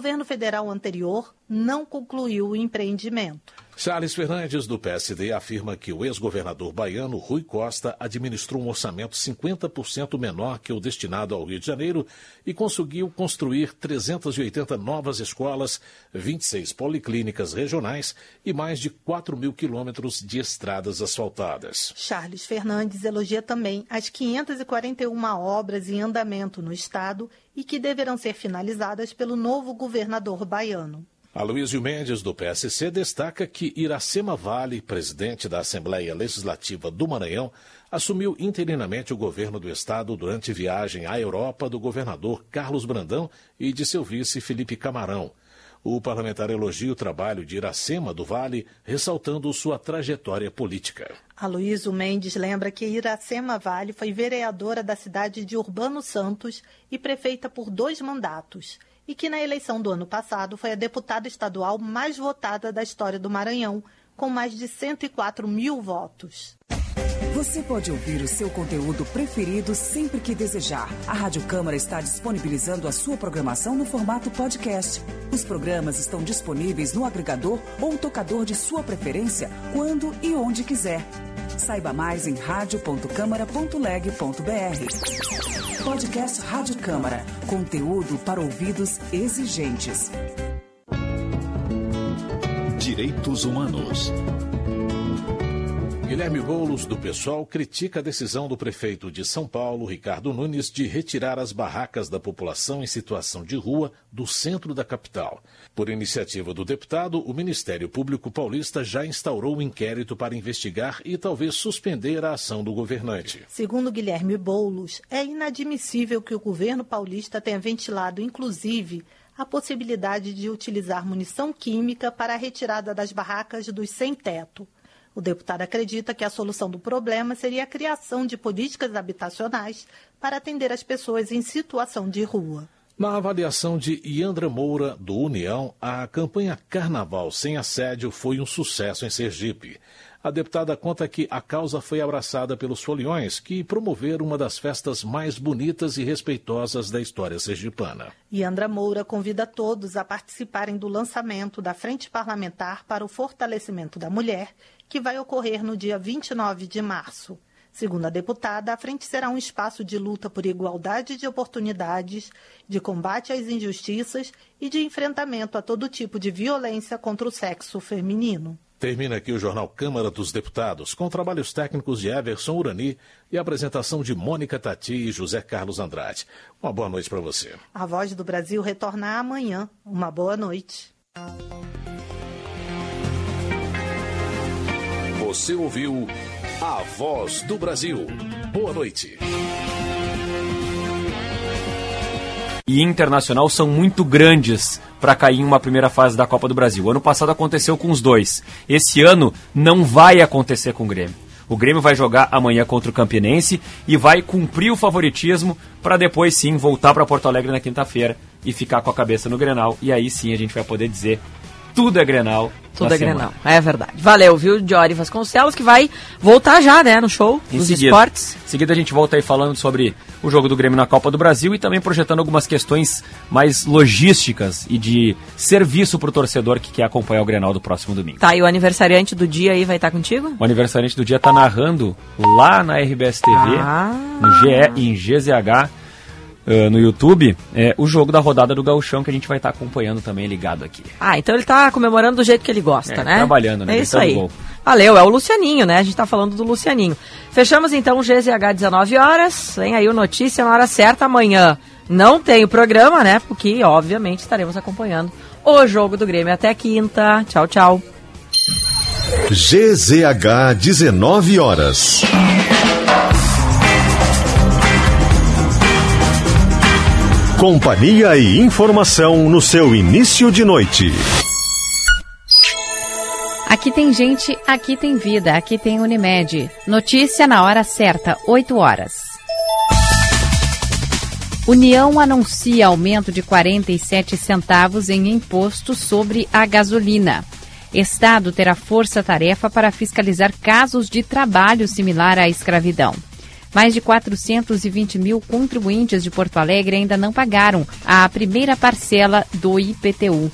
governo federal anterior não concluiu o empreendimento. Charles Fernandes, do PSD, afirma que o ex-governador baiano Rui Costa administrou um orçamento 50% menor que o destinado ao Rio de Janeiro e conseguiu construir 380 novas escolas, 26 policlínicas regionais e mais de 4 mil quilômetros de estradas asfaltadas. Charles Fernandes elogia também as 541 obras em andamento no estado e que deverão ser finalizadas pelo novo governador baiano. Aloysio Mendes, do PSC, destaca que Iracema Vale, presidente da Assembleia Legislativa do Maranhão, assumiu interinamente o governo do estado durante viagem à Europa do governador Carlos Brandão e de seu vice Felipe Camarão. O parlamentar elogia o trabalho de Iracema do Vale, ressaltando sua trajetória política. Aloysio Mendes lembra que Iracema Vale foi vereadora da cidade de Urbano Santos e prefeita por dois mandatos e que na eleição do ano passado foi a deputada estadual mais votada da história do Maranhão, com mais de 104 mil votos. Você pode ouvir o seu conteúdo preferido sempre que desejar. A Rádio Câmara está disponibilizando a sua programação no formato podcast. Os programas estão disponíveis no agregador ou tocador de sua preferência, quando e onde quiser. Saiba mais em radio.câmara.leg.br. Podcast Rádio Câmara. Conteúdo para ouvidos exigentes. Direitos Humanos. Guilherme Boulos, do PSOL, critica a decisão do prefeito de São Paulo, Ricardo Nunes, de retirar as barracas da população em situação de rua do centro da capital. Por iniciativa do deputado, o Ministério Público Paulista já instaurou um inquérito para investigar e talvez suspender a ação do governante. Segundo Guilherme Boulos, é inadmissível que o governo paulista tenha ventilado, inclusive, a possibilidade de utilizar munição química para a retirada das barracas dos sem-teto. O deputado acredita que a solução do problema seria a criação de políticas habitacionais para atender as pessoas em situação de rua. Na avaliação de Iandra Moura, do União, a campanha Carnaval Sem Assédio foi um sucesso em Sergipe. A deputada conta que a causa foi abraçada pelos foliões, que promoveram uma das festas mais bonitas e respeitosas da história sergipana. Iandra Moura convida todos a participarem do lançamento da Frente Parlamentar para o Fortalecimento da Mulher, que vai ocorrer no dia 29 de março. Segundo a deputada, a frente será um espaço de luta por igualdade de oportunidades, de combate às injustiças e de enfrentamento a todo tipo de violência contra o sexo feminino. Termina aqui o Jornal Câmara dos Deputados, com trabalhos técnicos de Everson Urani e apresentação de Mônica Tati e José Carlos Andrade. Uma boa noite para você. A Voz do Brasil retorna amanhã. Uma boa noite. Você ouviu A Voz do Brasil. Boa noite. E Internacional são muito grandes para cair em uma primeira fase da Copa do Brasil. Ano passado aconteceu com os dois. Esse ano não vai acontecer com o Grêmio. O Grêmio vai jogar amanhã contra o Campinense e vai cumprir o favoritismo para depois sim voltar para Porto Alegre na quinta-feira e ficar com a cabeça no Grenal. E aí sim a gente vai poder dizer tudo é Grenal. Tudo é semana. Grenal, é verdade. Valeu, viu, Jory Vasconcelos, que vai voltar já, né, no show em dos seguida, esportes. Em seguida a gente volta aí falando sobre o jogo do Grêmio na Copa do Brasil e também projetando algumas questões mais logísticas e de serviço pro torcedor que quer acompanhar o Grenal do próximo domingo. Tá, e o aniversariante do dia aí vai estar contigo? O aniversariante do dia tá narrando lá na RBS TV, ah. no GE e em GZH uh, no YouTube é, o jogo da rodada do Gauchão que a gente vai estar tá acompanhando também ligado aqui. Ah, então ele está comemorando do jeito que ele gosta, é, né? Trabalhando, né? É isso aí. Gol. Valeu, é o Lucianinho, né? A gente está falando do Lucianinho. Fechamos então o GZH 19 horas. Vem aí o Notícia na hora certa amanhã. Não tem o programa, né? Porque, obviamente, estaremos acompanhando o jogo do Grêmio até quinta. Tchau, tchau. GZH 19 horas. Companhia e informação no seu início de noite. Aqui tem gente, aqui tem vida, aqui tem Unimed. Notícia na hora certa, 8 horas. União anuncia aumento de 47 centavos em imposto sobre a gasolina. Estado terá força-tarefa para fiscalizar casos de trabalho similar à escravidão. Mais de 420 mil contribuintes de Porto Alegre ainda não pagaram a primeira parcela do IPTU.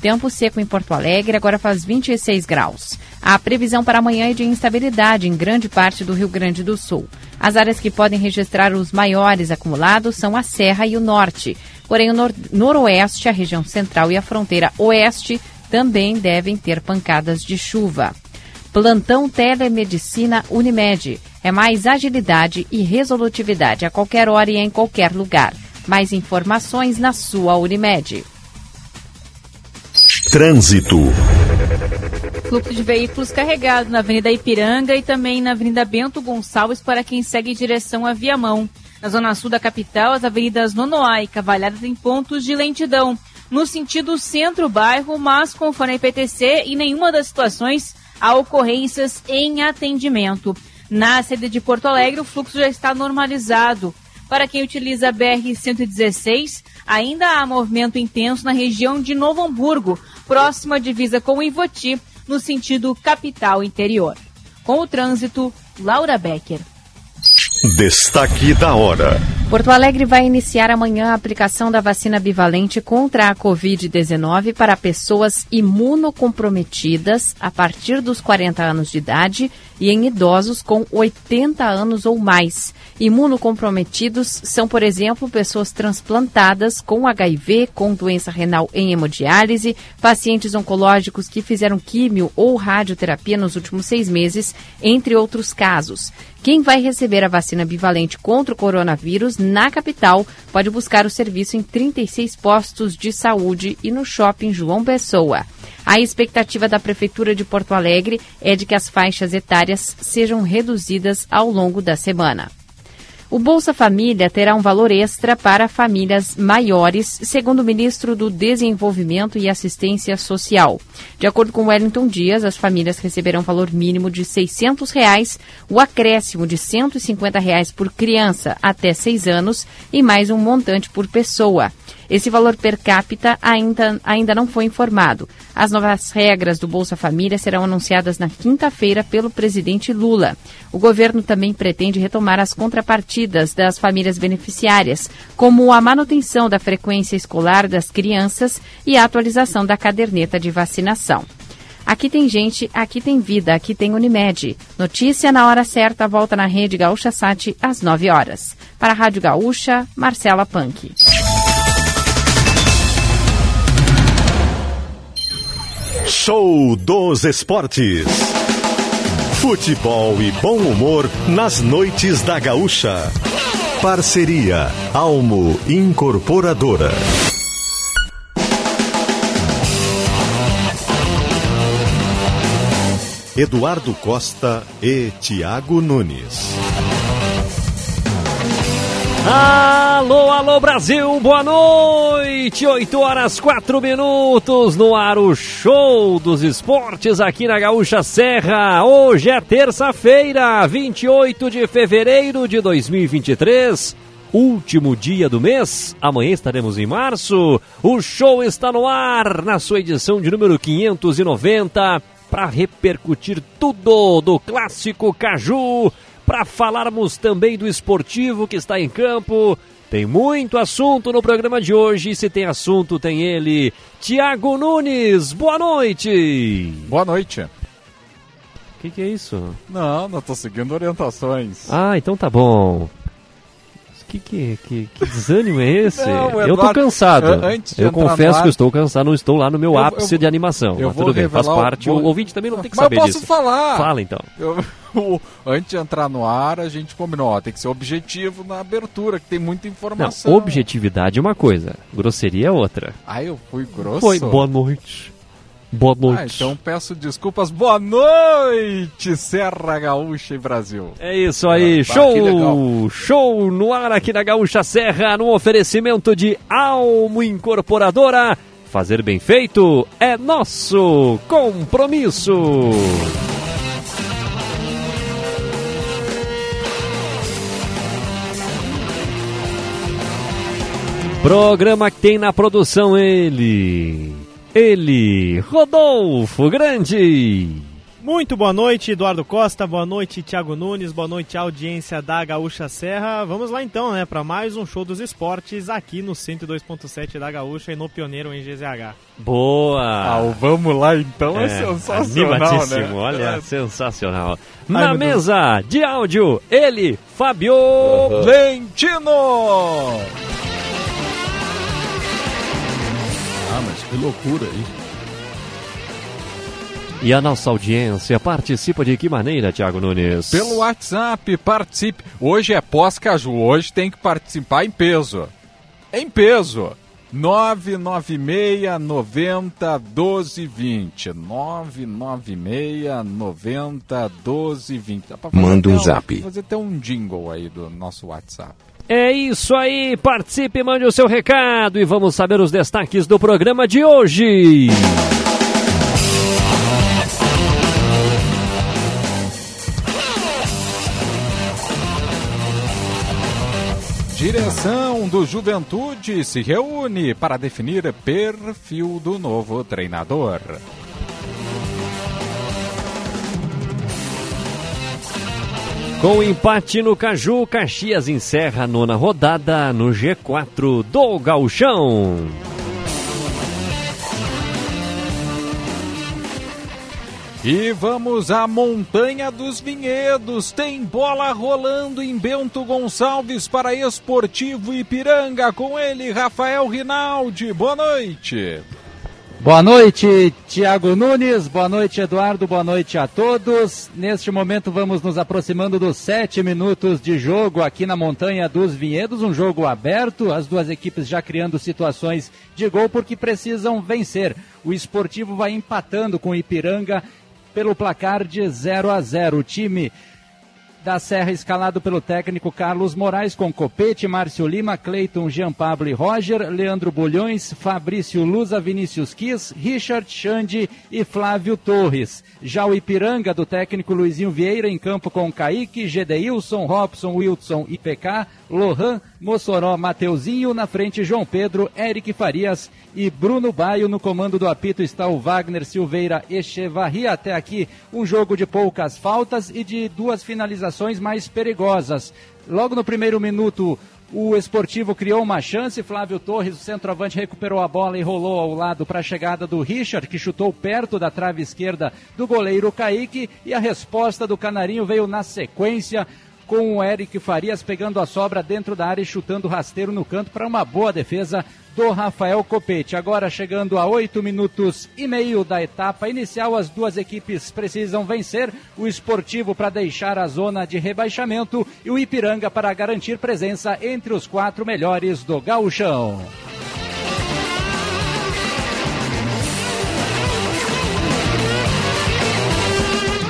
Tempo seco em Porto Alegre, agora faz 26 graus. A previsão para amanhã é de instabilidade em grande parte do Rio Grande do Sul. As áreas que podem registrar os maiores acumulados são a Serra e o Norte. Porém, o nor Noroeste, a região central e a fronteira oeste também devem ter pancadas de chuva. Plantão Telemedicina Unimed. É mais agilidade e resolutividade a qualquer hora e em qualquer lugar. Mais informações na sua Unimed. Trânsito. Fluxo de veículos carregados na Avenida Ipiranga e também na Avenida Bento Gonçalves para quem segue em direção a Viamão. Na zona sul da capital, as avenidas Nonoá e Cavalhada têm pontos de lentidão. No sentido centro-bairro, mas conforme a IPTC, em nenhuma das situações há ocorrências em atendimento. Na sede de Porto Alegre, o fluxo já está normalizado. Para quem utiliza a BR-116, ainda há movimento intenso na região de Novo Hamburgo, próxima divisa com Ivoti, no sentido capital interior. Com o trânsito, Laura Becker. Destaque da hora. Porto Alegre vai iniciar amanhã a aplicação da vacina bivalente contra a Covid-19 para pessoas imunocomprometidas a partir dos 40 anos de idade e em idosos com 80 anos ou mais. Imunocomprometidos são, por exemplo, pessoas transplantadas com HIV, com doença renal em hemodiálise, pacientes oncológicos que fizeram químio ou radioterapia nos últimos seis meses, entre outros casos. Quem vai receber a vacina bivalente contra o coronavírus na capital pode buscar o serviço em 36 postos de saúde e no shopping João Pessoa. A expectativa da Prefeitura de Porto Alegre é de que as faixas etárias sejam reduzidas ao longo da semana. O Bolsa Família terá um valor extra para famílias maiores, segundo o ministro do Desenvolvimento e Assistência Social. De acordo com Wellington Dias, as famílias receberão valor mínimo de 600 reais, o acréscimo de 150 reais por criança até 6 anos e mais um montante por pessoa. Esse valor per capita ainda, ainda não foi informado. As novas regras do Bolsa Família serão anunciadas na quinta-feira pelo presidente Lula. O governo também pretende retomar as contrapartidas das famílias beneficiárias, como a manutenção da frequência escolar das crianças e a atualização da caderneta de vacinação. Aqui tem gente, aqui tem vida, aqui tem Unimed. Notícia na hora certa, volta na Rede Gaúcha Sat às 9 horas. Para a Rádio Gaúcha, Marcela Punk. Show dos Esportes. Futebol e bom humor nas noites da Gaúcha. Parceria Almo Incorporadora. Eduardo Costa e Tiago Nunes. Alô, alô Brasil, boa noite! 8 horas 4 minutos no ar o show dos esportes aqui na Gaúcha Serra. Hoje é terça-feira, 28 de fevereiro de 2023. Último dia do mês, amanhã estaremos em março. O show está no ar na sua edição de número 590 para repercutir tudo do clássico Caju para falarmos também do esportivo que está em campo. Tem muito assunto no programa de hoje. Se tem assunto, tem ele, Tiago Nunes. Boa noite. Boa noite. O que, que é isso? Não, não estou seguindo orientações. Ah, então tá bom. Que, que, que, que desânimo é esse? Não, eu tô cansado. Eu confesso ar, que estou cansado, não estou lá no meu eu, ápice eu, de animação. Eu mas tudo bem, faz parte. Vou... O ouvinte também não tem que mas saber disso. Mas eu posso falar. Fala então. Eu, antes de entrar no ar, a gente combinou, ó, tem que ser objetivo na abertura, que tem muita informação. Não, objetividade é uma coisa, grosseria é outra. Ah, eu fui grosso? Foi, boa noite. Boa noite. Ah, então peço desculpas. Boa noite, Serra Gaúcha e Brasil. É isso aí, ah, show! Show no ar aqui na Gaúcha Serra, no oferecimento de Almo Incorporadora. Fazer bem feito é nosso compromisso. Programa que tem na produção ele ele, Rodolfo Grande. Muito boa noite, Eduardo Costa. Boa noite, Thiago Nunes. Boa noite, audiência da Gaúcha Serra. Vamos lá então, né, para mais um show dos esportes aqui no 102.7 da Gaúcha e no Pioneiro em GZH. Boa! Ah, vamos lá então é, sensacional, né? animadíssimo, Olha, É. sensacional. Ai, Na meu Deus. mesa de áudio, ele, Fabio Lentino! Ah, mas que loucura isso. E a nossa audiência participa de que maneira, Thiago Nunes? Pelo WhatsApp, participe. Hoje é pós-caju, hoje tem que participar em peso. Em peso. 996 90 12 20. 996 90 12 20. Dá pra fazer Manda um zap. Fazer até um jingle aí do nosso WhatsApp. É isso aí, participe, mande o seu recado e vamos saber os destaques do programa de hoje. Direção do Juventude se reúne para definir perfil do novo treinador. Com empate no Caju, Caxias encerra a nona rodada no G4 do Gauchão. E vamos à Montanha dos Vinhedos. Tem bola rolando em Bento Gonçalves para Esportivo Ipiranga. Com ele, Rafael Rinaldi. Boa noite. Boa noite, Tiago Nunes. Boa noite, Eduardo. Boa noite a todos. Neste momento, vamos nos aproximando dos sete minutos de jogo aqui na Montanha dos Vinhedos. Um jogo aberto, as duas equipes já criando situações de gol porque precisam vencer. O esportivo vai empatando com o Ipiranga pelo placar de 0 a 0. O time da Serra escalado pelo técnico Carlos Moraes com Copete, Márcio Lima, Cleiton, Jean Pablo e Roger, Leandro Bulhões, Fabrício Luza, Vinícius Kiss, Richard Xande e Flávio Torres. Já o Ipiranga do técnico Luizinho Vieira em campo com Kaique, Gedeilson, Robson, Wilson e PK, Lohan, Mossoró, Mateuzinho, na frente João Pedro, Eric Farias e Bruno Baio. No comando do apito está o Wagner Silveira Echevarria. Até aqui um jogo de poucas faltas e de duas finalizações mais perigosas. Logo no primeiro minuto, o esportivo criou uma chance. Flávio Torres, o centroavante, recuperou a bola e rolou ao lado para a chegada do Richard, que chutou perto da trave esquerda do goleiro Kaique. E a resposta do Canarinho veio na sequência com o Eric Farias pegando a sobra dentro da área e chutando rasteiro no canto para uma boa defesa do Rafael Copete. Agora chegando a oito minutos e meio da etapa inicial, as duas equipes precisam vencer. O esportivo para deixar a zona de rebaixamento e o Ipiranga para garantir presença entre os quatro melhores do gauchão.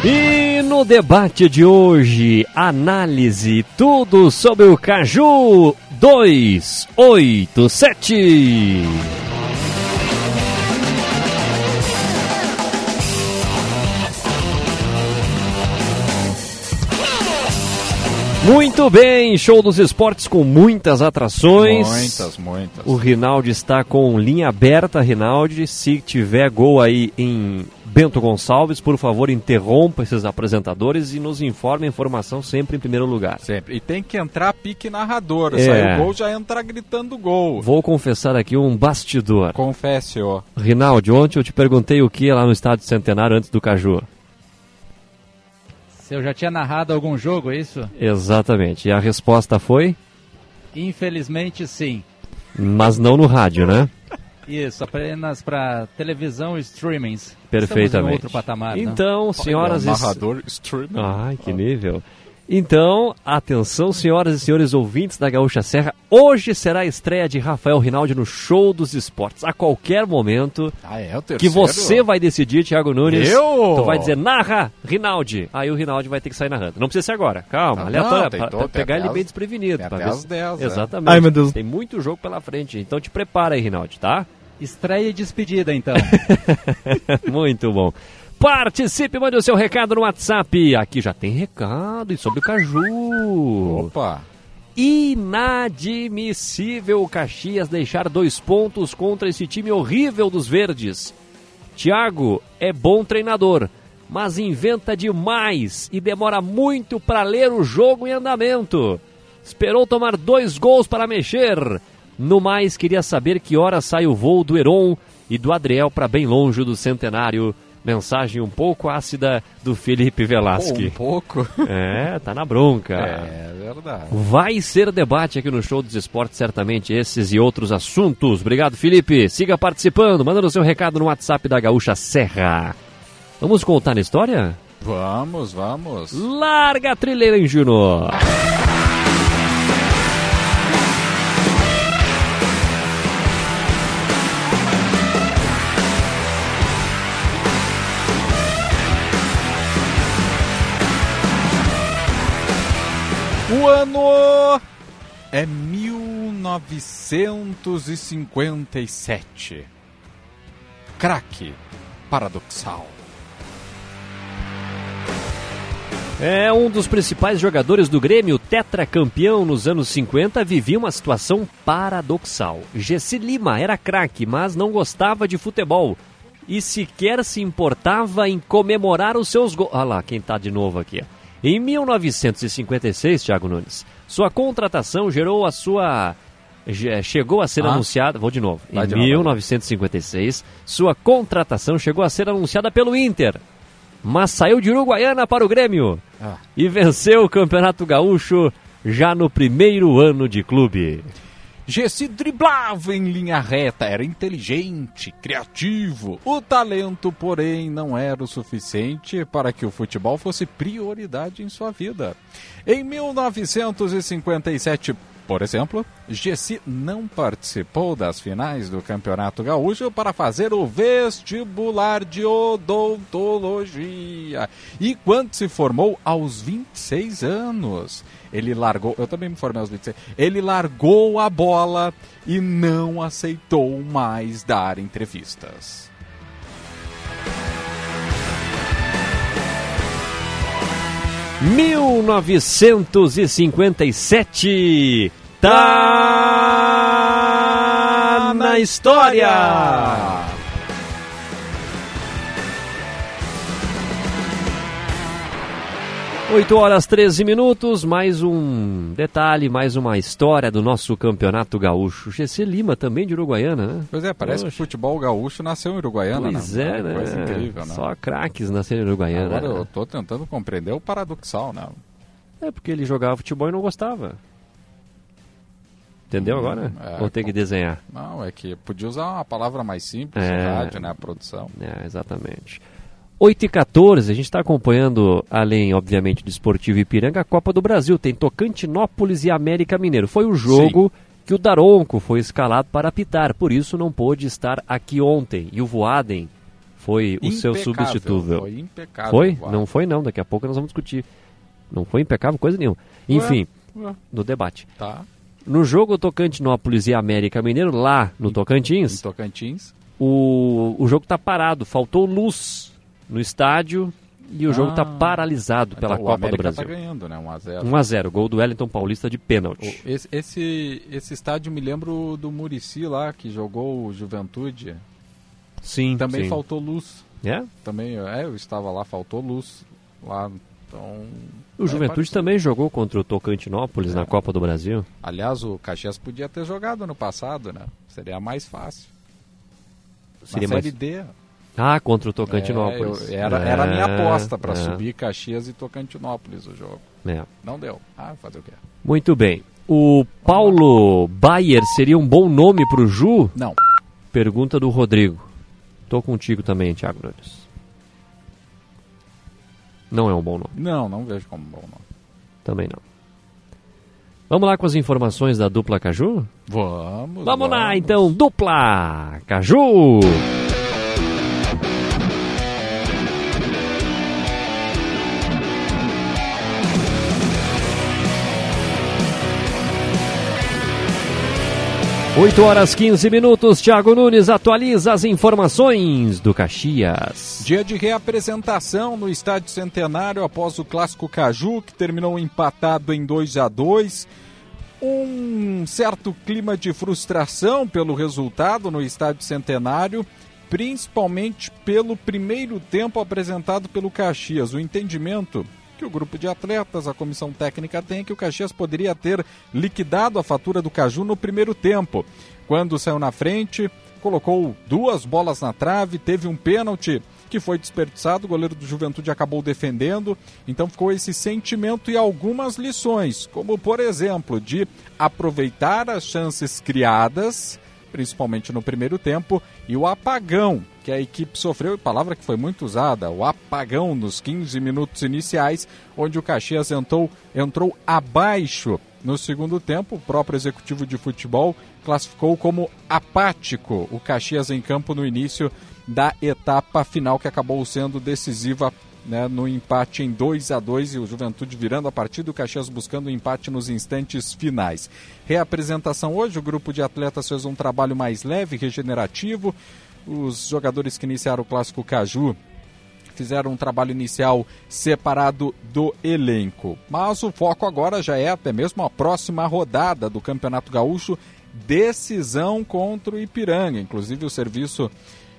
E no debate de hoje, análise tudo sobre o Caju 287. Muito bem, show dos esportes com muitas atrações. Muitas, muitas. O Rinaldi está com linha aberta, Rinaldi. Se tiver gol aí em Bento Gonçalves, por favor, interrompa esses apresentadores e nos informe a informação sempre em primeiro lugar. Sempre. E tem que entrar pique narrador. É. Saiu gol, já entra gritando gol. Vou confessar aqui um bastidor. Confesse, ó. Rinaldi, ontem eu te perguntei o que lá no estádio Centenário antes do Caju. Se eu já tinha narrado algum jogo, é isso? Exatamente. E a resposta foi? Infelizmente, sim. Mas não no rádio, né? Isso, apenas para televisão e streamings. Perfeitamente. outro patamar. né? Então, senhoras e narrador streaming. Ai, que nível. Então, atenção, senhoras e senhores ouvintes da Gaúcha Serra. Hoje será a estreia de Rafael Rinaldi no Show dos Esportes. A qualquer momento Ah, é o que você vai decidir, Thiago Nunes. Eu? Tu vai dizer, narra, Rinaldi. Aí o Rinaldi vai ter que sair narrando. Não precisa ser agora. Calma, Ah, aleatório. não, pra- todo- pegar ele bem as- desprevenido. tem pra até ver as se- 10, é. Exatamente. Ai, meu Deus. Tem muito jogo pela frente. Então te prepara aí, Rinaldi, tá? Estreia e despedida, então. Muito bom. Participe, mande o seu recado no WhatsApp. Aqui já tem recado e sobre o Caju. Opa! Inadmissível o Caxias deixar dois pontos contra esse time horrível dos verdes. Thiago é bom treinador, mas inventa demais e demora muito para ler o jogo em andamento. Esperou tomar dois gols para mexer. No mais, queria saber que hora sai o voo do Heron e do Adriel para bem longe do centenário. Mensagem um pouco ácida do Felipe Velasque. Um pouco? É, tá na bronca. É verdade. Vai ser debate aqui no Show dos Esportes, certamente esses e outros assuntos. Obrigado, Felipe. Siga participando, mandando seu recado no WhatsApp da Gaúcha Serra. Vamos contar a história? Vamos, vamos. Larga a trilheira em Júnior. Ano é 1957. Craque paradoxal. É um dos principais jogadores do Grêmio, tetracampeão nos anos 50, vivia uma situação paradoxal. Gessi Lima era craque, mas não gostava de futebol e sequer se importava em comemorar os seus gols. Olha lá, quem tá de novo aqui. Em 1956, Thiago Nunes, sua contratação gerou a sua chegou a ser Ah. anunciada, vou de novo. Vai em de novo. 1956, sua contratação chegou a ser anunciada pelo Inter, mas saiu de Uruguaiana para o Grêmio Ah. e venceu o Campeonato Gaúcho já no primeiro ano de clube. Gessi driblava em linha reta, era inteligente, criativo. O talento, porém, não era o suficiente para que o futebol fosse prioridade em sua vida. Em 1957, por exemplo, Gessi não participou das finais do Campeonato Gaúcho para fazer o vestibular de odontologia. E quando se formou aos 26 anos, ele largou, eu também me formei aos 26, ele largou a bola e não aceitou mais dar entrevistas. Mil novecentos e cinquenta e sete tá na história. 8 horas 13 minutos, mais um detalhe, mais uma história do nosso campeonato gaúcho. GC Lima também de Uruguaiana, né? Pois é, parece que o futebol gaúcho nasceu em Uruguaiana, Pois né? é, né? Coisa incrível, né? Só craques nasceram em Uruguaiana. Agora eu tô tentando compreender o paradoxal, né? É porque ele jogava futebol e não gostava. Entendeu agora? é, Ou tem que desenhar? Não, é que podia usar uma palavra mais simples, É. rádio, né? A produção. É, exatamente. 8 e 14, a gente está acompanhando, além, obviamente, do Esportivo Ipiranga, a Copa do Brasil. Tem Tocantinópolis e América Mineiro. Foi o jogo que o Daronco foi escalado para apitar, por isso não pôde estar aqui ontem. E o Voaden foi o seu Impecável, substituto. foi impecável Foi? Não foi não, daqui a pouco nós vamos discutir. Não foi impecável coisa nenhuma. Enfim, ué. no debate. Tá. No jogo Tocantinópolis e América Mineiro, lá no Em Tocantins, Tocantins. o, o jogo está parado, faltou luz no estádio e o jogo está Ah. paralisado pela Então, o Copa do América Brasil. tá ganhando, né? 1x0. 1 a 0 gol do Wellington Paulista de pênalti. Esse, esse, esse estádio me lembra o do Murici lá, que jogou o Juventude. Sim, Também sim. faltou luz. É? Também, é, eu estava lá, faltou luz lá. Então. O é, Juventude parecido. também jogou contra o Tocantinópolis na Copa do Brasil. Aliás, o Caxias podia ter jogado no passado, né? Seria mais fácil. Seria Na mais- Série D. Ah, contra o Tocantinópolis. É, eu- era, era a minha É, aposta para é, subir Caxias e Tocantinópolis o jogo. é. Não deu. Ah, fazer o quê? Muito bem. O Paulo Bayer seria um bom nome para o Ju? Não. Pergunta do Rodrigo. Tô contigo também, Thiago Nunes. Não é um bom nome. Não, não vejo como bom nome. Também não. Vamos lá com as informações da dupla Caju? Vamos. Vamos lá então, dupla Caju! Oito horas 15 minutos, Thiago Nunes atualiza as informações do Caxias. Dia de reapresentação no Estádio Centenário após o clássico Caju, que terminou empatado em 2 a 2 Um certo clima de frustração pelo resultado no Estádio Centenário principalmente pelo primeiro tempo apresentado pelo Caxias. O entendimento que o grupo de atletas, a comissão técnica tem que o Caxias poderia ter liquidado a fatura do Caju no primeiro tempo. Quando saiu na frente, colocou duas bolas na trave, teve um pênalti que foi desperdiçado, o goleiro do Juventude acabou defendendo. Então ficou esse sentimento e algumas lições, como por exemplo, de aproveitar as chances criadas, principalmente no primeiro tempo, e o apagão que a equipe sofreu, palavra que foi muito usada, o apagão nos 15 minutos iniciais, onde o Caxias entrou, entrou abaixo no segundo tempo. O próprio executivo de futebol classificou como apático o Caxias em campo no início da etapa final, que acabou sendo decisiva né, no empate em 2 a 2 e o Juventude virando a partida, o Caxias buscando o empate nos instantes finais. Reapresentação hoje, o grupo de atletas fez um trabalho mais leve, regenerativo. Os jogadores que iniciaram o clássico Caju fizeram um trabalho inicial separado do elenco. Mas o foco agora já é até mesmo a próxima rodada do Campeonato Gaúcho, decisão contra o Ipiranga. Inclusive o serviço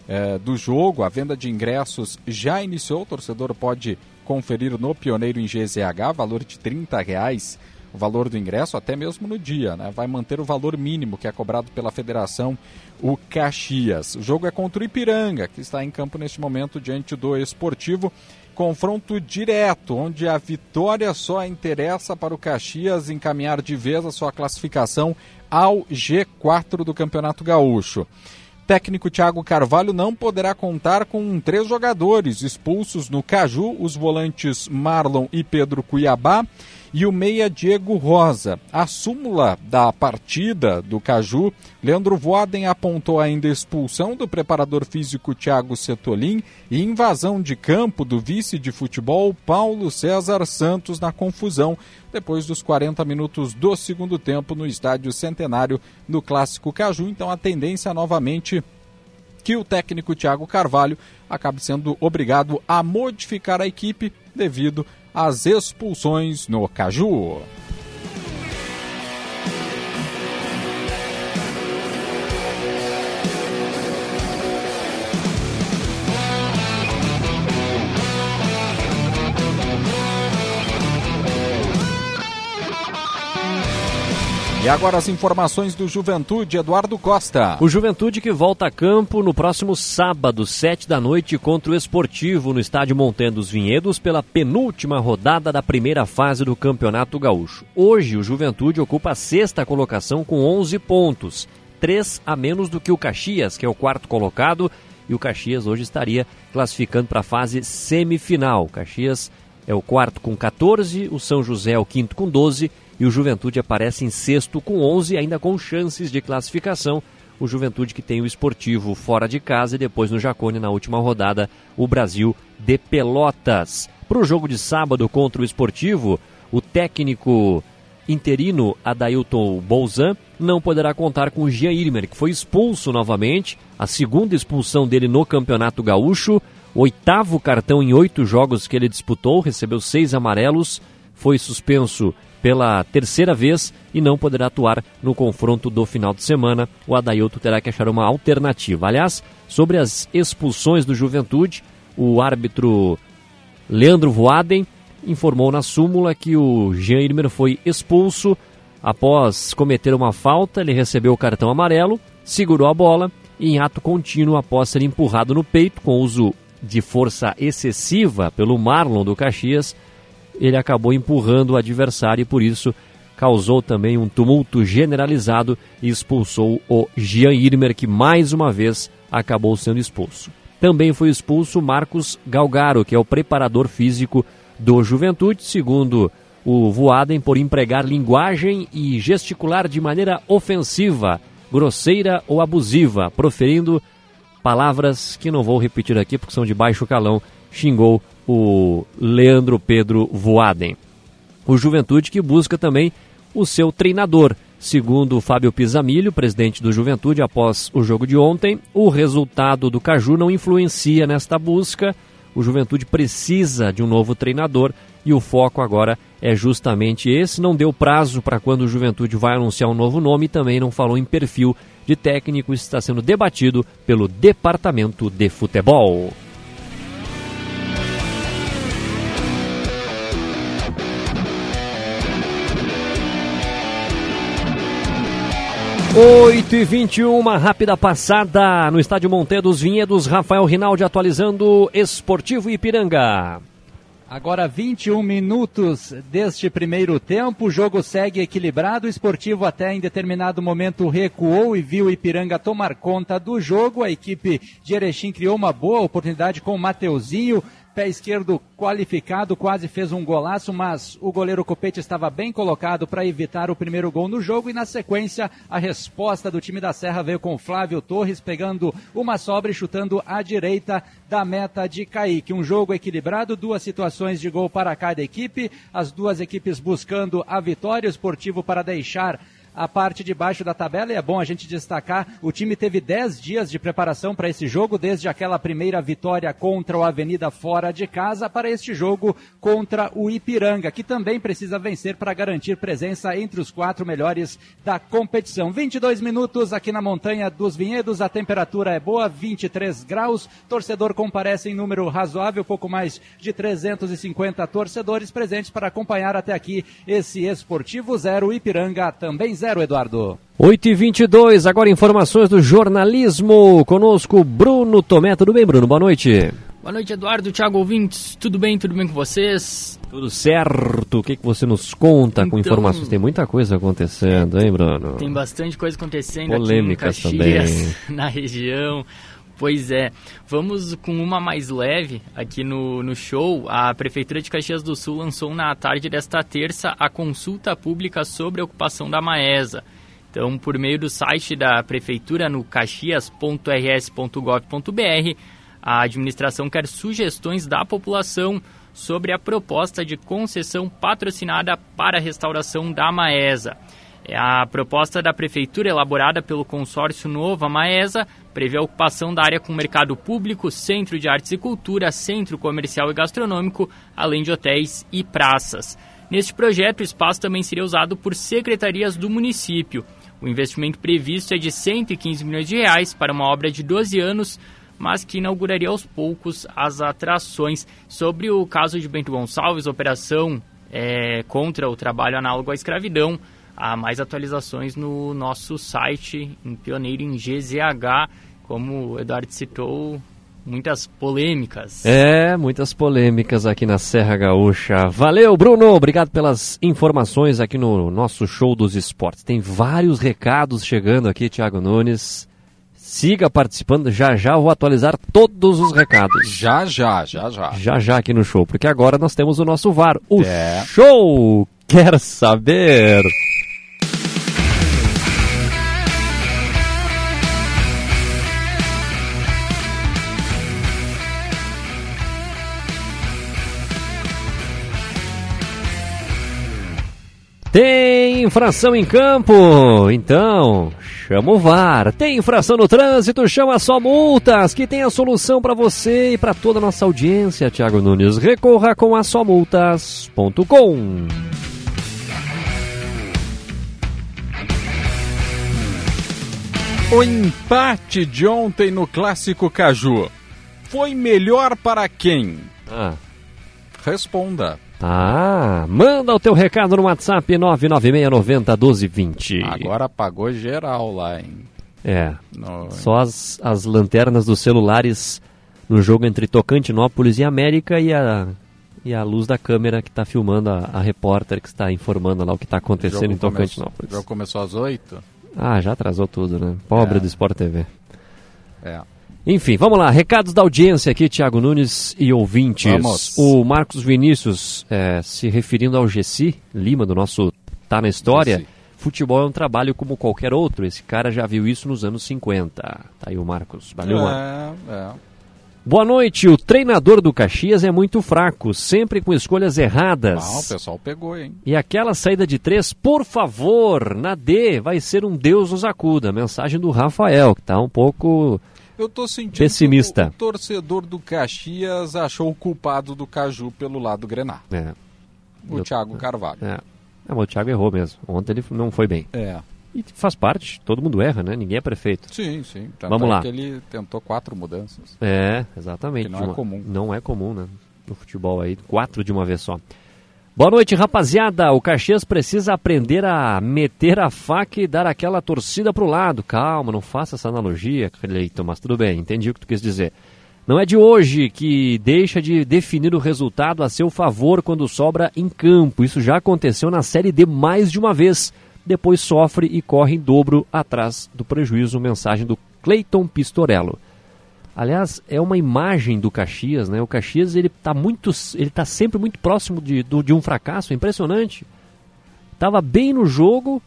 é, do jogo. A venda de ingressos já iniciou. O torcedor pode conferir no Pioneiro em GZH, valor de 30 reais o valor do ingresso, até mesmo no dia. Né? Vai manter o valor mínimo que é cobrado pela federação, o Caxias. O jogo é contra o Ipiranga, que está em campo neste momento diante do Esportivo. Confronto direto, onde a vitória só interessa para o Caxias encaminhar de vez a sua classificação ao G4 do Campeonato Gaúcho técnico Thiago Carvalho não poderá contar com três jogadores expulsos no Caju, os volantes Marlon e Pedro Cuiabá e o meia Diego Rosa. A súmula da partida do Caju, Leandro Voaden apontou ainda a expulsão do preparador físico Thiago Setolin e invasão de campo do vice de futebol Paulo César Santos na confusão depois dos 40 minutos do segundo tempo no estádio Centenário do Clássico Caju. Então a tendência novamente que o técnico Thiago Carvalho acabe sendo obrigado a modificar a equipe devido as expulsões no Caju. E agora as informações do Juventude, Eduardo Costa. O Juventude que volta a campo no próximo sábado, sete da noite, contra o Esportivo, no estádio Montanha dos Vinhedos, pela penúltima rodada da primeira fase do Campeonato Gaúcho. Hoje, o Juventude ocupa a sexta colocação com 11 pontos, três a menos do que o Caxias, que é o quarto colocado, e o Caxias hoje estaria classificando para a fase semifinal. O Caxias é o quarto com 14, o São José é o quinto com 12 e o Juventude aparece em sexto com 11, ainda com chances de classificação. O Juventude que tem o esportivo fora de casa e depois no Jacone, na última rodada, o Brasil de Pelotas. Para o jogo de sábado contra o esportivo, o técnico interino Adailton Bolzan não poderá contar com o Jean Irmer, que foi expulso novamente, a segunda expulsão dele no Campeonato Gaúcho, oitavo cartão em oito jogos que ele disputou, recebeu seis amarelos, foi suspenso pela terceira vez e não poderá atuar no confronto do final de semana. O Adailto terá que achar uma alternativa. Aliás, sobre as expulsões do Juventude, o árbitro Leandro Voaden informou na súmula que o Jean Irmer foi expulso após cometer uma falta. Ele recebeu o cartão amarelo, segurou a bola e, em ato contínuo, após ser empurrado no peito com uso de força excessiva pelo Marlon do Caxias, ele acabou empurrando o adversário e por isso causou também um tumulto generalizado e expulsou o Jean Irmer, que mais uma vez acabou sendo expulso. Também foi expulso Marcos Galgaro, que é o preparador físico do Juventude, segundo o Voaden, por empregar linguagem e gesticular de maneira ofensiva, grosseira ou abusiva, proferindo palavras que não vou repetir aqui porque são de baixo calão, xingou o Leandro Pedro Voaden. O Juventude que busca também o seu treinador. Segundo Fábio Pisamilho, presidente do Juventude, após o jogo de ontem, o resultado do Caju não influencia nesta busca. O Juventude precisa de um novo treinador e o foco agora é justamente esse. Não deu prazo para quando o Juventude vai anunciar um novo nome e também não falou em perfil de técnico está sendo debatido pelo Departamento de Futebol. Oito e 21, uma rápida passada no estádio Monteiro dos Vinhedos. Rafael Rinaldi atualizando Esportivo Ipiranga. Agora 21 minutos deste primeiro tempo, o jogo segue equilibrado, o esportivo até em determinado momento recuou e viu o Ipiranga tomar conta do jogo. A equipe de Erechim criou uma boa oportunidade com o Mateuzinho, pé esquerdo qualificado, quase fez um golaço, mas o goleiro Copete estava bem colocado para evitar o primeiro gol no jogo e na sequência a resposta do time da Serra veio com Flávio Torres pegando uma sobra e chutando à direita da meta de Kaique. Um jogo equilibrado, duas situações de gol para cada equipe, as duas equipes buscando a vitória, o esportivo para deixar a parte de baixo da tabela e é bom a gente destacar, o time teve 10 dias de preparação para esse jogo, desde aquela primeira vitória contra o Avenida fora de casa para este jogo contra o Ipiranga, que também precisa vencer para garantir presença entre os quatro melhores da competição. 22 minutos aqui na Montanha dos Vinhedos, a temperatura é boa, 23 graus, torcedor comparece em número razoável, pouco mais de 350 torcedores presentes para acompanhar até aqui esse esportivo zero, Ipiranga também 0, Eduardo. 8 e 22 agora informações do jornalismo. Conosco, Bruno Tomé. Tudo bem, Bruno? Boa noite. Boa noite, Eduardo, Thiago ouvintes. Tudo bem? Tudo bem com vocês? Tudo certo. O que, que você nos conta com Então- informações? Tem muita coisa acontecendo, hein, Bruno? Tem bastante coisa acontecendo Polêmicas aqui em Caxias, também. na região. Pois é, vamos com uma mais leve aqui no, no show. A Prefeitura de Caxias do Sul lançou na tarde desta terça a consulta pública sobre a ocupação da Maesa. Então, por meio do site da Prefeitura no caxias.rs.gov.br, a administração quer sugestões da população sobre a proposta de concessão patrocinada para a restauração da Maesa. É A proposta da Prefeitura, elaborada pelo consórcio Nova Maesa, prevê a ocupação da área com mercado público, centro de artes e cultura, centro comercial e gastronômico, além de hotéis e praças. Neste projeto, o espaço também seria usado por secretarias do município. O investimento previsto é de 115 milhões de reais para uma obra de 12 anos, mas que inauguraria aos poucos as atrações. Sobre o caso de Bento Gonçalves, operação é, contra o trabalho análogo à escravidão, há mais atualizações no nosso site, em Pioneiro em GZH, como o Eduardo citou, muitas polêmicas. É, muitas polêmicas aqui na Serra Gaúcha. Valeu, Bruno. Obrigado pelas informações aqui no nosso show dos esportes. Tem vários recados chegando aqui, Thiago Nunes. Siga participando, já já vou atualizar todos os recados. Já, já, já, já. Já já aqui no show, porque agora nós temos o nosso VAR. O É. show quer saber. Tem infração em campo? Então, chama o VAR. Tem infração no trânsito? Chama só multas, que tem a solução para você e para toda a nossa audiência, Thiago Nunes. Recorra com a somultas.com. O empate de ontem no Clássico Caju foi melhor para quem? Ah. Responda. Ah, manda o teu recado no WhatsApp 996901220. Agora apagou geral lá, hein? É. No- Só as, as lanternas dos celulares no jogo entre Tocantinópolis e América e a, e a luz da câmera que está filmando a, a repórter que está informando lá o que está acontecendo em come- Tocantinópolis. O jogo começou às oito? Ah, já atrasou tudo, né? Pobre É. do Sport TV. É. Enfim, vamos lá. Recados da audiência aqui, Thiago Nunes e ouvintes. Vamos. O Marcos Vinícius, é, se referindo ao Gessi Lima, do nosso Tá na História, Gessi. futebol é um trabalho como qualquer outro. Esse cara já viu isso nos anos 50. Tá aí o Marcos. Valeu, Marcos. É, é. Boa noite. O treinador do Caxias é muito fraco, sempre com escolhas erradas. Ah, o pessoal pegou, hein? E aquela saída de três, por favor, na D, vai ser um Deus nos acuda. Mensagem do Rafael, que tá um pouco Eu tô sentindo Pessimista. que o, torcedor do Caxias achou o culpado do Caju pelo lado Grenar. É. O Eu- Thiago Carvalho. É. É, o Thiago errou mesmo. Ontem ele não foi bem. É. E faz parte, todo mundo erra, né? Ninguém é prefeito. Sim, sim. Tanto Vamos é lá. que ele tentou quatro mudanças. É, exatamente. Que não é uma- comum. Não é comum, né? No futebol aí, quatro de uma vez só. Boa noite, rapaziada. O Caxias precisa aprender a meter a faca e dar aquela torcida pro lado. Calma, não faça essa analogia, Cleiton, mas tudo bem, entendi o que tu quis dizer. Não é de hoje que deixa de definir o resultado a seu favor quando sobra em campo. Isso já aconteceu na Série D mais de uma vez. Depois sofre e corre em dobro atrás do prejuízo. Mensagem do Cleiton Pistorello. Aliás, é uma imagem do Caxias, né? O Caxias ele tá muito, ele tá sempre muito próximo de, do- de um fracasso, é impressionante. Tava bem no jogo,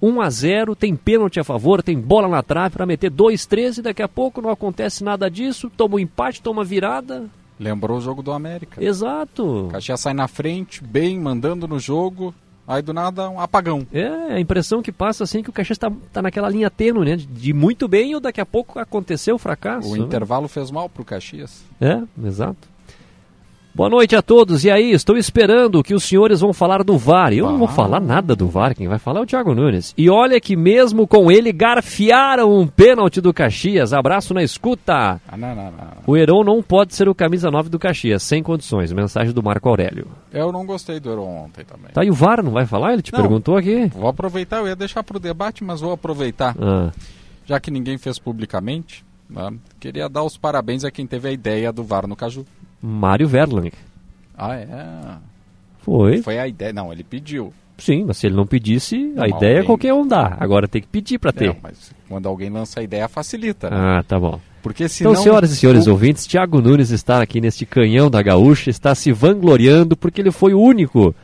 1 a 0, tem pênalti a favor, tem bola na trave para meter 2 3 e daqui a pouco não acontece nada disso, toma um empate, toma virada. Lembrou o jogo do América. Exato. Caxias sai na frente, bem, mandando no jogo. Aí do nada, um apagão. É, a impressão que passa assim que o Caxias tá, tá naquela linha tênue, né? De, de muito bem ou daqui a pouco aconteceu o fracasso. O né? intervalo fez mal pro Caxias. É, exato. Boa noite a todos. E aí, estou esperando que os senhores vão falar do VAR. Eu não vou falar nada do VAR, quem vai falar é o Thiago Nunes. E olha que mesmo com ele garfiaram um pênalti do Caxias. Abraço na escuta. Ah, não, não, não. O Heron não pode ser o camisa 9 do Caxias, sem condições. Mensagem do Marco Aurélio. Eu não gostei do Heron ontem também. Tá, e o VAR não vai falar? Ele te perguntou aqui. Vou aproveitar, eu ia deixar pro debate, mas vou aproveitar. Ah, Já que ninguém fez publicamente, né, queria dar os parabéns a quem teve a ideia do VAR no Caju. Mário Verlang. Ah, é? Foi. Foi a ideia. Não, ele pediu. Sim, mas se ele não pedisse, a Não, ideia alguém- qualquer um dá. Agora tem que pedir pra ter. Não, mas quando alguém lança a ideia, facilita. né? Ah, tá bom. Porque senão... Então, senhoras e senhores ouvintes, Thiago Nunes está aqui neste canhão da Gaúcha, está se vangloriando porque ele foi o único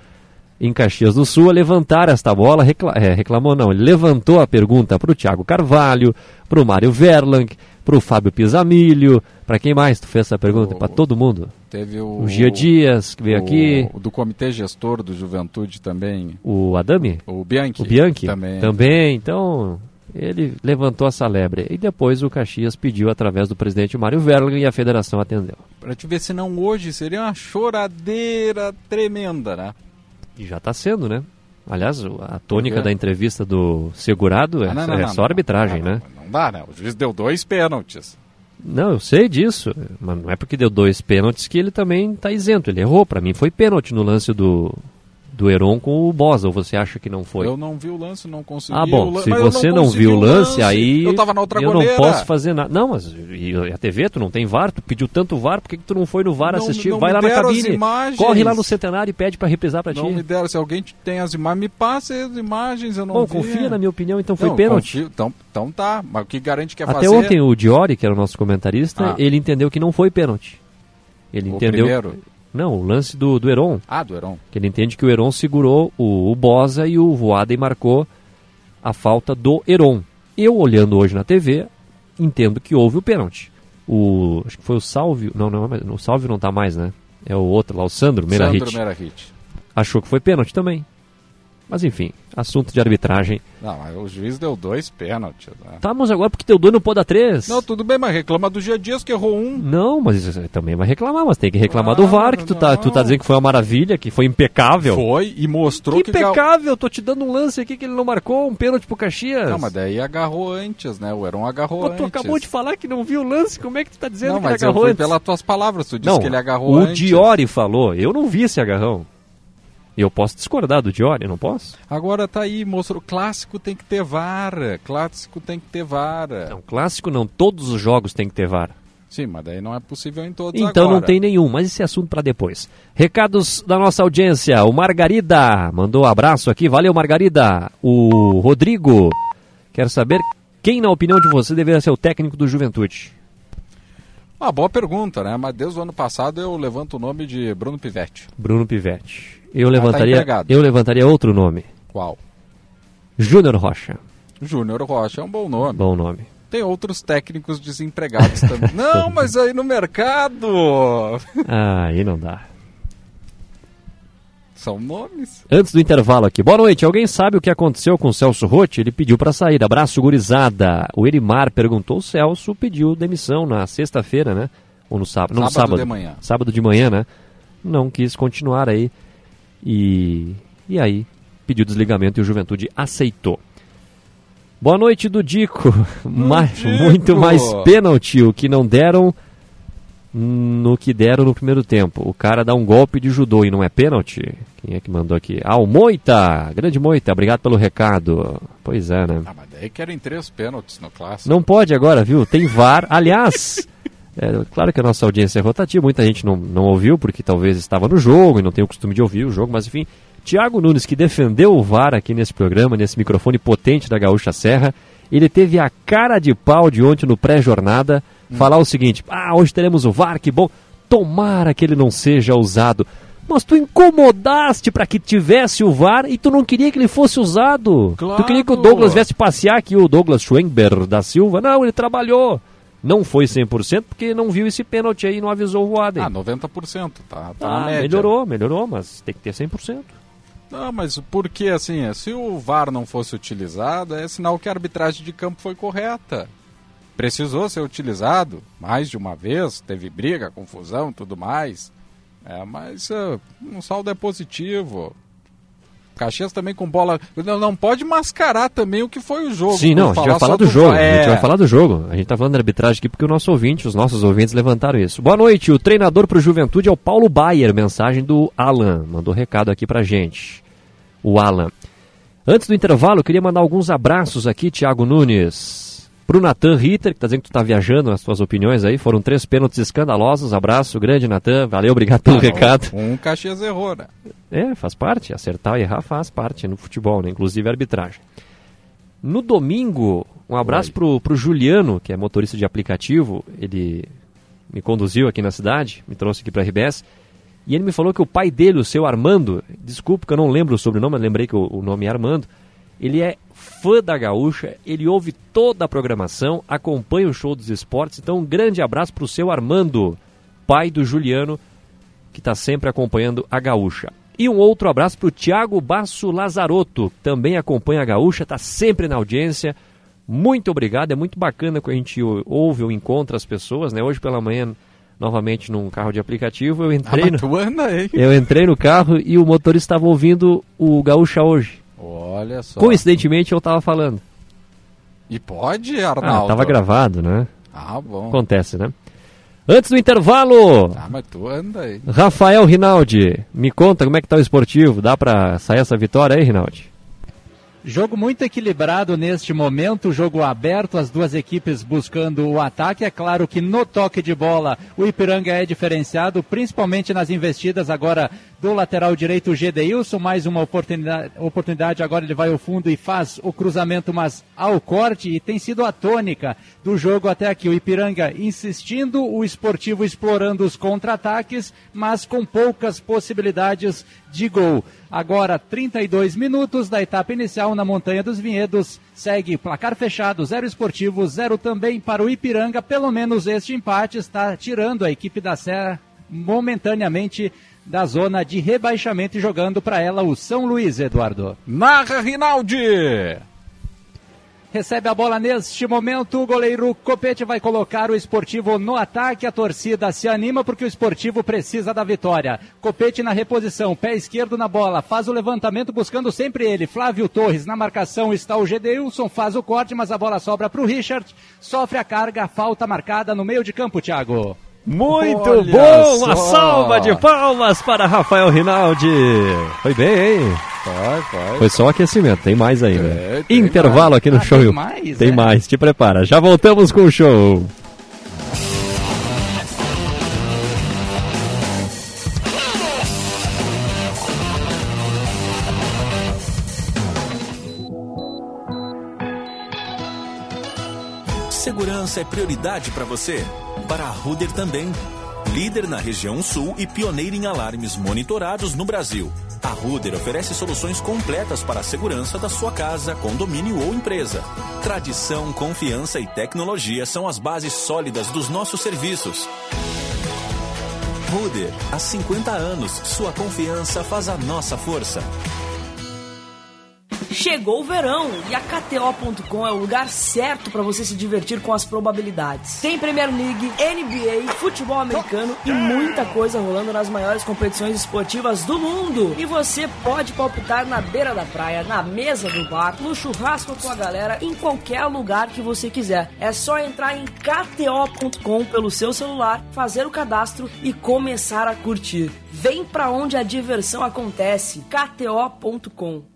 em Caxias do Sul a levantar esta bola. Recla é, reclamou não, ele levantou a pergunta para o Thiago Carvalho, para o Mário Verlang, para o Fábio Pisamilho, para quem mais tu fez essa pergunta? Para todo mundo. Teve o... O Gia Dias, que veio o- aqui. O do Comitê Gestor do Juventude também. O Adami? O Bianchi. O Bianchi? Também. Também. Então, ele levantou essa lebre. E depois o Caxias pediu através do presidente Mário Verlang e a federação atendeu. Pra te ver se não hoje seria uma choradeira tremenda, né? E já está sendo, né? Aliás, a tônica da entrevista do segurado é, Ah, não, não, é só não. arbitragem, né? Não dá, né? O juiz deu dois pênaltis. Não, eu sei disso, mas não é porque deu dois pênaltis que ele também está isento. Ele errou, para mim foi pênalti no lance do, do Heron com o Bosa, ou você acha que não foi? Eu não vi o lance, não consegui. Ah, bom, se você não, não, viu o lance, aí Eu tava na outra eu goleira. não posso fazer nada. Não, mas e a TV, tu não tem VAR, tu pediu tanto VAR, por que, que tu não foi no VAR Não- assistir? não Vai lá na cabine, corre lá no Centenário e pede para reprisar para ti. Não me deram. Se alguém tem as imagens, me passe as imagens, eu não Bom, vi. confia na minha opinião, então foi pênalti. Então, então tá, mas o que garante que é Até fazer... ontem o Diori, que era o nosso comentarista, Ah. ele entendeu que não foi pênalti. Ele O entendeu. primeiro? Não, o lance do, do Heron. Ah, do Heron. Que ele entende que o Heron segurou o, o Bosa e o Voaden marcou a falta do Heron. Eu, olhando hoje na TV, entendo que houve o pênalti. O, acho que foi o Salvio. Não, não, é o Salvio não tá mais, né? É o outro lá, o Sandro Merahit. Sandro Merahit. Achou que foi pênalti também. Mas enfim, assunto de arbitragem. Não, mas o juiz deu dois pênaltis. Né? Tá, mas agora porque deu dois não pode dar três. Não, tudo bem, mas reclama do Gia Dias que errou um. Não, mas aí também vai reclamar, mas tem que reclamar Ah, do VAR, que tu tá, tu tá dizendo que foi uma maravilha, que foi impecável. Foi e mostrou que... impecável, tô te dando um lance aqui que ele não marcou, um pênalti pro Caxias. Não, mas daí agarrou antes, né? O Heron agarrou Pô, antes. tu acabou de falar que não viu o lance, como é que tu tá dizendo Não, que ele mas eu agarrou fui antes? pelas tuas palavras, tu disse não, que ele agarrou o antes. Diori falou, eu não vi esse agarrão. E eu posso discordar do Diori, não posso? Agora tá aí, mostrou. Clássico tem que ter VAR. Clássico tem que ter VAR. Não, clássico não, todos os jogos tem que ter VAR. Sim, mas daí não é possível em todos Então agora. não tem nenhum, mas esse é assunto para depois. Recados da nossa audiência. O Margarida mandou um abraço aqui. Valeu, Margarida. O Rodrigo quer saber quem, na opinião de você, deveria ser o técnico do Juventude. Uma boa pergunta, né? Mas desde o ano passado eu levanto o nome de Bruno Pivetti. Bruno Pivetti. Eu Ah, tá levantaria, empregado. eu levantaria outro nome. Qual? Júnior Rocha. Júnior Rocha é um bom nome. Bom nome. Tem outros técnicos desempregados também. não, mas aí no mercado. Ah, aí não dá. São nomes. Antes do intervalo aqui. Boa noite. Alguém sabe o que aconteceu com o Celso Rotti? Ele pediu para sair. Abraço, gurizada. O Erimar perguntou. O Celso pediu demissão na sexta-feira, né? Ou no sábado? Não, no Sábado sábado. de manhã. Sábado de manhã, né? Não quis continuar aí. E, e aí pediu desligamento e o Juventude aceitou. Boa noite do Dico. Mais, muito mais pênalti o que não deram no que deram no primeiro tempo. O cara dá um golpe de judô e não é pênalti? Quem é que mandou aqui? Ah, o Moita! Grande Moita, obrigado pelo recado. Pois é, né? Ah, mas daí querem três pênaltis no clássico. Não pode agora, viu? Tem VAR. Aliás, é, claro que a nossa audiência é rotativa, muita gente não, não ouviu porque talvez estava no jogo e não tem o costume de ouvir o jogo, mas enfim. Tiago Nunes, que defendeu o VAR aqui nesse programa, nesse microfone potente da Gaúcha Serra, ele teve a cara de pau de ontem no pré-jornada hum. falar o seguinte: ah, hoje teremos o VAR, que bom, tomara que ele não seja usado. Mas tu incomodaste para que tivesse o VAR e tu não queria que ele fosse usado. Claro. Tu queria que o Douglas viesse passear aqui, o Douglas Schwenber da Silva. Não, ele trabalhou. Não foi 100% porque não viu esse pênalti aí e não avisou o Voaden. Ah, 90%, tá, tá ah, na média. Melhorou, melhorou, mas tem que ter 100%. Não, mas porque assim, se o VAR não fosse utilizado, é sinal que a arbitragem de campo foi correta. Precisou ser utilizado mais de uma vez, teve briga, confusão, tudo mais. É, mas uh, um saldo é positivo. Caxias também com bola. Não, não pode mascarar também o que foi o jogo. Sim, não, a gente vai falar do jogo. É... A gente vai falar do jogo. A gente tá falando da arbitragem aqui porque o nosso ouvinte, os nossos ouvintes levantaram isso. Boa noite, o treinador pro Juventude é o Paulo Bayer. Mensagem do Alan. Mandou recado aqui pra gente. O Alan. Antes do intervalo, eu queria mandar alguns abraços aqui, Thiago Nunes. Pro Natan Ritter, que tá dizendo que tu tá viajando, as tuas opiniões aí. Foram três pênaltis escandalosos. Abraço grande, Natan. Valeu, obrigado pelo ah, recado. Um Caxias errou, né? É, faz parte. Acertar e errar faz parte no futebol, né? Inclusive a arbitragem. No domingo, um abraço pro, pro Juliano, que é motorista de aplicativo. Ele me conduziu aqui na cidade, me trouxe aqui pra RBS. E ele me falou que o pai dele, o seu Armando, desculpa que eu não lembro o sobrenome, mas lembrei que o, o nome é Armando, ele é fã da Gaúcha, ele ouve toda a programação, acompanha o show dos esportes. Então, um grande abraço para o seu Armando, pai do Juliano, que está sempre acompanhando a Gaúcha. E um outro abraço para o Tiago Basso Lazarotto, também acompanha a Gaúcha, está sempre na audiência. Muito obrigado, é muito bacana que a gente ouve ou encontra as pessoas, né? Hoje pela manhã, novamente num carro de aplicativo, eu entrei, no... anda, eu entrei no carro e o motorista estava ouvindo o Gaúcha hoje. Olha só. Coincidentemente eu tava falando. E pode, Arnaldo? Ah, tava gravado, né? Ah, bom. Acontece, né? Antes do intervalo. Ah, mas tu anda aí. Rafael Rinaldi, me conta como é que tá o esportivo. Dá pra sair essa vitória aí, Rinaldi? Jogo muito equilibrado neste momento, jogo aberto, as duas equipes buscando o ataque. É claro que no toque de bola o Ipiranga é diferenciado, principalmente nas investidas agora do lateral direito, o Gedeilson. Mais uma oportunidade, oportunidade, agora ele vai ao fundo e faz o cruzamento, mas ao corte. E tem sido a tônica do jogo até aqui. O Ipiranga insistindo, o esportivo explorando os contra-ataques, mas com poucas possibilidades de gol. Agora, 32 minutos da etapa inicial na Montanha dos Vinhedos. Segue placar fechado, zero esportivo, zero também para o Ipiranga. Pelo menos este empate está tirando a equipe da Serra momentaneamente da zona de rebaixamento e jogando para ela o São Luís, Eduardo. Narra Rinaldi! Recebe a bola neste momento. O goleiro Copete vai colocar o esportivo no ataque. A torcida se anima porque o esportivo precisa da vitória. Copete na reposição, pé esquerdo na bola, faz o levantamento buscando sempre ele. Flávio Torres na marcação está o Gedeilson, faz o corte, mas a bola sobra para o Richard. Sofre a carga, falta marcada no meio de campo, Thiago. Muito Olha bom! Uma salva de palmas para Rafael Rinaldi. Foi bem, hein? Vai, vai. Foi só aquecimento, tem mais ainda. É, Intervalo mais. aqui no ah, show. Tem mais? Tem é? mais, te prepara. Já voltamos com o show. Segurança é prioridade para você? Para a Ruder também. Líder na região sul e pioneira em alarmes monitorados no Brasil. A Ruder oferece soluções completas para a segurança da sua casa, condomínio ou empresa. Tradição, confiança e tecnologia são as bases sólidas dos nossos serviços. Ruder, há 50 anos, sua confiança faz a nossa força. Chegou o verão e a KTO.com é o lugar certo para você se divertir com as probabilidades. Tem Premier League, NBA, futebol americano e muita coisa rolando nas maiores competições esportivas do mundo. E você pode palpitar na beira da praia, na mesa do bar, no churrasco com a galera, em qualquer lugar que você quiser. É só entrar em KTO.com pelo seu celular, fazer o cadastro e começar a curtir. Vem pra onde a diversão acontece. KTO.com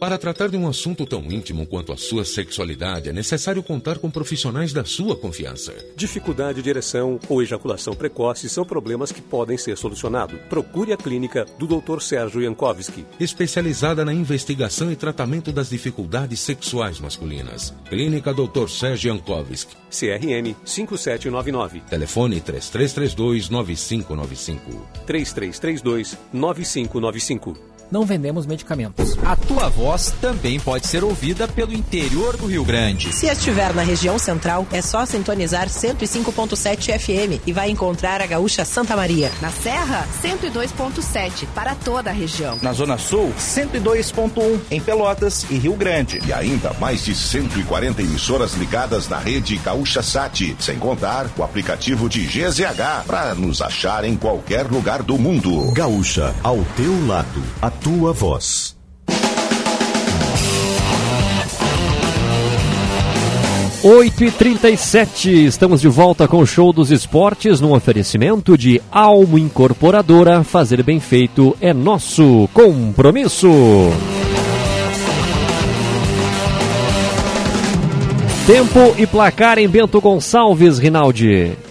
Para tratar de um assunto tão íntimo quanto a sua sexualidade, é necessário contar com profissionais da sua confiança. Dificuldade de ereção ou ejaculação precoce são problemas que podem ser solucionados. Procure a clínica do Dr. Sérgio Jankowski. Especializada na investigação e tratamento das dificuldades sexuais masculinas. Clínica Dr. Sérgio Jankowski. CRM 5799. Telefone 3332 9595. 3332 9595 não vendemos medicamentos. A tua voz também pode ser ouvida pelo interior do Rio Grande. Se estiver na região central, é só sintonizar 105.7 FM e vai encontrar a Gaúcha Santa Maria. Na Serra, 102.7 para toda a região. Na Zona Sul, 102.1 em Pelotas e Rio Grande. E ainda mais de 140 emissoras ligadas na rede Gaúcha Sat, sem contar o aplicativo de GZH para nos achar em qualquer lugar do mundo. Gaúcha, ao teu lado. A tua voz. Oito e trinta estamos de volta com o Show dos Esportes no oferecimento de Almo Incorporadora. Fazer bem feito é nosso compromisso. Tempo e placar em Bento Gonçalves, Rinaldi.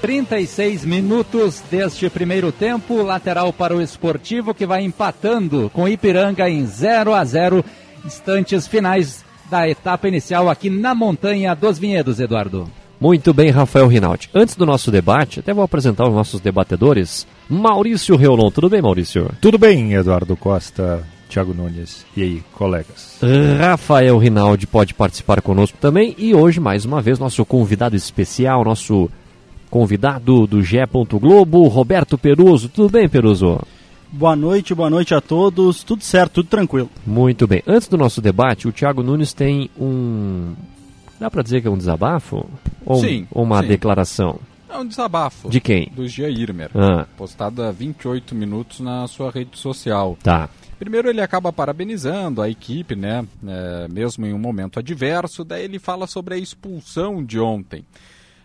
36 minutos deste primeiro tempo, lateral para o esportivo que vai empatando com Ipiranga em 0 a 0 instantes finais da etapa inicial aqui na Montanha dos Vinhedos, Eduardo. Muito bem, Rafael Rinaldi. Antes do nosso debate, até vou apresentar os nossos debatedores. Maurício Reolon, tudo bem, Maurício? Tudo bem, Eduardo Costa, Thiago Nunes. E aí, colegas? Rafael Rinaldi pode participar conosco também. E hoje, mais uma vez, nosso convidado especial, nosso convidado do GE. Globo, Roberto Peruso. Tudo bem, Peruso? Boa noite, boa noite a todos. Tudo certo, tudo tranquilo. Muito bem. Antes do nosso debate, o Thiago Nunes tem um. Dá para dizer que é um desabafo? Ou, sim, ou uma sim. declaração? É um desabafo. De quem? Do Gia Irmer. Ah. Postado há 28 minutos na sua rede social. Tá. Primeiro ele acaba parabenizando a equipe, né? É, mesmo em um momento adverso. Daí ele fala sobre a expulsão de ontem.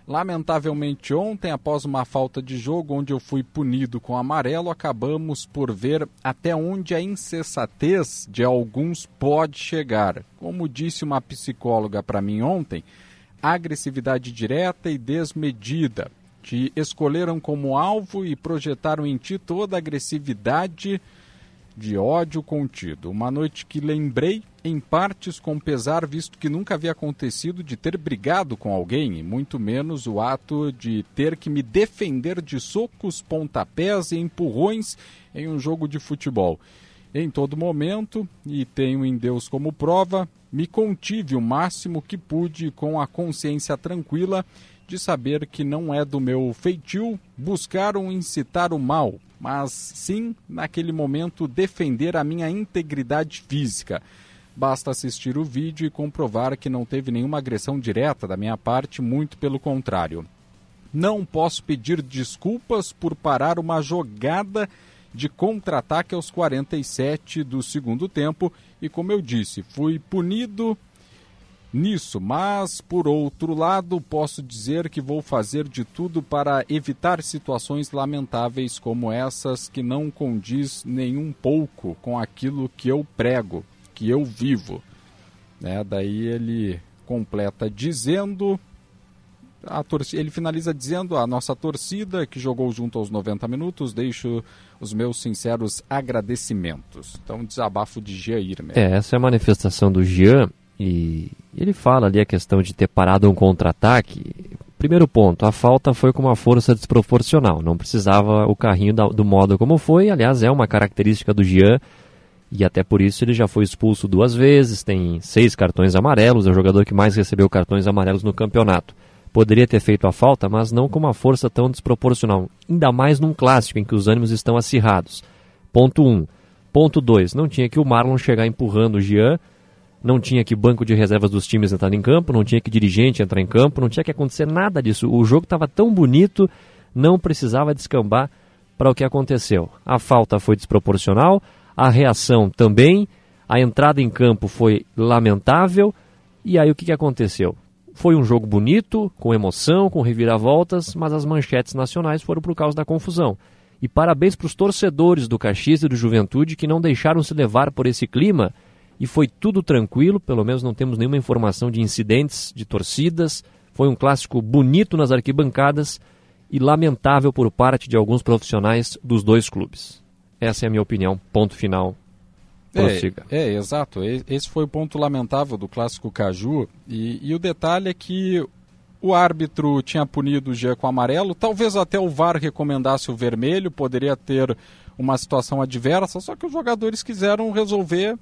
Lamentavelmente, ontem, após uma falta de jogo onde eu fui punido com amarelo, acabamos por ver até onde a insensatez de alguns pode chegar. Como disse uma psicóloga para mim ontem, agressividade direta e desmedida. Te escolheram como alvo e projetaram em ti toda a agressividade de ódio contido. Uma noite que lembrei em partes com pesar, visto que nunca havia acontecido de ter brigado com alguém, e muito menos o ato de ter que me defender de socos, pontapés e empurrões em um jogo de futebol. Em todo momento, e tenho em Deus como prova, me contive o máximo que pude com a consciência tranquila de saber que não é do meu feitio buscar ou incitar o mal, mas sim, naquele momento, defender a minha integridade física. Basta assistir o vídeo e comprovar que não teve nenhuma agressão direta da minha parte, muito pelo contrário. Não posso pedir desculpas por parar uma jogada de contra-ataque aos 47 do segundo tempo e, como eu disse, fui punido nisso, mas por outro lado, posso dizer que vou fazer de tudo para evitar situações lamentáveis como essas que não condiz nenhum pouco com aquilo que eu prego, que eu vivo. Né? Daí ele completa dizendo ele finaliza dizendo a nossa torcida que jogou junto aos 90 minutos, deixo os meus sinceros agradecimentos. Então, desabafo de Jean Irmer. É, essa é a manifestação do Jean e ele fala ali a questão de ter parado um contra-ataque. Primeiro ponto, a falta foi com uma força desproporcional, não precisava o carrinho do modo como foi, aliás, é uma característica do Jean e até por isso ele já foi expulso duas vezes, tem seis cartões amarelos, é o jogador que mais recebeu cartões amarelos no campeonato. Poderia ter feito a falta, mas não com uma força tão desproporcional, ainda mais num clássico em que os ânimos estão acirrados. Ponto 1. Um. Ponto 2. Não tinha que o Marlon chegar empurrando o Jean, não tinha que banco de reservas dos times entrar em campo, não tinha que dirigente entrar em campo, não tinha que acontecer nada disso. O jogo estava tão bonito, não precisava descambar para o que aconteceu. A falta foi desproporcional, a reação também, a entrada em campo foi lamentável, e aí o que, que aconteceu? Foi um jogo bonito, com emoção, com reviravoltas, mas as manchetes nacionais foram por causa da confusão. E parabéns para os torcedores do Caxias e do Juventude que não deixaram se levar por esse clima e foi tudo tranquilo, pelo menos não temos nenhuma informação de incidentes, de torcidas. Foi um clássico bonito nas arquibancadas e lamentável por parte de alguns profissionais dos dois clubes. Essa é a minha opinião. Ponto final. É, é, exato. Esse foi o ponto lamentável do clássico Caju. E, e o detalhe é que o árbitro tinha punido o Jean com amarelo. Talvez até o VAR recomendasse o vermelho. Poderia ter uma situação adversa. Só que os jogadores quiseram resolver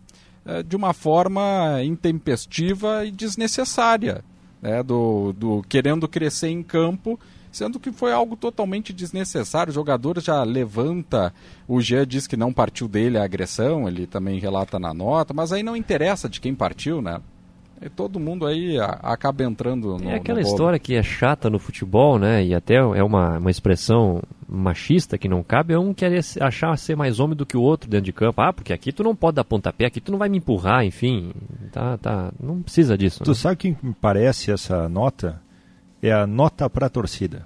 de uma forma intempestiva e desnecessária. Né? Do, do querendo crescer em campo sendo que foi algo totalmente desnecessário. O jogador já levanta, o Jean diz que não partiu dele a agressão, ele também relata na nota, mas aí não interessa de quem partiu, né? E todo mundo aí acaba entrando no. É aquela no história que é chata no futebol, né? E até é uma, uma expressão machista que não cabe. É um querer achar ser mais homem do que o outro dentro de campo. Ah, porque aqui tu não pode dar pontapé, aqui tu não vai me empurrar, enfim. Tá, tá. Não precisa disso. Tu né? sabe que me parece essa nota? é a nota para a torcida.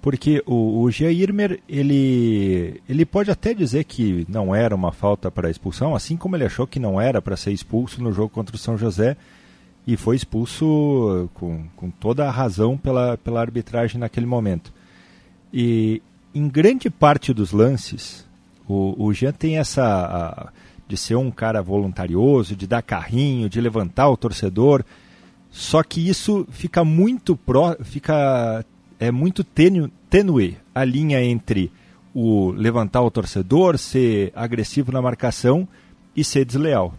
Porque o, o Irmer, ele, ele pode até dizer que não era uma falta para expulsão, assim como ele achou que não era para ser expulso no jogo contra o São José, e foi expulso com, com toda a razão pela, pela arbitragem naquele momento. E em grande parte dos lances, o, o Jean tem essa. A, de ser um cara voluntarioso, de dar carrinho, de levantar o torcedor. Só que isso fica muito pró, fica é muito tênue, a linha entre o levantar o torcedor, ser agressivo na marcação e ser desleal.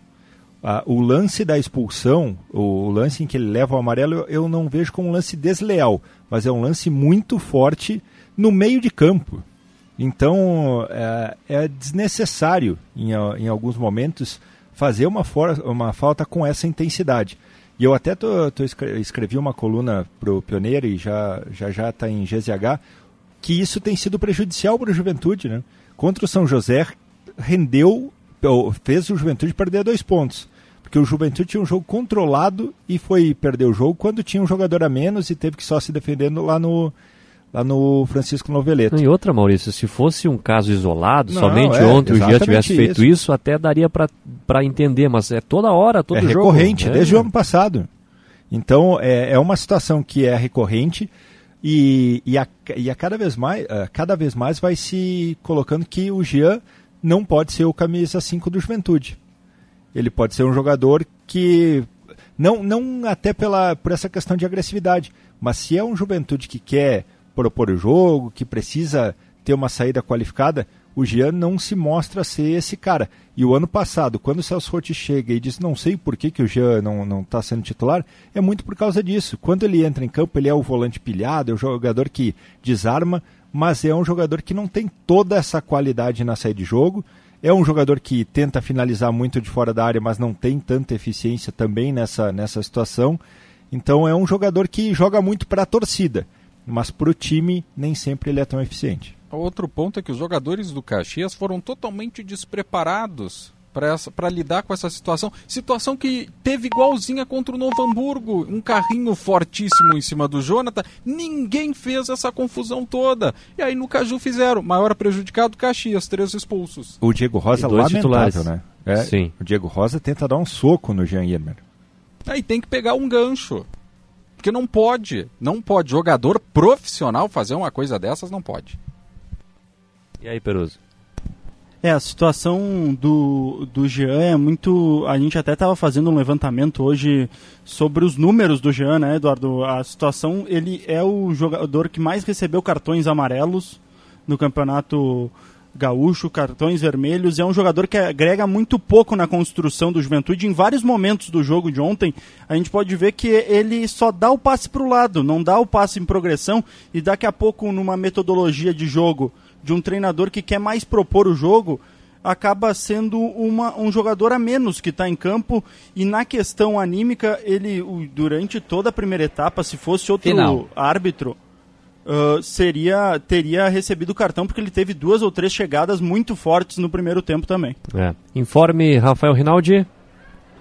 Ah, o lance da expulsão, o, lance em que ele leva o amarelo, eu, eu, não vejo como um lance desleal, mas é um lance muito forte no meio de campo. Então é, é desnecessário, em, em alguns momentos, fazer uma, for, uma falta com essa intensidade. E eu até tô, tô escrevi uma coluna para o Pioneiro e já já já está em GZH que isso tem sido prejudicial para a Juventude, né? Contra o São José rendeu, fez o Juventude perder dois pontos, porque o Juventude tinha um jogo controlado e foi perder o jogo quando tinha um jogador a menos e teve que só se defendendo lá no lá no Francisco Noveleto. E outra, Maurício, se fosse um caso isolado, Não, somente é, ontem o Gia tivesse feito isso. até daria para entender, mas é toda hora, todo é jogo. recorrente, é. desde o ano passado. Então, é, é uma situação que é recorrente e, e, a, e a cada, vez mais, cada vez mais vai se colocando que o Jean não pode ser o camisa 5 do Juventude. Ele pode ser um jogador que não, não até pela, por essa questão de agressividade, mas se é um Juventude que quer propor o jogo, que precisa ter uma saída qualificada, o Jean não se mostra ser esse cara. E o ano passado, quando o Celso Rotti chega e diz não sei por que, que o Jean não está sendo titular, é muito por causa disso. Quando ele entra em campo, ele é o volante pilhado, é o jogador que desarma, mas é um jogador que não tem toda essa qualidade na saída de jogo. É um jogador que tenta finalizar muito de fora da área, mas não tem tanta eficiência também nessa, nessa situação. Então é um jogador que joga muito para a torcida mas para o time nem sempre ele é tão eficiente. Outro ponto é que os jogadores do Caxias foram totalmente despreparados para lidar com essa situação. Situação que teve igualzinha contra o Novo Hamburgo. Um carrinho fortíssimo em cima do Jonathan. Ninguém fez essa confusão toda. E aí no Caju fizeram. Maior prejudicado Caxias, três expulsos. O Diego Rosa lamentável, titulares. né? É, Sim. O Diego Rosa tenta dar um soco no Jean Yemer. Aí tem que pegar um gancho. Porque não pode, não pode. Jogador profissional fazer uma coisa dessas não pode. E aí, Peruso? É, a situação do, do Jean é muito. A gente até estava fazendo um levantamento hoje sobre os números do Jean, né, Eduardo? A situação, ele é o jogador que mais recebeu cartões amarelos no campeonato gaúcho, cartões vermelhos. É um jogador que agrega muito pouco na construção do Juventude. Em vários momentos do jogo de ontem, a gente pode ver que ele só dá o passe para o lado, não dá o passe em progressão. E daqui a pouco, numa metodologia de jogo de um treinador que quer mais propor o jogo, acaba sendo uma, um jogador a menos que está em campo. E na questão anímica, ele, durante toda a primeira etapa, se fosse outro Final. árbitro, seria teria recebido o cartão, porque ele teve duas ou três chegadas muito fortes no primeiro tempo também. É. Informe Rafael Rinaldi.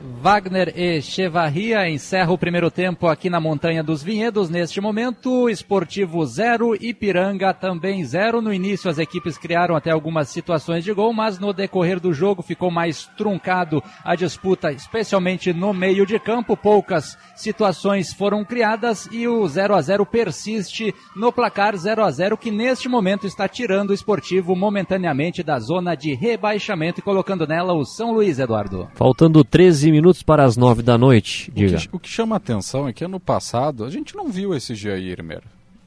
Wagner Echevarria encerra o primeiro tempo aqui na Montanha dos Vinhedos. Neste momento, Esportivo 0, Ipiranga também 0. No início, as equipes criaram até algumas situações de gol, mas no decorrer do jogo ficou mais truncado a disputa, especialmente no meio de campo. Poucas situações foram criadas e o 0 a 0 persiste no placar 0 a 0 que neste momento está tirando o Esportivo momentaneamente da zona de rebaixamento e colocando nela o São Luís, Eduardo. Faltando 13 15 minutos para as 9 da noite. Diga. O que, o que chama a atenção é que ano passado a gente não viu esse Jairmer.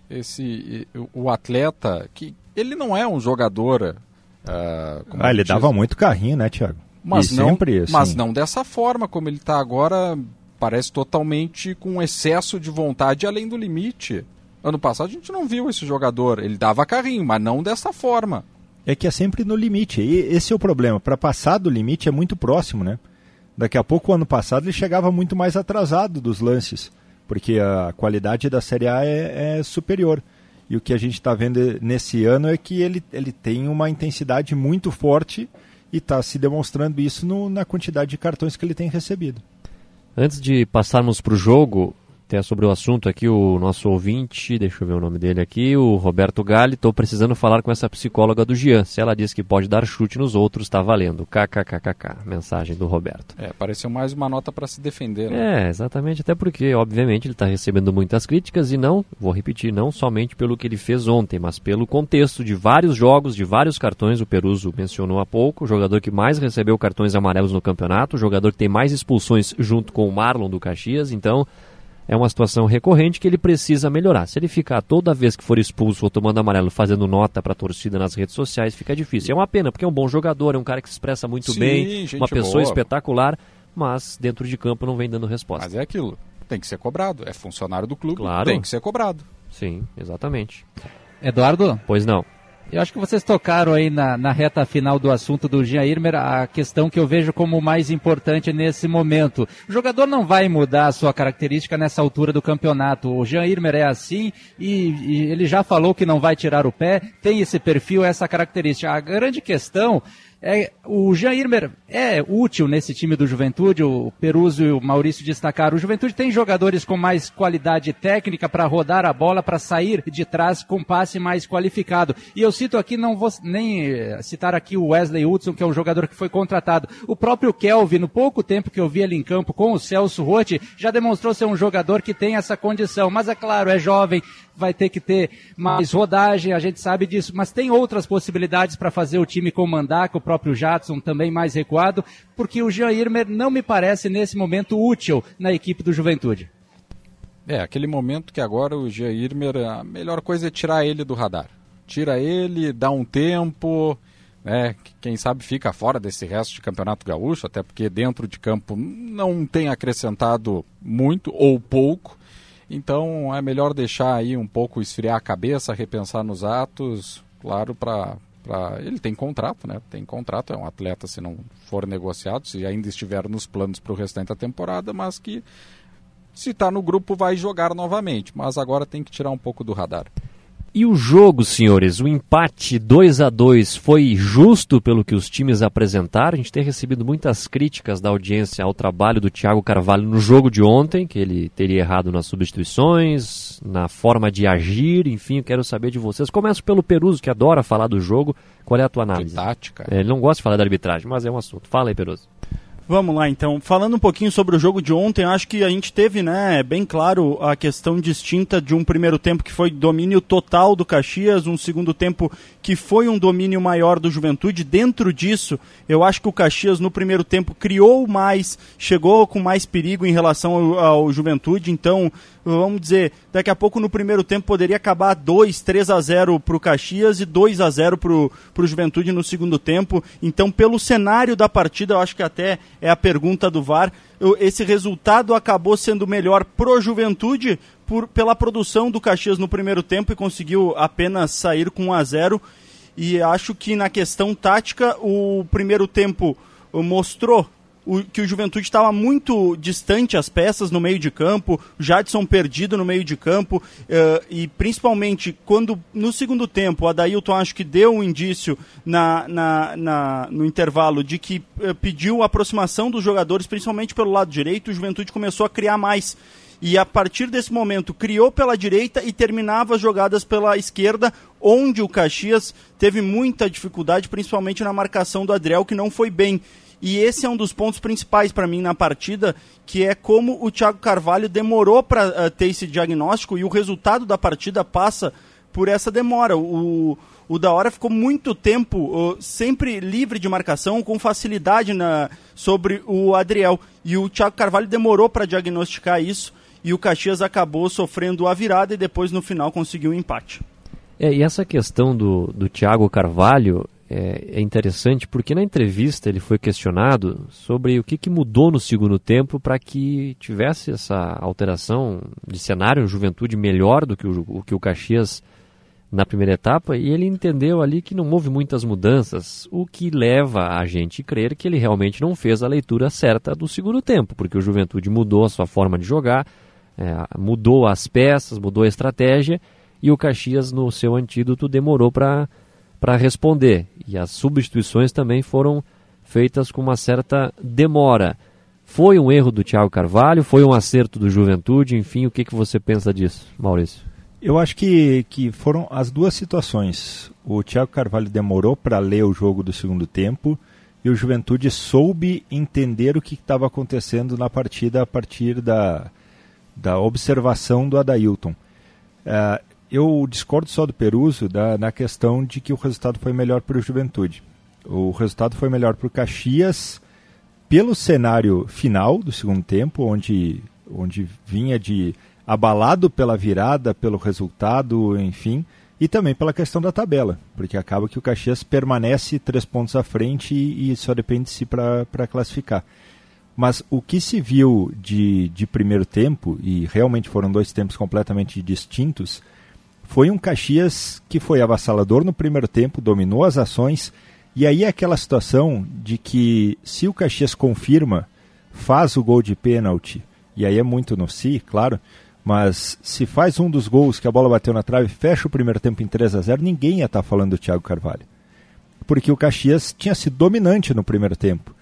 Esse, o, atleta que ele não é um jogador. Uh, ah, ele dava muito carrinho, né, Thiago? Mas, e não, sempre, assim... mas não dessa forma como ele está agora. Parece totalmente com excesso de vontade além do limite. Ano passado a gente não viu esse jogador. Ele dava carrinho, mas não dessa forma. É que é sempre no limite. E esse é o problema. Para passar do limite é muito próximo, né? Daqui a pouco, o ano passado, ele chegava muito mais atrasado dos lances, porque a qualidade da Série A é, é superior. E o que a gente está vendo nesse ano é que ele, ele tem uma intensidade muito forte e está se demonstrando isso no, na quantidade de cartões que ele tem recebido. Antes de passarmos para o jogo, até sobre o assunto aqui, o nosso ouvinte, deixa eu ver o nome dele aqui, o Roberto Galli, estou precisando falar com essa psicóloga do Gian. Se ela diz que pode dar chute nos outros, está valendo. KKKKK, mensagem do Roberto. É, pareceu mais uma nota para se defender, né? É, exatamente, até porque, obviamente, ele está recebendo muitas críticas e não, vou repetir, não somente pelo que ele fez ontem, mas pelo contexto de vários jogos, de vários cartões, o Peruso mencionou há pouco, o jogador que mais recebeu cartões amarelos no campeonato, o jogador que tem mais expulsões junto com o Marlon do Caxias, então é uma situação recorrente que ele precisa melhorar. Se ele ficar toda vez que for expulso ou tomando amarelo fazendo nota para a torcida nas redes sociais, fica difícil. É uma pena, porque é um bom jogador, é um cara que se expressa muito Sim, bem, uma pessoa boa. espetacular, mas dentro de campo não vem dando resposta. Mas é aquilo, tem que ser cobrado. É funcionário do clube, Claro. tem que ser cobrado. Sim, exatamente. Eduardo? Pois não. Eu acho que vocês tocaram aí na, na reta final do assunto do Jean Irmer a questão que eu vejo como mais importante nesse momento. O jogador não vai mudar a sua característica nessa altura do campeonato. O Jean Irmer é assim e, e ele já falou que não vai tirar o pé, tem esse perfil, essa característica. A grande questão é, o Irmer é útil nesse time do Juventude, o Peruso e o Maurício destacaram. O Juventude tem jogadores com mais qualidade técnica para rodar a bola, para sair de trás com passe mais qualificado. E eu cito aqui, não vou nem eh, citar aqui o Wesley Hudson, que é um jogador que foi contratado. O próprio Kelvin, no pouco tempo que eu vi ele em campo com o Celso Rotti, já demonstrou ser um jogador que tem essa condição. Mas é claro, é jovem, vai ter que ter mais rodagem, a gente sabe disso, mas tem outras possibilidades para fazer o time comandar, com o próprio Jadson também mais recuado, porque o Jean Irmer não me parece nesse momento útil na equipe do Juventude. É, aquele momento que agora o Jean Irmer, a melhor coisa é tirar ele do radar. Tira ele, dá um tempo, né? Quem sabe fica fora desse resto de campeonato gaúcho, até porque dentro de campo não tem acrescentado muito ou pouco. Então é melhor deixar aí um pouco esfriar a cabeça, repensar nos atos, claro, para Pra... Ele tem contrato, né? Tem contrato, é um atleta se não for negociado, se ainda estiver nos planos para o restante da temporada, mas que se está no grupo vai jogar novamente, mas agora tem que tirar um pouco do radar. E o jogo, senhores, o empate 2 a 2 foi justo pelo que os times apresentaram. A gente tem recebido muitas críticas da audiência ao trabalho do Thiago Carvalho no jogo de ontem, que ele teria errado nas substituições, na forma de agir, enfim, eu quero saber de vocês. Começo pelo Peruso, que adora falar do jogo. Qual é a tua análise? tática. É, ele não gosta de falar da arbitragem, mas é um assunto. Fala aí, Peruso. Vamos lá então. Falando um pouquinho sobre o jogo de ontem, acho que a gente teve, né, bem claro a questão distinta de um primeiro tempo que foi domínio total do Caxias, um segundo tempo que foi um domínio maior do Juventude. Dentro disso, eu acho que o Caxias no primeiro tempo criou mais, chegou com mais perigo em relação ao, ao Juventude. Então, vamos dizer, daqui a pouco no primeiro tempo poderia acabar 2, 3 a 0 para o Caxias e 2 a 0 para o Juventude no segundo tempo. Então, pelo cenário da partida, eu acho que até é a pergunta do VAR, esse resultado acabou sendo melhor pro Juventude por, pela produção do Caxias no primeiro tempo e conseguiu apenas sair com 1 a 0 e acho que na questão tática o primeiro tempo mostrou o, que o Juventude estava muito distante as peças no meio de campo, Jadson perdido no meio de campo, uh, e principalmente quando no segundo tempo o Adailton acho que deu um indício na, na, na no intervalo de que uh, pediu a aproximação dos jogadores, principalmente pelo lado direito, o Juventude começou a criar mais. E a partir desse momento criou pela direita e terminava as jogadas pela esquerda, onde o Caxias teve muita dificuldade, principalmente na marcação do Adriel, que não foi bem. E esse é um dos pontos principais para mim na partida, que é como o Thiago Carvalho demorou para uh, eh, ter esse diagnóstico e o resultado da partida passa por essa demora. O, o da hora ficou muito tempo uh, sempre livre de marcação, com facilidade na, sobre o Adriel. E o Thiago Carvalho demorou para diagnosticar isso e o Caxias acabou sofrendo a virada e depois no final conseguiu o um empate. É, e essa questão do, do Thiago Carvalho, é, é, interessante porque na entrevista ele foi questionado sobre o que, que mudou no segundo tempo para que tivesse essa alteração de cenário, juventude melhor do que o, que o Caxias na primeira etapa, e ele entendeu ali que não houve muitas mudanças, o que leva a gente a crer que ele realmente não fez a leitura certa do segundo tempo, porque o Juventude mudou a sua forma de jogar, é, mudou as peças, mudou a estratégia, e o Caxias, no seu antídoto, demorou para responder. E as substituições também foram feitas com uma certa demora. Foi um erro do Thiago Carvalho? Foi um acerto do Juventude? Enfim, o que, que você pensa disso, Maurício? Eu acho que, que foram as duas situações. O Thiago Carvalho demorou para ler o jogo do segundo tempo e o Juventude soube entender o que estava acontecendo na partida a partir da, da observação do Adailton. Uh, eu discordo só do Peruso da, na questão de que o resultado foi melhor para o Juventude. O resultado foi melhor para o Caxias pelo cenário final do segundo tempo, onde, onde vinha de abalado pela virada, pelo resultado, enfim, e também pela questão da tabela, porque acaba que o Caxias permanece três pontos à frente e, e só depende de si para classificar. Mas o que se viu de, de primeiro tempo, e realmente foram dois tempos completamente distintos, foi um Caxias que foi avassalador no primeiro tempo, dominou as ações, e aí é aquela situação de que se o Caxias confirma, faz o gol de pênalti, e aí é muito no si, claro, mas se faz um dos gols que a bola bateu na trave, fecha o primeiro tempo em 3 a 0 ninguém ia estar tá falando do Thiago Carvalho. Porque o Caxias tinha sido dominante no primeiro tempo.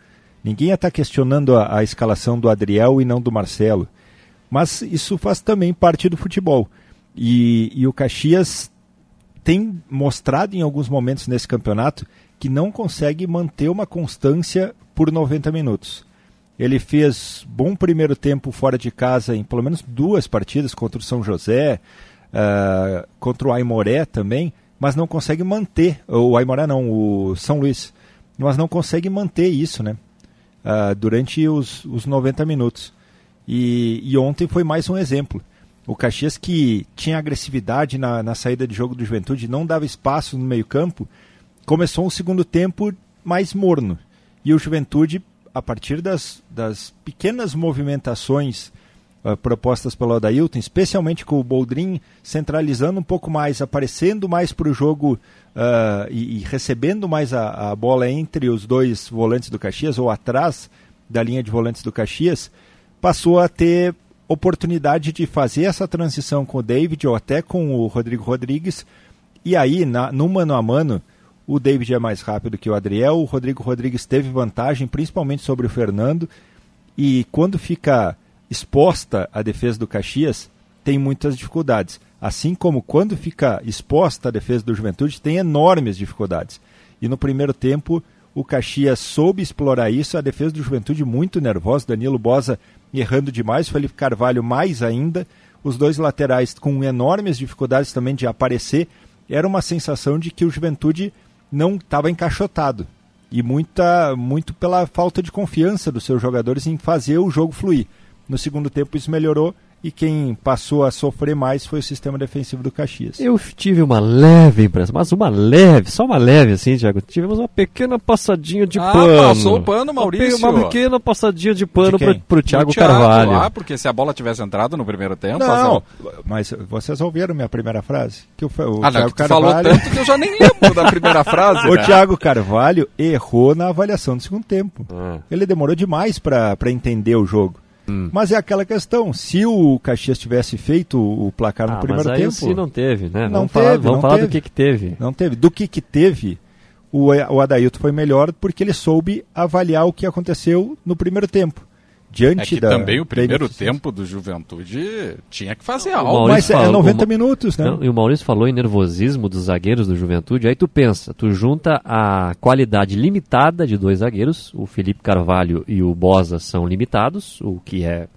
Ninguém ia estar tá questionando a, a escalação do Adriel e não do Marcelo. Mas isso faz também parte do futebol. E, e o Caxias tem mostrado em alguns momentos nesse campeonato que não consegue manter uma constância por 90 minutos. Ele fez bom primeiro tempo fora de casa em pelo menos duas partidas contra o São José, uh, contra o Aimoré também, mas não consegue manter, o Aimoré não, o São Luís, mas não consegue manter isso né, uh, durante os, os 90 minutos. E, e ontem foi mais um exemplo. O Caxias que tinha agressividade na, na saída de jogo do Juventude, não dava espaço no meio-campo, começou um segundo tempo mais morno. E o Juventude, a partir das, das pequenas movimentações uh, propostas pelo Adailton, especialmente com o Boldrin centralizando um pouco mais, aparecendo mais para o jogo uh, e, e, recebendo mais a, a bola entre os dois volantes do Caxias, ou atrás da linha de volantes do Caxias, passou a ter oportunidade de fazer essa transição com o David ou até com o Rodrigo Rodrigues. E aí, na, no mano a mano, o David é mais rápido que o Adriel, o Rodrigo Rodrigues teve vantagem, principalmente sobre o Fernando. E quando fica exposta a defesa do Caxias, tem muitas dificuldades. Assim como quando fica exposta a defesa do Juventude, tem enormes dificuldades. E no primeiro tempo, o Caxias soube explorar isso, a defesa do Juventude muito nervosa, Danilo Bosa errando demais, Felipe Carvalho mais ainda, os dois laterais com enormes dificuldades também de aparecer, era uma sensação de que o Juventude não estava encaixotado. E muita, muito pela falta de confiança dos seus jogadores em fazer o jogo fluir. No segundo tempo isso melhorou e quem passou a sofrer mais foi o sistema defensivo do Caxias. Eu tive uma leve impressão, mas uma leve, só uma leve assim, Thiago. Tivemos uma pequena passadinha de ah, pano. passou o pano, Maurício. Uma, uma pequena passadinha de pano De pro, quem? pro Thiago Thiago, Carvalho. Ah, porque se a bola tivesse entrado no primeiro tempo... Não, mas vocês ouviram minha primeira frase? Que o, o Ah, não, Thiago que tu falou Carvalho... tanto que eu já nem lembro da primeira frase. O né? Thiago Carvalho errou na avaliação do segundo tempo. Ah. Ele demorou demais para entender o jogo. Mas é aquela questão, se o Caxias tivesse feito o placar no Ah, primeiro mas aí tempo... Si não teve, né? Não vamos falar, teve, vamos não falar teve. do que que teve. Não teve. Do que que teve, o, o Adailton foi melhor porque ele soube avaliar o que aconteceu no primeiro tempo. Diante É que da, também o primeiro tempo do Juventude tinha que fazer O algo. Mas é falou- 90 o Ma- minutos, né? Não, e o Maurício falou em nervosismo dos zagueiros do Juventude. Aí tu pensa, tu junta a qualidade limitada de dois zagueiros, o Felipe Carvalho e o Bosa são limitados, o que é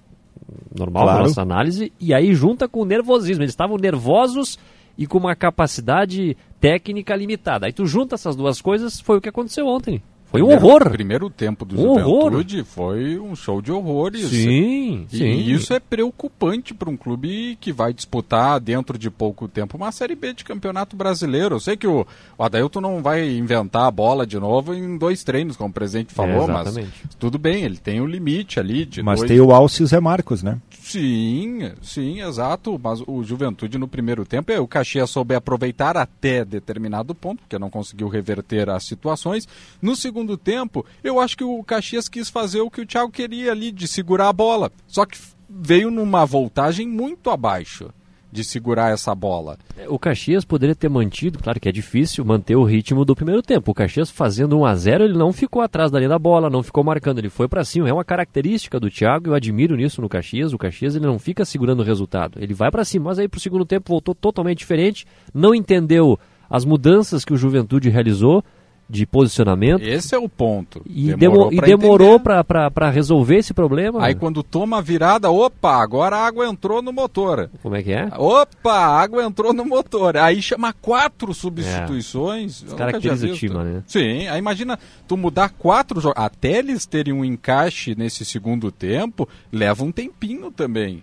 normal Claro. na nossa análise, e aí junta com o nervosismo. Eles estavam nervosos e com uma capacidade técnica limitada. Aí tu junta essas duas coisas, foi o que aconteceu ontem. Foi um Primeiro- horror. primeiro tempo do Um horror. Juventude foi um show de horrores. Sim, e, sim. E isso é preocupante para um clube que vai disputar dentro de pouco tempo uma Série B de Campeonato Brasileiro. Eu sei que o, o Adailton não vai inventar a bola de novo em dois treinos, como o presidente falou, mas exatamente. tudo bem, ele tem um limite ali de Mas dois... tem o Alce e o Zé Marcos, né? Sim, sim, exato. Mas o Juventude no primeiro tempo, o Caxias soube aproveitar até determinado ponto, porque não conseguiu reverter as situações. No segundo tempo, eu acho que o Caxias quis fazer o que o Thiago queria ali, de segurar a bola. Só que veio numa voltagem muito abaixo de segurar essa bola. O Caxias poderia ter mantido, claro que é difícil manter o ritmo do primeiro tempo. O Caxias fazendo 1 a 0 ele não ficou atrás da linha da bola, não ficou marcando, ele foi para cima. É uma característica do Thiago, eu admiro nisso no Caxias. O Caxias ele não fica segurando o resultado, ele vai para cima. Mas aí pro segundo tempo voltou totalmente diferente, não entendeu as mudanças que o Juventude realizou de posicionamento Esse é o ponto. e Demorou para resolver esse problema. Aí quando toma a virada, opa, agora a água entrou no motor. Como é que é? Opa, a água entrou no motor. Aí chama quatro substituições. Nunca Caracteriza o time, né? Sim, aí imagina tu mudar quatro jogos. Até eles terem um encaixe nesse segundo tempo, leva um tempinho também.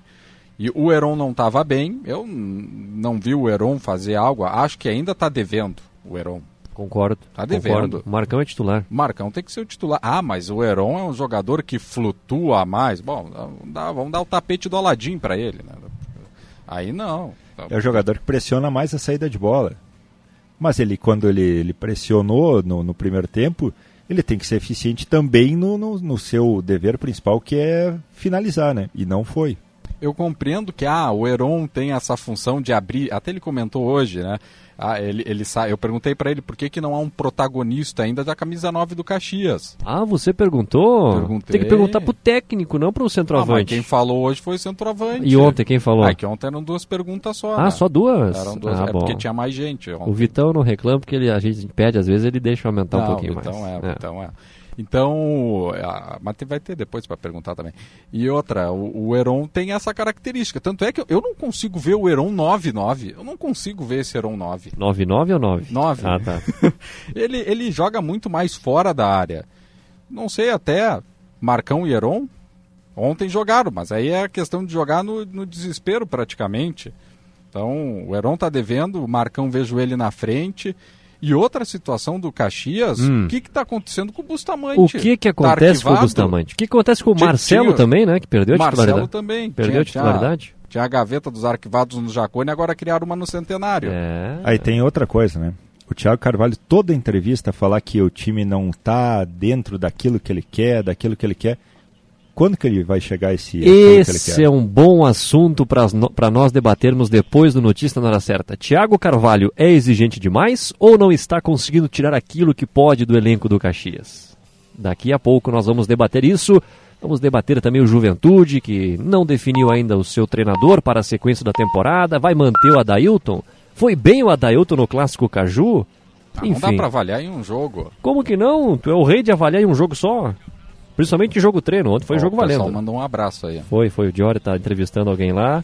E o Heron não estava bem. Eu não vi o Heron fazer algo. Acho que ainda está devendo o Heron. Concordo. Tá devendo. concordo. O Marcão é titular. Marcão tem que ser o titular. Ah, mas o Heron é um jogador que flutua mais. Bom, vamos dar, vamos dar o tapete do Aladim para ele. Né? Aí não. É o jogador que pressiona mais a saída de bola. Mas ele, quando ele, ele pressionou no, no primeiro tempo, ele tem que ser eficiente também no, no, no seu dever principal, que é finalizar, né? E não foi. Eu compreendo que ah, o Heron tem essa função de abrir. Até ele comentou hoje, né? Ah, ele, ele sa... Eu perguntei para ele por que, que não há um protagonista ainda da camisa 9 do Caxias. Ah, você perguntou? Perguntei. Tem que perguntar pro técnico, não pro Ah, mas centroavante. quem falou hoje foi o centroavante. E ontem quem falou? Ah, que ontem eram duas perguntas só. Ah, né? só duas? Eram duas. Ah, é bom. porque tinha mais gente. ontem. O Vitão não reclama porque ele, a gente pede, às vezes ele deixa aumentar um Não, pouquinho então mais. É, Então é. Então, a- mas vai ter depois para perguntar também. E outra, o, o Heron tem essa característica. Tanto é que eu, eu não consigo ver o Heron 9-9. Eu não consigo ver esse Heron 9. 9-9 ou 9? 9. Ah, tá. ele, ele joga muito mais fora da área. Não sei até, Marcão e Heron ontem jogaram, mas aí é a questão de jogar no, no desespero praticamente. Então, o Heron tá devendo, o Marcão vejo ele na frente. E outra situação do Caxias, Hum. o que que tá acontecendo com o Bustamante? O que que Tá acontece com o? Bustamante? O que acontece com o Marcelo tinha- também, né? Que perdeu a Marcelo titularidade. também. Perdeu a Tinha- titularidade? Tinha, tinha a gaveta dos arquivados no Jacone, agora criaram uma no Centenário. É. Aí tem outra coisa, né? O Thiago Carvalho, toda entrevista, falar que o time não tá dentro daquilo que ele quer, daquilo que ele quer. Quando que ele vai chegar esse aquilo que ele Esse é um bom assunto para nós debatermos depois do Notícia na Hora Certa. Tiago Carvalho é exigente demais ou não está conseguindo tirar aquilo que pode do elenco do Caxias? Daqui a pouco nós vamos debater isso. Vamos debater também o Juventude, que não definiu ainda o seu treinador para a sequência da temporada. Vai manter o Adailton? Foi bem o Adailton no Clássico Caju? Ah, não dá pra avaliar em um jogo. Como que não? Tu é o rei de avaliar em um jogo só. Principalmente em jogo treino. Ontem foi Ó, jogo o pessoal valendo. mandou um abraço aí. Foi, foi. O Diori tá entrevistando alguém lá.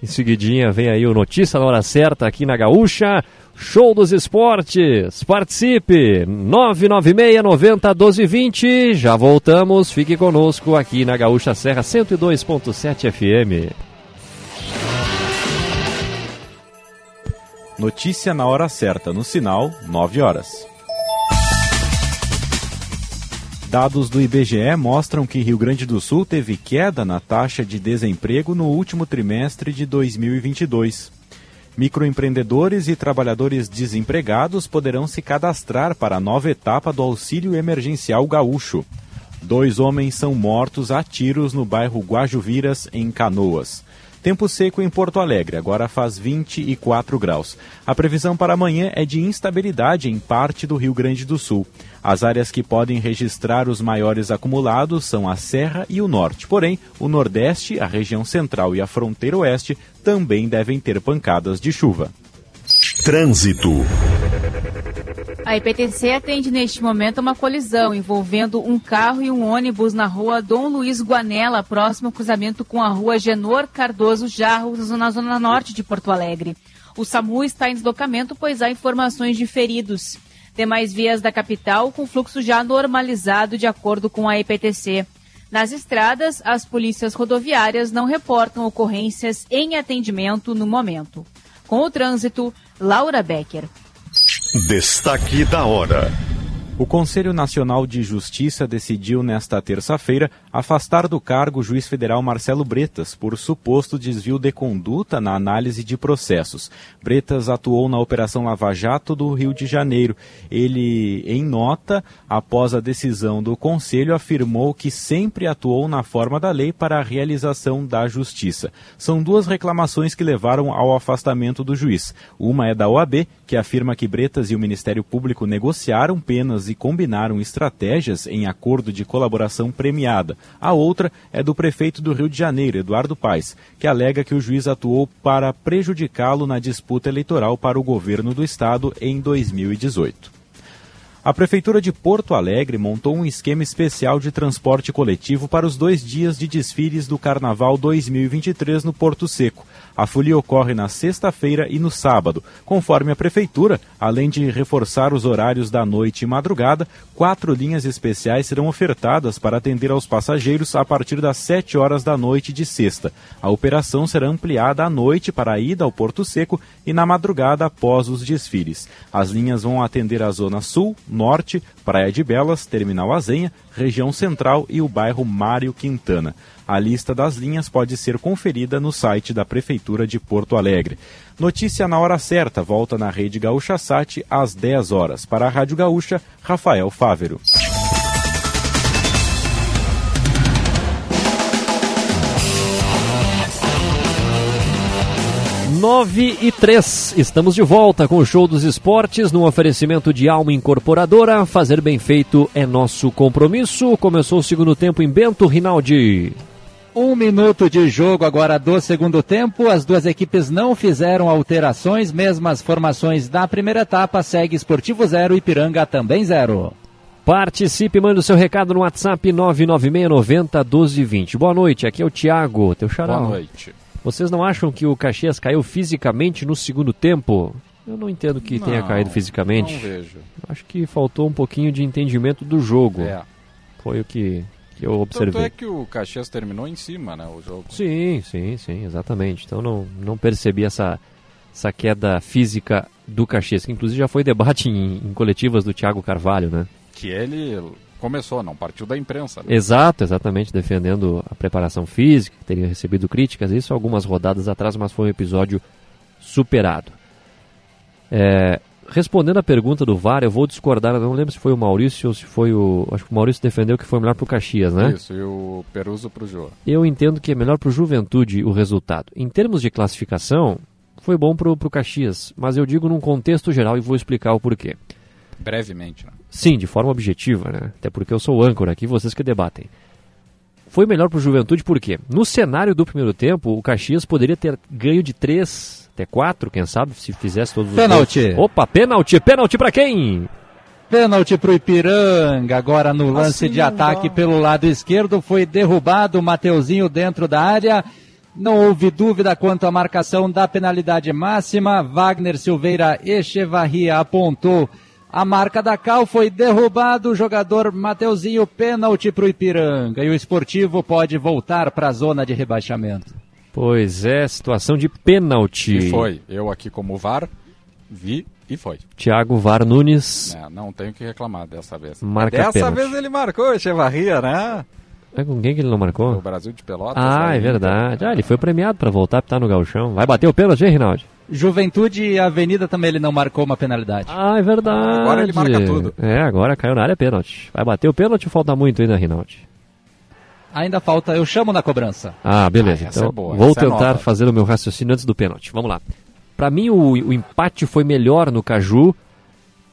Em seguidinha vem aí o Notícia na Hora Certa aqui na Gaúcha. Show dos Esportes. Participe. 996 90 12 20. Já voltamos. Fique conosco aqui na Gaúcha Serra 102.7 FM. Notícia na hora certa, no sinal, 9 horas. Dados do IBGE mostram que Rio Grande do Sul teve queda na taxa de desemprego no último trimestre de 2022. Microempreendedores e trabalhadores desempregados poderão se cadastrar para a nova etapa do Auxílio Emergencial Gaúcho. Dois homens são mortos a tiros no bairro Guajuviras, em Canoas. Tempo seco em Porto Alegre, agora faz 24 graus. A previsão para amanhã é de instabilidade em parte do Rio Grande do Sul. As áreas que podem registrar os maiores acumulados são a Serra e o Norte. Porém, o Nordeste, a região central e a fronteira oeste também devem ter pancadas de chuva. Trânsito. A IPTC atende neste momento uma colisão envolvendo um carro e um ônibus na rua Dom Luiz Guanela, próximo ao cruzamento com a rua Genor Cardoso Jarros, na zona norte de Porto Alegre. O SAMU está em deslocamento, pois há informações de feridos. Demais vias da capital com fluxo já normalizado de acordo com a IPTC. Nas estradas, as polícias rodoviárias não reportam ocorrências em atendimento no momento. Com o trânsito, Laura Becker. Destaque da hora. O Conselho Nacional de Justiça decidiu nesta terça-feira afastar do cargo o juiz federal Marcelo Bretas por suposto desvio de conduta na análise de processos. Bretas atuou na Operação Lava Jato do Rio de Janeiro. Ele, em nota, após a decisão do Conselho, afirmou que sempre atuou na forma da lei para a realização da justiça. São duas reclamações que levaram ao afastamento do juiz. Uma é da OAB, que afirma que Bretas e o Ministério Público negociaram penas e combinaram estratégias em acordo de colaboração premiada. A outra é do prefeito do Rio de Janeiro, Eduardo Paes, que alega que o juiz atuou para prejudicá-lo na disputa eleitoral para o governo do estado em 2018. A Prefeitura de Porto Alegre montou um esquema especial de transporte coletivo para os dois dias de desfiles do Carnaval 2023 no Porto Seco. A folia ocorre na sexta-feira e no sábado. Conforme a Prefeitura, além de reforçar os horários da noite e madrugada, quatro linhas especiais serão ofertadas para atender aos passageiros a partir das 7 horas da noite de sexta. A operação será ampliada à noite para a ida ao Porto Seco e na madrugada após os desfiles. As linhas vão atender a Zona Sul, Norte, Praia de Belas, Terminal Azenha, região central e o bairro Mário Quintana. A lista das linhas pode ser conferida no site da Prefeitura de Porto Alegre. Notícia na hora certa volta na Rede Gaúcha Sat às 10 horas. Para a Rádio Gaúcha, Rafael Fávero. 9 e 3. Estamos de volta com o Show dos Esportes no oferecimento de Alma Incorporadora. Fazer bem feito é nosso compromisso. Começou o segundo tempo em Bento Rinaldi. Um minuto de jogo agora do segundo tempo. As duas equipes não fizeram alterações, mesmas formações da primeira etapa. Segue Esportivo 0 e Piranga também 0. Participe, manda o seu recado no WhatsApp 99690 1220. Boa noite, aqui é o Thiago, teu xará. Boa noite. Vocês não acham que o Caxias caiu fisicamente no segundo tempo? Eu não entendo que tenha Não, caído fisicamente. não vejo. Acho que faltou um pouquinho de entendimento do jogo. É. Foi o que, que eu Tanto observei. é que o Caxias terminou em cima, né, o jogo. Sim, sim, sim, exatamente. Então não, não percebi essa, essa queda física do Caxias, que inclusive já foi debate em, em coletivas do Thiago Carvalho, né? Que ele começou, não partiu da imprensa. né? Exato, exatamente, defendendo a preparação física, que teria recebido críticas, isso algumas rodadas atrás, mas foi um episódio superado. É, respondendo a pergunta do VAR, eu vou discordar, eu não lembro se foi o Maurício ou se foi o. Acho que o Maurício defendeu que foi melhor para o Caxias, né? Isso, e o Peruso pro Jô. Eu entendo que é melhor para o Juventude o resultado. Em termos de classificação, foi bom para o Caxias, mas eu digo num contexto geral e vou explicar o porquê. Brevemente, né? Sim, de forma objetiva, né? Até porque eu sou o âncora aqui, vocês que debatem. Foi melhor para o Juventude porque, no cenário do primeiro tempo, o Caxias poderia ter ganho de 3, até quatro, quem sabe, se fizesse todos os Pênalti. gols. Opa, pênalti, pênalti para quem? Pênalti para o Ipiranga, agora no lance Assim de ataque dá. pelo lado esquerdo, foi derrubado o Mateuzinho dentro da área. Não houve dúvida quanto à marcação da penalidade máxima. Wagner Silveira Echevarria apontou a marca da Cal, foi derrubado o jogador Mateuzinho, pênalti para o Ipiranga. E o esportivo pode voltar para a zona de rebaixamento. Pois é, situação de pênalti. E foi. Eu aqui como VAR, vi e foi. Thiago Var Nunes. É, não tenho que reclamar dessa vez. Marca dessa pênalti. vez ele marcou, Echevarria, né? É com quem que ele não marcou? O Brasil de Pelotas. Ah, aí, é verdade. Ah, ele foi premiado para voltar estar no galchão. Vai bater o pênalti, hein, Rinaldi? Juventude e Avenida também ele não marcou uma penalidade. Ah, é verdade. Agora ele marca tudo. É, agora caiu na área pênalti. Vai bater o pênalti ou falta muito ainda, Rinaldi? Ainda falta, eu chamo na cobrança. Ah, beleza. Ah, então é boa, vou essa é tentar nova. fazer o meu raciocínio antes do pênalti. Vamos lá. Para mim, o, o empate foi melhor no Caju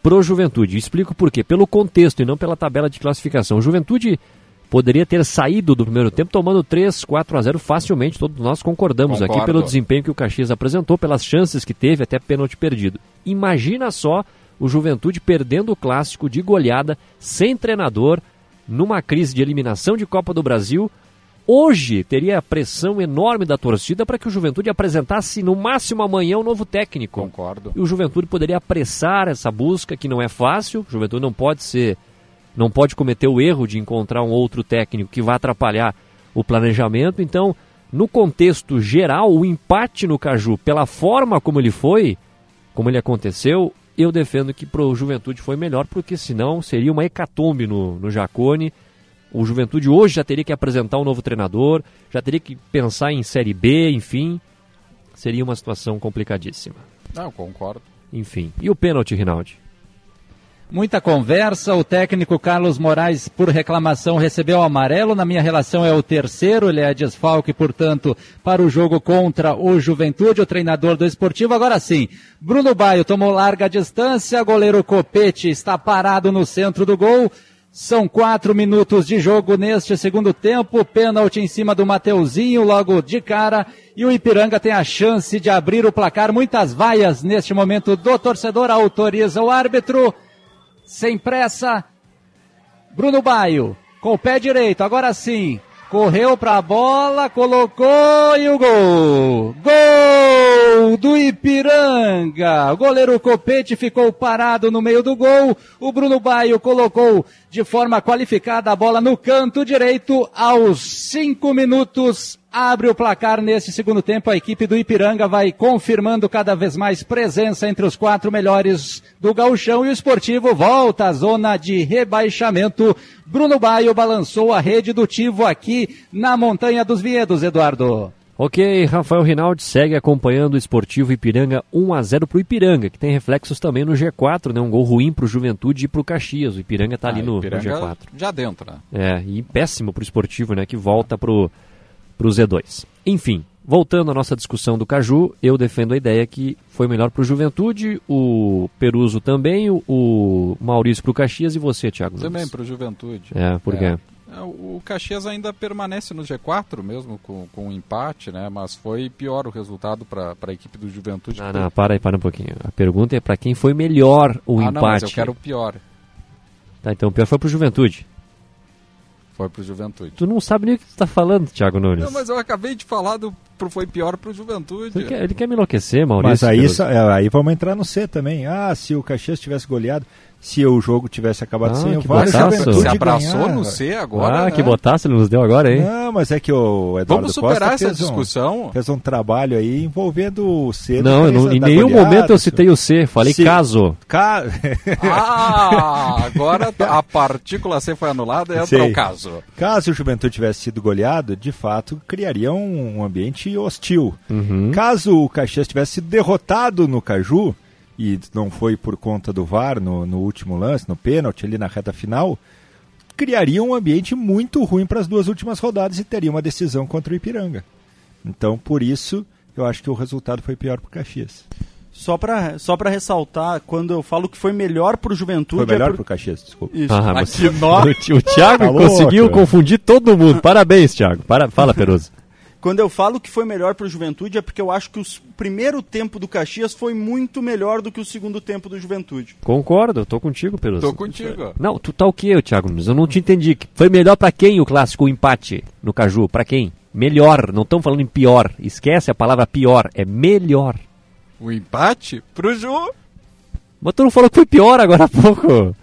pro Juventude. Explico por quê. Pelo contexto e não pela tabela de classificação. O Juventude poderia ter saído do primeiro tempo tomando 3, 4 a 0 facilmente. Todos nós concordamos aqui Concordo. pelo desempenho que o Caxias apresentou, pelas chances que teve, até pênalti perdido. Imagina só o Juventude perdendo o clássico de goleada, sem treinador, numa crise de eliminação de Copa do Brasil. Hoje teria a pressão enorme da torcida para que o Juventude apresentasse no máximo amanhã um novo técnico. Concordo. E o Juventude poderia apressar essa busca, que não é fácil. O Juventude não pode ser, não pode cometer o erro de encontrar um outro técnico que vá atrapalhar o planejamento. Então, no contexto geral, o empate no Caju, pela forma como ele foi, como ele aconteceu, eu defendo que pro Juventude foi melhor, porque senão seria uma hecatombe no, no Jacone. O Juventude hoje já teria que apresentar um novo treinador, já teria que pensar em Série B, enfim. Seria uma situação complicadíssima. Não, concordo. Enfim. E o pênalti, Rinaldi? Muita conversa, o técnico Carlos Moraes, por reclamação, recebeu o amarelo. Na minha relação, é o terceiro, ele é desfalque, portanto, para o jogo contra o Juventude, o treinador do esportivo. Agora sim, Bruno Baio tomou larga distância, goleiro Copete está parado no centro do gol. São quatro minutos de jogo neste segundo tempo, pênalti em cima do Mateuzinho logo de cara e o Ipiranga tem a chance de abrir o placar. Muitas vaias neste momento do torcedor, autoriza o árbitro. Sem pressa, Bruno Baio, com o pé direito, agora sim. Correu para a bola, colocou e o gol! Gol do Ipiranga! O goleiro Copete ficou parado no meio do gol. O Bruno Baio colocou de forma qualificada a bola no canto direito aos cinco minutos. Abre o placar nesse segundo tempo. A equipe do Ipiranga vai confirmando cada vez mais presença entre os quatro melhores do gauchão e o esportivo volta à zona de rebaixamento. Bruno Baio balançou a rede do Tivo aqui na Montanha dos Vinhedos, Eduardo. Ok, Rafael Rinaldi segue acompanhando o Esportivo Ipiranga 1 a 0 para o Ipiranga, que tem reflexos também no G4, né? Um gol ruim para o Juventude e para o Caxias. O Ipiranga está ali Ah, no, no Ipiranga G4. Já dentro, né? É, e péssimo para o Esportivo, né? Que volta para o Z2. Enfim, voltando à nossa discussão do Caju, eu defendo a ideia que foi melhor para o Juventude, o Peruso também, o, o Maurício para o Caxias e você, Thiago. Também Nunes. para o Juventude. É, por quê? É, o Caxias ainda permanece no G4 mesmo, com, com um empate, né? Mas foi pior o resultado para a equipe do Juventude. Não, não, para aí, para um pouquinho. A pergunta é para quem foi melhor o ah, empate. não, mas eu quero o pior. Tá, então o pior foi pro Juventude. Foi pro Juventude. Tu não sabe nem o que tu tá falando, Thiago Nunes. Não, mas eu acabei de falar do pro foi pior pro Juventude. Ele quer, ele quer me enlouquecer, Maurício. Mas aí, é, aí vamos entrar no C também. Ah, se o Caxias tivesse goleado, se o jogo tivesse acabado Ah, sem o que VAR, o botaço. Juventude Se abraçou ganhava. no C agora. Ah, né? que botaço ele nos deu agora, hein? Não, mas é que o Eduardo Vamos superar Costa essa fez um- discussão? fez um trabalho aí envolvendo o C. Não, não- em nenhum momento eu citei o C, falei Se- caso. Ca... Ah, agora a partícula C foi anulada, entra Sei. o caso. Caso o Juventude tivesse sido goleado, de fato, criaria um, um ambiente hostil. Uhum. Caso o Caxias tivesse sido derrotado no Caju, e não foi por conta do VAR no, no último lance, no pênalti, ali na reta final, criaria um ambiente muito ruim para as duas últimas rodadas e teria uma decisão contra o Ipiranga. Então, por isso, eu acho que o resultado foi pior para o Caxias. Só pra, só pra ressaltar, quando eu falo que foi melhor pro Juventude... Foi melhor é para o Caxias, desculpa. Isso. Ah, você- o, o Thiago Tá conseguiu confundir todo mundo. Parabéns, Thiago. Para, fala, Peroso. Quando eu falo que foi melhor para o Juventude é porque eu acho que o primeiro tempo do Caxias foi muito melhor do que o segundo tempo do Juventude. Concordo, eu tô contigo, Pelos. Tô contigo. Não, tu tá o quê, Thiago Nunes? Eu não te entendi. Foi melhor para quem o clássico, o empate no Caju? Para quem? Melhor, não estamos falando em pior. Esquece a palavra pior, é melhor. O empate pro Ju. Mas tu não falou que foi pior agora há pouco.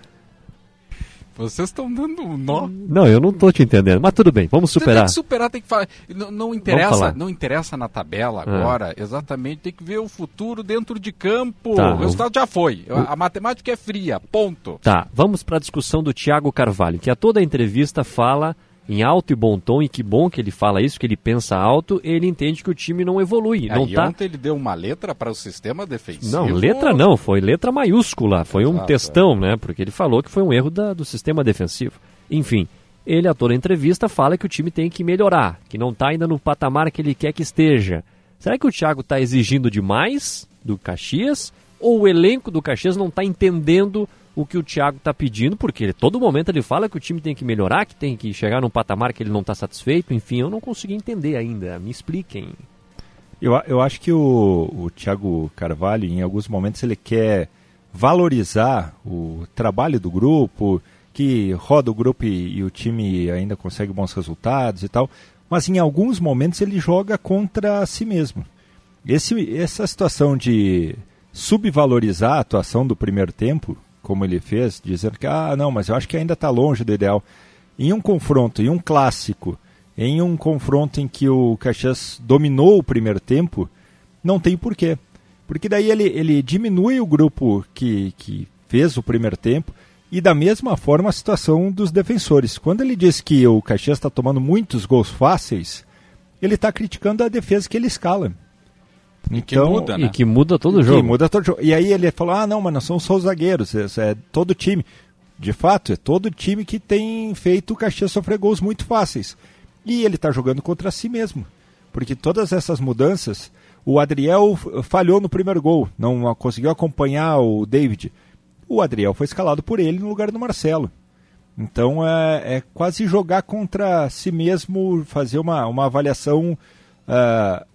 Vocês estão dando um nó. Não, eu não tô te entendendo. Mas tudo bem, vamos superar. Tem que superar, tem que falar. Não, não interessa, não interessa na tabela agora, ah. exatamente. Tem que ver o futuro dentro de campo. Tá, o resultado eu... já foi. A matemática é fria, ponto. Tá, vamos para a discussão do Thiago Carvalho, que a toda a entrevista fala em alto e bom tom, e que bom que ele fala isso, que ele pensa alto, ele entende que o time não evolui. Aí não tá... ontem ele deu uma letra para o sistema defensivo. Não, letra não, foi letra maiúscula, foi um Exato, textão, é. né? Porque ele falou que foi um erro da, do sistema defensivo. Enfim, ele a toda entrevista fala que o time tem que melhorar, que não está ainda no patamar que ele quer que esteja. Será que o Thiago está exigindo demais do Caxias? Ou o elenco do Caxias não está entendendo o que o Thiago está pedindo, porque todo momento ele fala que o time tem que melhorar, que tem que chegar num patamar que ele não está satisfeito. Enfim, eu não consegui entender ainda. Me expliquem. Eu, eu acho que o, o Thiago Carvalho, em alguns momentos, ele quer valorizar o trabalho do grupo, que roda o grupo e, e o time ainda consegue bons resultados e tal. Mas em alguns momentos ele joga contra si mesmo. Esse, essa situação de subvalorizar a atuação do primeiro tempo, como ele fez, dizendo que, ah, não, mas eu acho que ainda está longe do ideal. Em um confronto, em um clássico, em um confronto em que o Caxias dominou o primeiro tempo, não tem porquê. Porque daí ele, ele diminui o grupo que, que fez o primeiro tempo e da mesma forma a situação dos defensores. Quando ele diz que o Caxias está tomando muitos gols fáceis, ele está criticando a defesa que ele escala. Então, e que muda, né? E que muda todo o jogo. muda todo jogo. E aí ele falou: ah, não, mas não são só os zagueiros, é, é todo time. De fato, é todo time que tem feito o Caxias sofrer gols muito fáceis. E ele está jogando contra si mesmo. Porque todas essas mudanças, o Adriel falhou no primeiro gol, não conseguiu acompanhar o David. O Adriel foi escalado por ele no lugar do Marcelo. Então é, é quase jogar contra si mesmo, fazer uma, uma avaliação uh,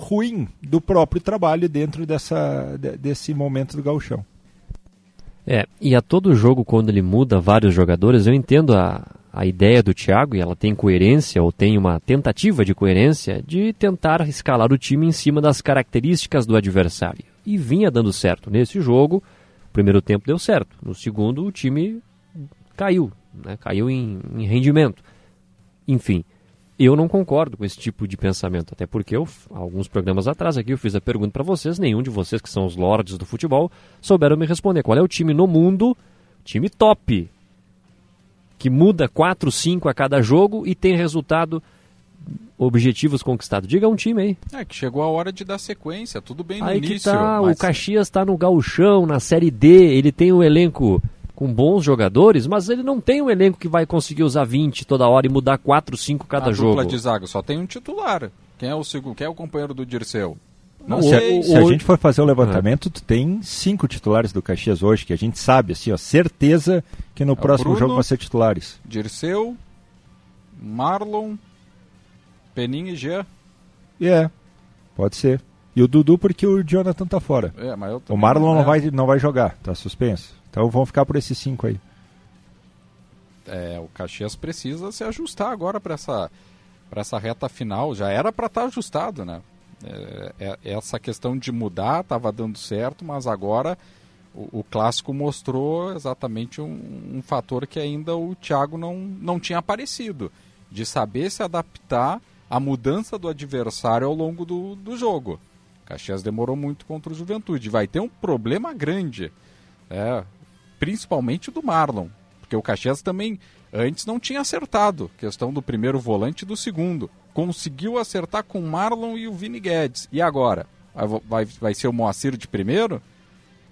ruim do próprio trabalho dentro dessa, desse momento do gauchão. É, e a todo jogo, quando ele muda vários jogadores, eu entendo a, a ideia do Thiago, e ela tem coerência, ou tem uma tentativa de coerência, de tentar escalar o time em cima das características do adversário. E vinha dando certo. Nesse jogo, o primeiro tempo deu certo. No segundo, o time caiu, né? caiu em, em rendimento. Enfim, eu não concordo com esse tipo de pensamento, até porque eu, alguns programas atrás aqui eu fiz a pergunta para vocês, nenhum de vocês que são os lords do futebol souberam me responder. Qual é o time no mundo, time top, que muda 4, 5 a cada jogo e tem resultado objetivos conquistados. Diga um time aí. É que chegou a hora de dar sequência, tudo bem no aí início. Que tá, mas... O Caxias está no gauchão, na Série D, ele tem um elenco com bons jogadores, mas ele não tem um elenco que vai conseguir usar 20 toda hora e mudar 4, 5 cada a jogo. dupla de zaga só tem um titular. Quem é o segundo? Quem é o companheiro do Dirceu? Não, se, a, se a gente for fazer o levantamento, tu tem cinco titulares do Caxias hoje, que a gente sabe, assim, ó, certeza que no é próximo Bruno, jogo vão ser titulares. Dirceu, Marlon, Peninha e Jean. É, yeah, pode ser. E o Dudu porque o Jonathan tá fora. É, o Marlon não, é. vai, não vai jogar, tá suspenso. Então vão ficar por esses cinco aí. É, o Caxias precisa se ajustar agora para essa, essa reta final. Já era para estar tá ajustado, né? É, é, essa questão de mudar estava dando certo, mas agora o, o clássico mostrou exatamente um, um, fator que ainda o Thiago não, não tinha aparecido de saber se adaptar à mudança do adversário ao longo do, do jogo. Caxias demorou muito contra o Juventude. Vai ter um problema grande. É, principalmente do Marlon, porque o Caxias também antes não tinha acertado, questão do primeiro volante e do segundo. Conseguiu acertar com o Marlon e o Vini Guedes. E agora? Vai, vai, ser o Moacir de primeiro?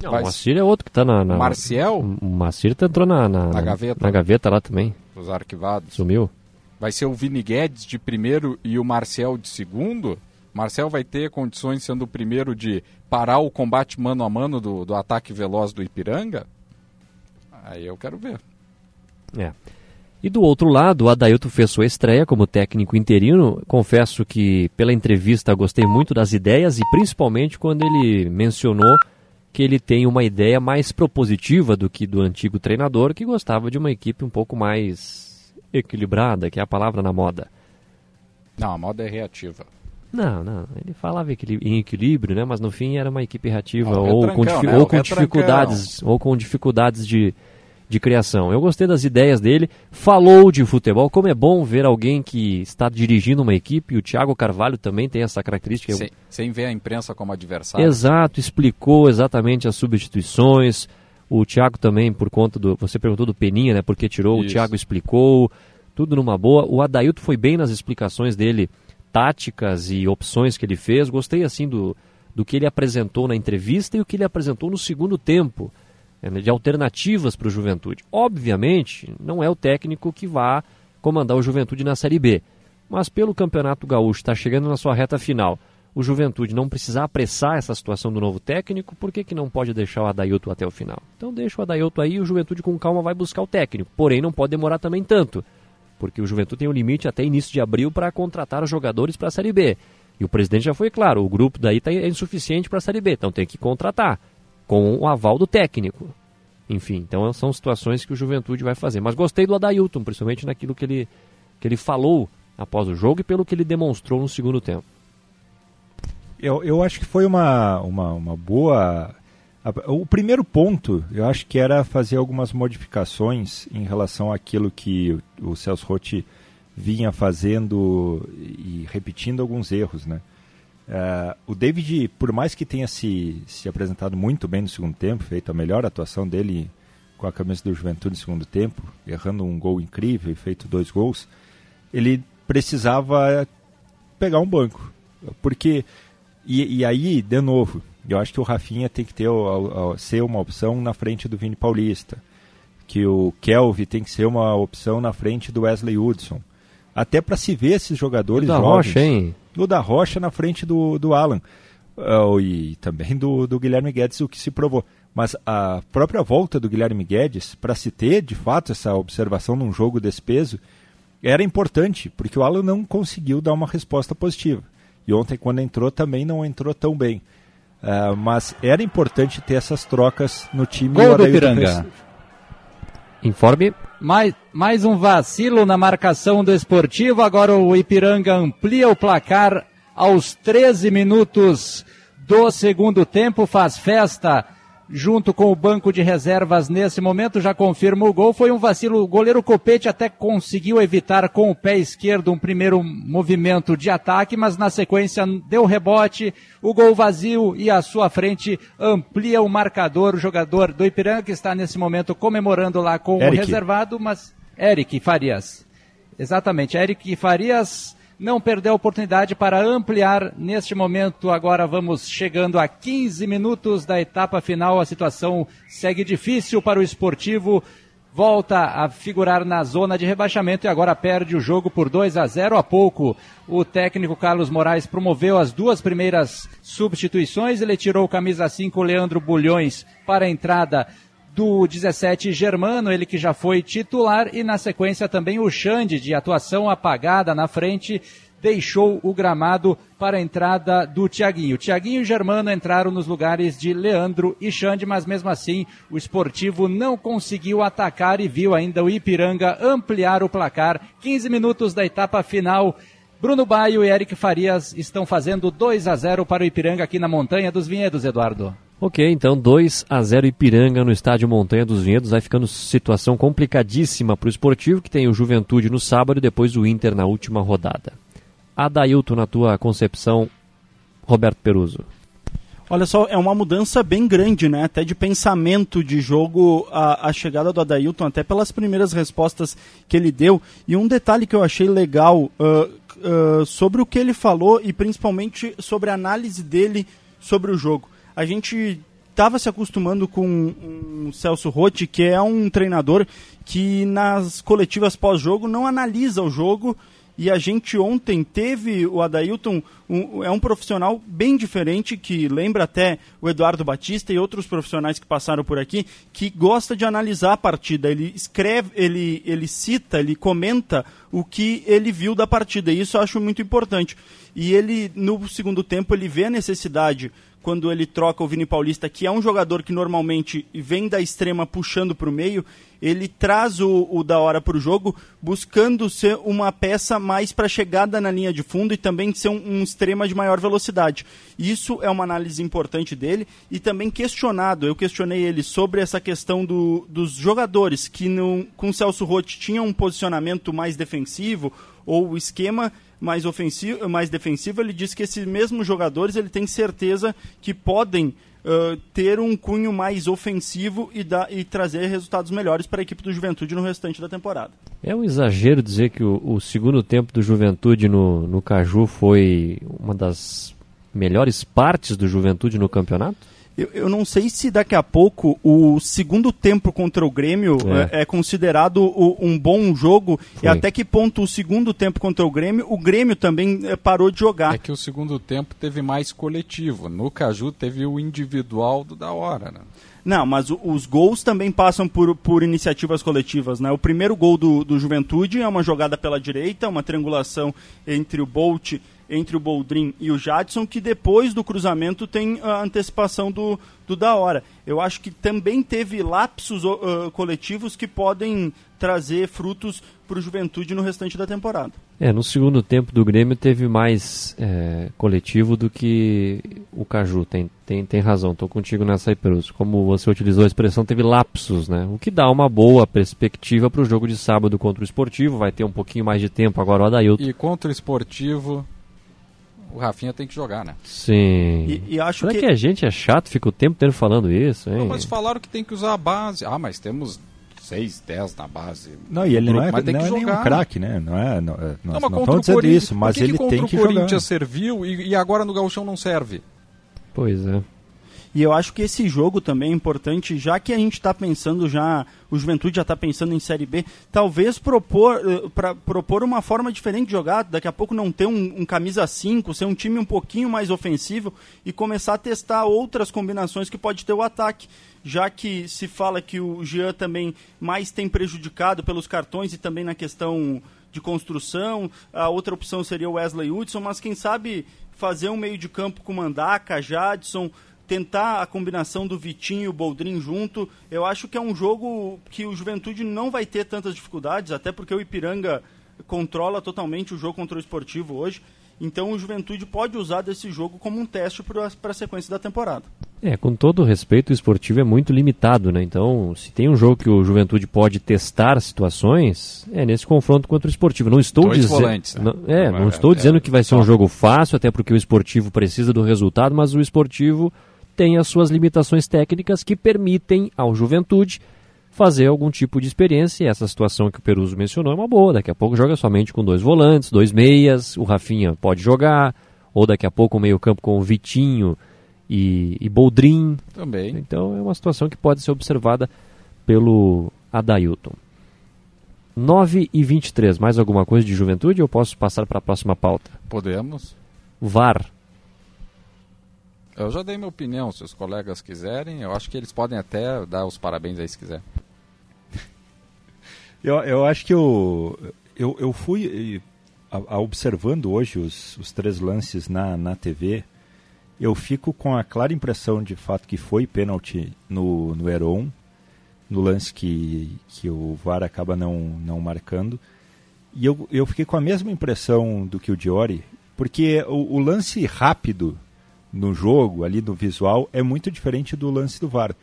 Não, vai... O Moacir é outro que está na, na, Marcial? O Moacir tá entrou na, na, na, gaveta. na gaveta lá também. Os arquivados. Sumiu. Vai ser o Vini Guedes de primeiro e o Marcel de segundo? Marcel vai ter condições, sendo o primeiro, de parar o combate mano a mano do, do ataque veloz do Ipiranga? Aí eu quero ver. É. E do outro lado, o Adailton fez sua estreia como técnico interino. Confesso que pela entrevista gostei muito das ideias e principalmente quando ele mencionou que ele tem uma ideia mais propositiva do que do antigo treinador, que gostava de uma equipe um pouco mais equilibrada, que é a palavra na moda. Não, a moda é reativa. Não, não. Ele falava em equilíbrio, né? Mas no fim era uma equipe reativa Ah, o ou, com, né? ou O com dificuldades ou com dificuldades de, de criação. Eu gostei das ideias dele. Falou de futebol. Como é bom ver alguém que está dirigindo uma equipe. O Thiago Carvalho também tem essa característica. Sem, sem ver a imprensa como adversário. Exato, explicou exatamente as substituições. O Thiago também, por conta do. Você perguntou do Peninha, né? Porque tirou, o Isso. Thiago explicou. Tudo numa boa. O Adailto foi bem nas explicações dele, táticas e opções que ele fez. Gostei, assim, do, do que ele apresentou na entrevista e o que ele apresentou no segundo tempo, né, de alternativas para o Juventude. Obviamente, não é o técnico que vá comandar o Juventude na Série B. Mas pelo Campeonato Gaúcho, está chegando na sua reta final, o Juventude não precisar apressar essa situação do novo técnico, por que, que não pode deixar o Adailto até o final? Então deixa o Adailto aí e o Juventude com calma vai buscar o técnico. Porém, não pode demorar também tanto, porque o Juventude tem um limite até início de abril para contratar os jogadores para a Série B. E o presidente já foi claro, o grupo daí tá, é insuficiente para a Série B, então tem que contratar, com o aval do técnico. Enfim, então são situações que o Juventude vai fazer. Mas gostei do Adailton, principalmente naquilo que ele, que ele falou após o jogo e pelo que ele demonstrou no segundo tempo. Eu, eu acho que foi uma, uma, uma boa. O primeiro ponto, eu acho que era fazer algumas modificações em relação àquilo que o, Celso Rotti vinha fazendo e repetindo alguns erros, né? Eh, o David, por mais que tenha se, se apresentado muito bem no segundo tempo, feito a melhor atuação dele com a camisa do Juventude no segundo tempo, errando um gol incrível e feito dois gols, ele precisava pegar um banco. Porque, e, e aí, de novo, eu acho que o Rafinha tem que ter, o- ser uma opção na frente do Vini Paulista. Que o Kelvin tem que ser uma opção na frente do Wesley Hudson. Até para se ver esses jogadores O da jovens. Rocha, hein? O da Rocha na frente do, do Alan. Ah, e também do, do Guilherme Guedes, o que se provou. Mas a própria volta do Guilherme Guedes, para se ter de fato essa observação num jogo desse peso, era importante, porque o Alan não conseguiu dar uma resposta positiva. E ontem, quando entrou, também não entrou tão bem. Ah, mas era importante ter essas trocas no time. Gol o do Adailton Piranga. fez- Informe. Mais, mais um vacilo na marcação do esportivo. Agora o Ipiranga amplia o placar aos 13 minutos do segundo tempo. Faz festa junto com o banco de reservas nesse momento. Já confirma o gol. Foi um vacilo. O goleiro Copete até conseguiu evitar com o pé esquerdo um primeiro movimento de ataque, mas na sequência deu rebote. O gol vazio e à sua frente amplia o marcador. O jogador do Ipiranga que está nesse momento comemorando lá com o Eric. reservado, mas Eric Farias. Exatamente, Eric Farias não perdeu a oportunidade para ampliar neste momento. Agora vamos chegando a 15 minutos da etapa final. A situação segue difícil para o esportivo. Volta a figurar na zona de rebaixamento e agora perde o jogo por 2 a 0 há pouco. O técnico Carlos Moraes promoveu as duas primeiras substituições. Ele tirou camisa 5 Leandro Bulhões para a entrada do 17 Germano, ele que já foi titular, e na sequência também o Xande, de atuação apagada na frente, deixou o gramado para a entrada do Tiaguinho. Tiaguinho e Germano entraram nos lugares de Leandro e Xande, mas mesmo assim o esportivo não conseguiu atacar e viu ainda o Ipiranga ampliar o placar. 15 minutos da etapa final. Bruno Baio e Eric Farias estão fazendo 2 a 0 para o Ipiranga aqui na Montanha dos Vinhedos, Eduardo. Ok, então 2 a 0 Ipiranga no estádio Montanha dos Vinhedos. Vai ficando situação complicadíssima para o esportivo, que tem o Juventude no sábado e depois o Inter na última rodada. Adailton, na tua concepção, Roberto Peruso. Olha só, é uma mudança bem grande, né? Até de pensamento de jogo, a, a chegada do Adailton, até pelas primeiras respostas que ele deu. E um detalhe que eu achei legal ah, ah, sobre o que ele falou e principalmente sobre a análise dele sobre o jogo. A gente estava se acostumando com um Celso Rotti, que é um treinador que nas coletivas pós-jogo não analisa o jogo E a gente ontem teve o Adailton, um, é um profissional bem diferente, que lembra até o Eduardo Batista e outros profissionais que passaram por aqui, que gosta de analisar a partida. Ele escreve, ele, ele cita, ele comenta o que ele viu da partida. E isso eu acho muito importante. E ele, no segundo tempo, ele vê a necessidade quando ele troca o Vini Paulista, que é um jogador que normalmente vem da extrema puxando para o meio, ele traz o, o da hora para o jogo, buscando ser uma peça mais para chegada na linha de fundo e também ser um, um, extrema de maior velocidade. Isso é uma análise importante dele e também questionado. Eu questionei ele sobre essa questão do, dos jogadores que com o Celso Rotti tinham um posicionamento mais defensivo ou o esquema mais ofensivo, mais defensivo, ele disse que esses mesmos jogadores ele tem certeza que podem uh, ter um cunho mais ofensivo e, dar, e trazer resultados melhores para a equipe do Juventude no restante da temporada. É um exagero dizer que o, o segundo tempo do Juventude no, no Caju foi uma das melhores partes do Juventude no campeonato? Eu, eu, não sei se daqui a pouco o segundo tempo contra o Grêmio é, é, é considerado o, um bom jogo Foi. e até que ponto o segundo tempo contra o Grêmio, o Grêmio também é, parou de jogar. É que o segundo tempo teve mais coletivo. No Caju teve o individual do da hora, né? Não, mas o, os gols também passam por, por iniciativas coletivas, né? O primeiro gol do, do Juventude é uma jogada pela direita, uma triangulação entre o Bolt entre o Boldrin e o Jadson, que depois do cruzamento tem a antecipação do, do da hora. Eu acho que também teve lapsos uh, coletivos que podem trazer frutos para o Juventude no restante da temporada. É, no segundo tempo do Grêmio teve mais é, coletivo do que o Caju. Tem, tem, tem razão, estou contigo nessa aí, Peruso. Como você utilizou a expressão, teve lapsos, né? O que dá uma boa perspectiva para o jogo de sábado contra o Esportivo. Vai ter um pouquinho mais de tempo agora o Adailton. E contra o Esportivo, o Rafinha tem que jogar, né? Sim. E, e acho Será que... que a gente é chato, fica o tempo inteiro falando isso, hein? Não, mas falaram que tem que usar a base. Ah, mas temos 6, 10 na base. Não, e ele não é, mas tem não que é jogar. nenhum craque, né? Não é, não, é, não, não, mas não contra o isso, mas que ele que tem que o Corinthians jogar. serviu e, e agora no Gauchão não serve? Pois é. E eu acho que esse jogo também é importante, já que a gente está pensando já, o Juventude já está pensando em Série B, talvez propor, uh, pra, propor uma forma diferente de jogar, daqui a pouco não ter um, um camisa 5, ser um time um pouquinho mais ofensivo e começar a testar outras combinações que pode ter o ataque. Já que se fala que o Jean também mais tem prejudicado pelos cartões e também na questão de construção, a outra opção seria o Wesley Hudson, mas quem sabe fazer um meio de campo com Mandaca, Jadson, tentar a combinação do Vitinho e o Boldrin junto. Eu acho que é um jogo que o Juventude não vai ter tantas dificuldades, até porque o Ipiranga controla totalmente o jogo contra o esportivo hoje. Então o Juventude pode usar desse jogo como um teste para a sequência da temporada. É, com todo respeito, o esportivo é muito limitado, né? Então, se tem um jogo que o Juventude pode testar situações, é nesse confronto contra o esportivo. Não estou dizendo. né? Não, é, não estou é, dizendo que vai ser um jogo fácil, até porque o esportivo precisa do resultado, mas o esportivo tem as suas limitações técnicas que permitem ao Juventude fazer algum tipo de experiência. E essa situação que o Peruso mencionou é uma boa. Daqui a pouco joga somente com dois volantes, dois meias. O Rafinha pode jogar. Ou daqui a pouco o meio-campo com o Vitinho e, e Boldrin. Também. Então é uma situação que pode ser observada pelo Adailton. 9 e 23. Mais alguma coisa de juventude ou posso passar para a próxima pauta? Podemos. VAR. Eu já dei minha opinião, se os colegas quiserem. Eu acho que eles podem até dar os parabéns aí se quiser. Eu, eu acho que eu, eu, eu fui a, a observando hoje os, os três lances na, na TV. Eu fico com a clara impressão de fato que foi pênalti no, no Heron, no lance que, que o VAR acaba não, não marcando. E eu, eu fiquei com a mesma impressão do que o Diori, porque o, o lance rápido no jogo, ali no visual, é muito diferente do lance do VAR.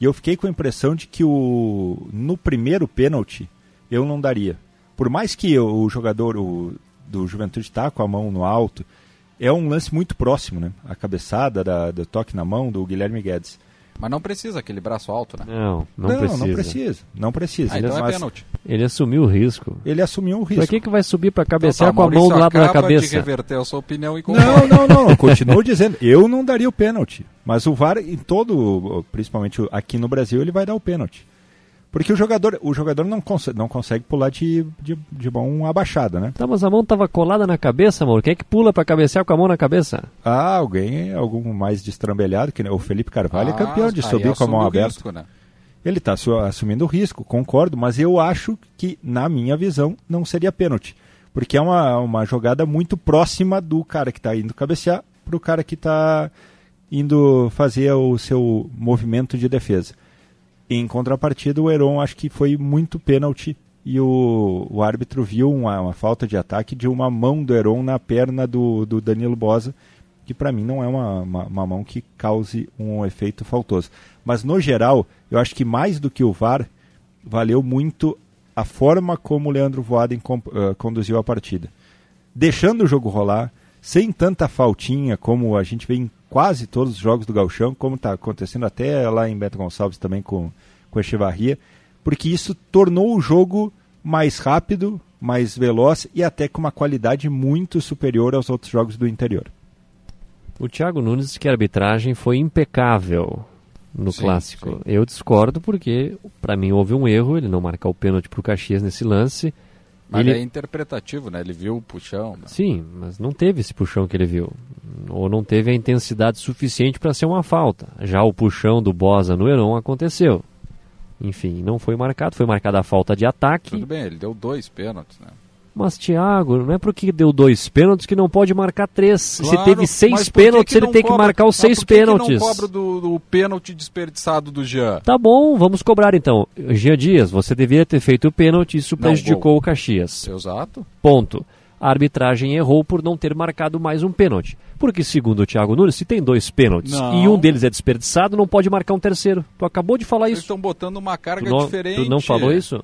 E eu fiquei com a impressão de que o, no primeiro pênalti eu não daria. Por mais que o jogador o, do Juventude está com a mão no alto, é um lance muito próximo, né? A cabeçada da, do toque na mão do Guilherme Guedes. Mas não precisa aquele braço alto, né? Não, não, não precisa. Não precisa, não precisa. Ah, então Mas é pênalti. Ele assumiu o risco. Ele assumiu o risco. Pra que, que vai subir para cabecear Então tá, com a mão do lado da acaba cabeça? de reverter a sua opinião e Não, não, não. eu Continuo dizendo, eu não daria o pênalti. Mas o VAR, em todo, principalmente aqui no Brasil, ele vai dar o pênalti. Porque o jogador, o jogador não, consegue, não consegue pular de, de, de mão abaixada, né? Tá, mas a mão tava colada na cabeça, amor. Quem é que pula pra cabecear com a mão na cabeça? Ah, alguém, algum mais destrambelhado, que o Felipe Carvalho é Ah, campeão de subir com a mão aberta. risco, né? Ele está assumindo o risco, concordo, mas eu acho que, na minha visão, não seria pênalti. Porque é uma, uma jogada muito próxima do cara que está indo cabecear para o cara que está indo fazer o seu movimento de defesa. Em contrapartida, o Heron acho que foi muito pênalti e o, o árbitro viu uma, uma falta de ataque de uma mão do Heron na perna do, do Danilo Bosa, que para mim não é uma, uma, uma mão que cause um efeito faltoso. Mas no geral, eu acho que mais do que o VAR, valeu muito a forma como o Leandro Voaden uh, conduziu a partida. Deixando o jogo rolar, sem tanta faltinha como a gente vê em quase todos os jogos do Galchão, como está acontecendo até lá em Beto Gonçalves também com, com a Echevarria, porque isso tornou o jogo mais rápido, mais veloz e até com uma qualidade muito superior aos outros jogos do interior. O Thiago Nunes disse que a arbitragem foi impecável no Sim, clássico. sim. Eu discordo porque, para mim, houve um erro ele não marcar o pênalti pro Caxias nesse lance. Mas ele... é interpretativo, né? Ele viu o puxão. né? Sim, mas não teve esse puxão que ele viu. Ou não teve a intensidade suficiente para ser uma falta. Já o puxão do Bosa no Heron aconteceu. Enfim, não foi marcado. Foi marcada a falta de ataque. Tudo bem, ele deu dois pênaltis, né? Mas, Thiago, não é porque deu dois pênaltis que não pode marcar três. Claro, Se teve seis que pênaltis, que ele tem que cobra? marcar os seis por que que pênaltis. não cobra do, do pênalti desperdiçado do Jean? Tá bom, vamos cobrar então. Jean Dias, você deveria ter feito o pênalti, isso Não, prejudicou gol. o Caxias. Exato. Ponto. A arbitragem errou por não ter marcado mais um pênalti. Porque, segundo o Thiago Nunes, se tem dois pênaltis Não. e um deles é desperdiçado, não pode marcar um terceiro. Tu acabou de falar Eles isso. estão botando uma carga Tu não, diferente. tu não falou isso?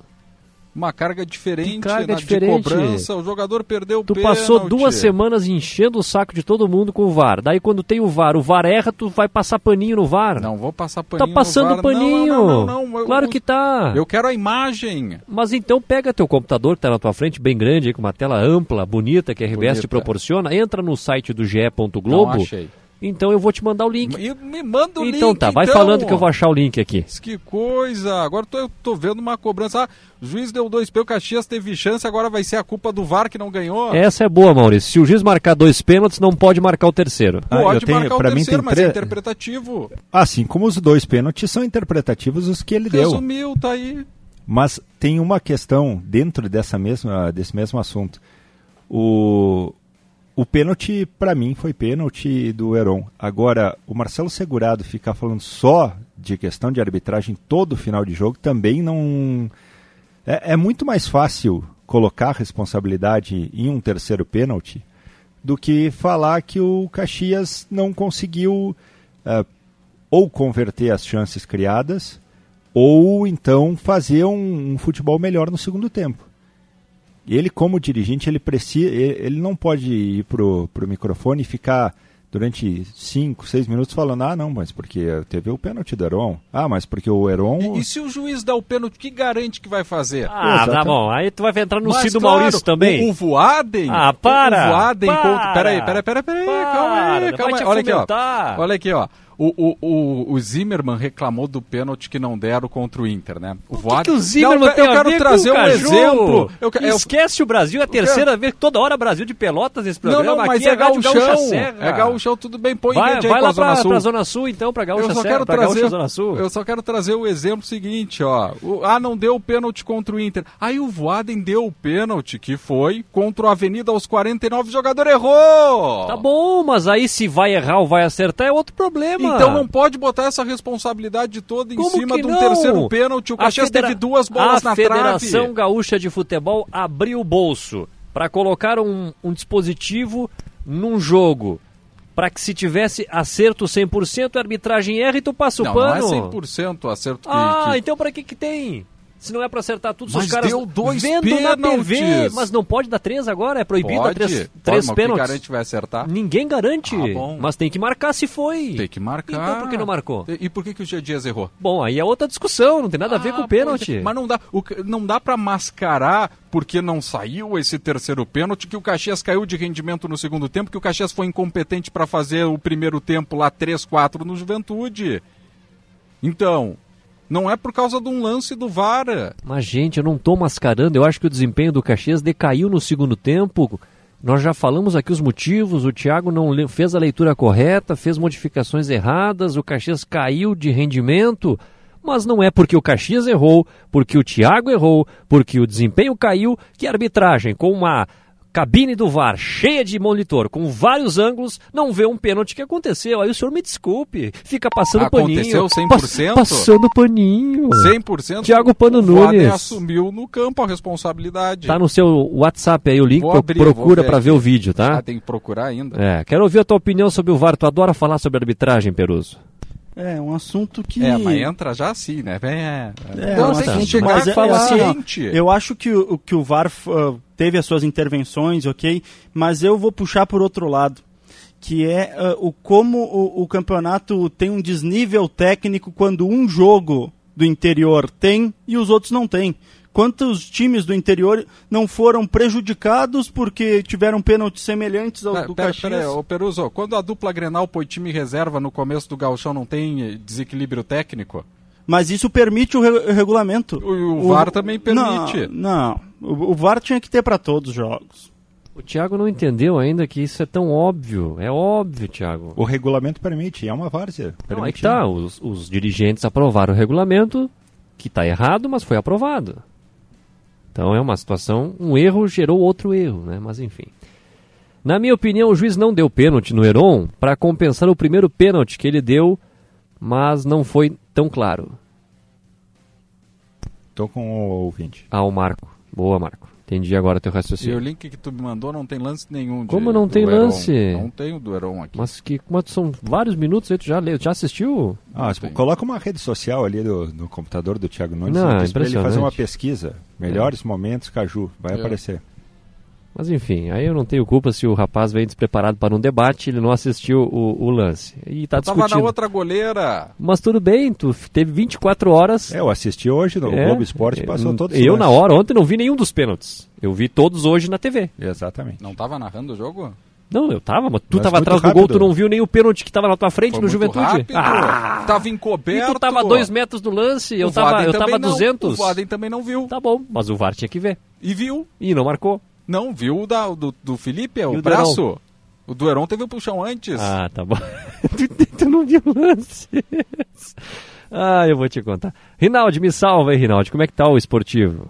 Uma carga diferente Que carga na, diferente? de cobrança. O jogador perdeu o Tu pênalti. passou duas semanas enchendo o saco de todo mundo com o VAR. Daí quando tem o VAR, o VAR erra, tu vai passar paninho no VAR. Não vou passar paninho Tá passando no VAR. paninho. Não, não, não, não. Eu- Claro que tá. Eu quero a imagem. Mas então pega teu computador que tá na tua frente, bem grande, aí, com uma tela ampla, bonita, que a RBS Bonita. te proporciona, entra no site do ge.globo. Não achei. Então eu vou te mandar o link. Me, me manda o link, então tá, vai então. falando que eu vou achar o link aqui. Que coisa! Agora tô, eu tô vendo uma cobrança. Ah, o juiz deu dois P, o Caxias teve chance, agora vai ser a culpa do VAR que não ganhou. Essa é boa, Maurício. Se o juiz marcar dois pênaltis, não pode marcar o terceiro. Ah, eu Pode tenho- marcar o pra mim terceiro, tem mas tre- é interpretativo. Assim como os dois pênaltis são interpretativos os que ele deu. Resumiu, tá aí. Mas tem uma questão dentro dessa mesma, desse mesmo assunto. O, o pênalti, para mim, foi pênalti do Heron. Agora, o Marcelo Segurado ficar falando só de questão de arbitragem todo final de jogo também não. É, é muito mais fácil colocar a responsabilidade em um terceiro pênalti do que falar que o Caxias não conseguiu eh, ou converter as chances criadas ou então fazer um, um futebol melhor no segundo tempo. Ele, como dirigente, ele precisa, ele, ele não pode ir pro, pro microfone e ficar durante 5, 6 minutos falando, ah, não, mas porque teve o pênalti do Heron. Ah, mas porque o Heron... E, e se o juiz dá o pênalti, que garante que vai fazer? Ah, tá bom. Aí tu vai entrar no Mas, si do claro, Maurício também. O, o Voaden. Ah, para! O Voaden Para! contra. Peraí, peraí, peraí, peraí. Calma aí, calma aí. Olha aqui, ó. Olha aqui, ó. O, o, o, Zimmermann reclamou do pênalti que não deram contra o Inter, né? O, O que, que o Zimmermann não, tem eu quero trazer um Caju? exemplo. Eu, eu- Esquece o Brasil, é a terceira vez, toda hora Brasil de Pelotas nesse não, programa. não, mas Aqui é Rádio gauchão. Gaúcha. É gauchão, tudo bem. Põe Vai, vai lá Zona pra, Sul. pra Zona Sul, então, pra Gaúcha eu só quero trazer, Zona Sul. Eu só quero trazer o exemplo seguinte, ó. O- ah, não deu o pênalti contra o Inter. Aí o Voaden deu o pênalti, que foi contra o Avenida aos 49, o jogador errou! Tá bom, mas aí se vai errar ou vai acertar é outro problema. Então não pode botar essa responsabilidade toda em Como cima de um não? terceiro pênalti. O A Caxias federa- teve duas bolas a na Federação trave. Gaúcha de Futebol abriu o bolso para colocar um, um dispositivo num jogo. Para que se tivesse acerto 100%, a arbitragem erra e tu passa o Não, não é pano. 100% acerto que... Ah, que- então para que que tem? Se não é para acertar tudo, Mas os caras deu dois vendo na TV, pênaltis. mas não pode dar três agora, é proibido Pode, dar três, Pode, três mas pênaltis. garante vai acertar? Ninguém garante, Ah, mas tem que marcar se foi. Tem que marcar. Então por que não marcou? E, por que, que o G Dias errou? Bom, aí é outra discussão, não tem nada a ver com o pênalti. Ah, Mas não dá, o não dá para mascarar porque não saiu esse terceiro pênalti que o Caxias caiu de rendimento no segundo tempo, que o Caxias foi incompetente para fazer o primeiro tempo lá 3-4 no Juventude. Então, Não é por causa de um lance do VAR. Mas, gente, eu não tô mascarando. Eu acho que o desempenho do Caxias decaiu no segundo tempo. Nós já falamos aqui os motivos. O Thiago não fez a leitura correta, fez modificações erradas. O Caxias caiu de rendimento. Mas não é porque o Caxias errou, porque o Thiago errou, porque o desempenho caiu, que a arbitragem, com uma cabine do VAR cheia de monitor, com vários ângulos, não vê um pênalti que aconteceu. Aí o senhor me desculpe. Fica passando Aconteceu paninho. 100%? Pass- passando paninho. 100% Thiago Pano o Nunes. assumiu no campo a responsabilidade. Tá no seu WhatsApp aí o link, abrir, procura aqui. ver o vídeo, tá? Ah, tem que procurar ainda. É, quero ouvir a tua opinião sobre o VAR. Tu adora falar sobre arbitragem, Peruso. É, um assunto que. É, mas entra já assim, né? É, É, Não, um tem que assunto, chegar mas é- consciente. assim, ó, eu acho que o, que o VAR uh, teve as suas intervenções, ok? Mas eu vou puxar por outro lado. Que é uh, o como o, o campeonato tem um desnível técnico quando um jogo do interior tem e os outros não têm. Quantos times do interior não foram prejudicados porque tiveram pênaltis semelhantes ao Pera, do pera, Caxias? pera, ô Peruso, quando a dupla Grenal põe time reserva no começo do gauchão, não tem eh, desequilíbrio técnico? Mas isso permite o re- regulamento. O, VAR também permite. Não, não. O, o VAR tinha que ter para todos os jogos. O Thiago não entendeu ainda que isso é tão óbvio. É óbvio, Thiago. O regulamento permite, é uma várzea. Não, é que tá. Os, os dirigentes aprovaram o regulamento, que está errado, mas foi aprovado. Então é uma situação, um erro gerou outro erro, né? Mas enfim. Na minha opinião, o juiz não deu pênalti no Heron para compensar o primeiro pênalti que ele deu, mas não foi tão claro. Tô com o ouvinte. Ah, o Marco. Boa, Marco. Entendi agora teu E o raciocínio. link que tu me mandou não tem lance nenhum. de- Como não do tem Heron. lance? Não tem o do Heron aqui. Mas que são vários minutos aí, tu já leu, já assistiu? Ah, se- coloca uma rede social ali do, no computador do Thiago Nunes Não, diz pra ele fazer uma pesquisa. Melhores momentos Caju. Vai É. aparecer. Mas enfim, aí eu não tenho culpa se o rapaz vem despreparado para um debate, ele não assistiu o, o lance. E tá Eu tava discutindo. na outra goleira. Mas tudo bem, tu teve 24 horas. É, eu assisti hoje no É, Globo Esporte, passou todos os Eu, na hora, ontem não vi nenhum dos pênaltis. Eu vi todos hoje na TV. Exatamente. Não tava narrando o jogo? Não, eu tava, mas tu Mas tava atrás do gol, tu não viu nem o pênalti que tava na tua frente Foi no Juventude. rápido. Ah! Tava E encoberto. tu tava a dois metros do lance, eu O tava, eu tava a não. 200. O Voaden também não viu. Tá bom, mas o VAR tinha que ver. E viu. E não marcou. Não, viu o da, do, do Felipe, é o o braço. Heron? O do Heron teve o puxão antes. Ah, tá bom. tu, tu não viu o lance. ah, eu vou te contar. Rinaldi, me salva aí, Rinaldi. Como é que tá o esportivo?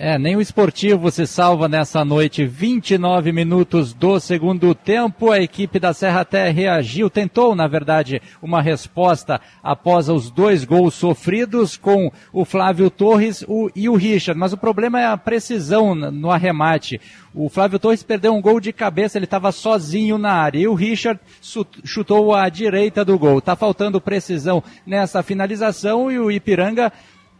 É, nem o esportivo se salva nessa noite. 29 minutos do segundo tempo. A equipe da Serra até reagiu, tentou, na verdade, uma resposta após os dois gols sofridos com o Flávio Torres e o Richard. Mas o problema é a precisão no arremate. O Flávio Torres perdeu um gol de cabeça, ele estava sozinho na área. E o Richard chutou à direita do gol. Tá faltando precisão nessa finalização e o Ipiranga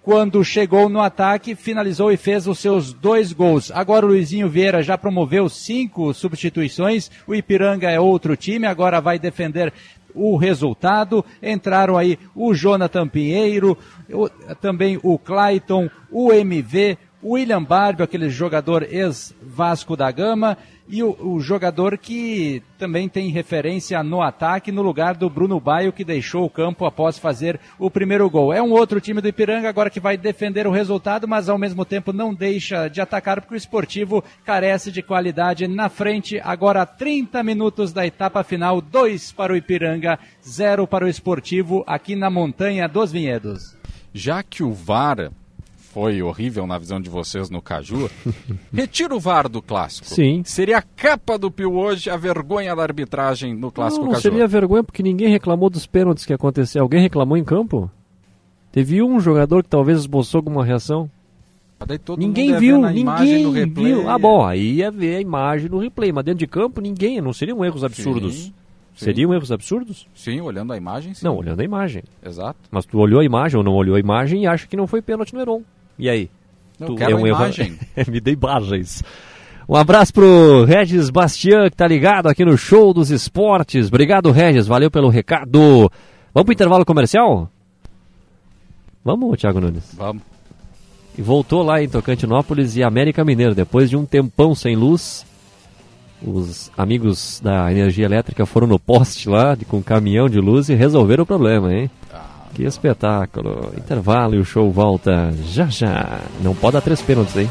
quando chegou no ataque, finalizou e fez os seus dois gols. Agora o Luizinho Vieira já promoveu cinco substituições. O Ipiranga é outro time, agora vai defender o resultado. Entraram aí o Jonathan Pinheiro, o- também o Clayton, o MV, o William Barbio, aquele jogador ex-Vasco da Gama, e o, o jogador que também tem referência no ataque no lugar do Bruno Baio, que deixou o campo após fazer o primeiro gol. É um outro time do Ipiranga agora que vai defender o resultado, mas ao mesmo tempo não deixa de atacar, porque o esportivo carece de qualidade na frente. Agora 30 minutos da etapa final, 2 para o Ipiranga, 0 para o esportivo, aqui na Montanha dos Vinhedos. Já que o VAR foi horrível na visão de vocês no Caju, retira o VAR do clássico. Sim. Seria a capa do Pio hoje, a vergonha da arbitragem no clássico não, não Caju. seria vergonha porque ninguém reclamou dos pênaltis que aconteceu. Alguém reclamou em campo? Teve um jogador que talvez esboçou alguma reação? Ninguém viu, ninguém viu. Ah, bom, aí ia ver a imagem no replay, mas dentro de campo ninguém, não seriam erros absurdos. Sim, sim. Seriam erros absurdos? Sim, olhando a imagem, sim. Não, olhando a imagem. Exato. Mas tu olhou a imagem ou não olhou a imagem e acha que não foi pênalti no Heron. E aí? Não, Tu quero a erro- imagem. Me dê imagens. Um abraço pro Regis Bastian, que tá ligado aqui no Show dos Esportes. Obrigado, Regis. Valeu pelo recado. Vamos pro intervalo comercial? Vamos, Thiago Nunes. Vamos. E voltou lá em Tocantinópolis e América Mineiro. Depois de um tempão sem luz, os amigos da energia elétrica foram no poste lá de- com um caminhão de luz e resolveram o problema, hein? Que espetáculo. Intervalo e o show volta já já. Não pode dar três pênaltis, hein?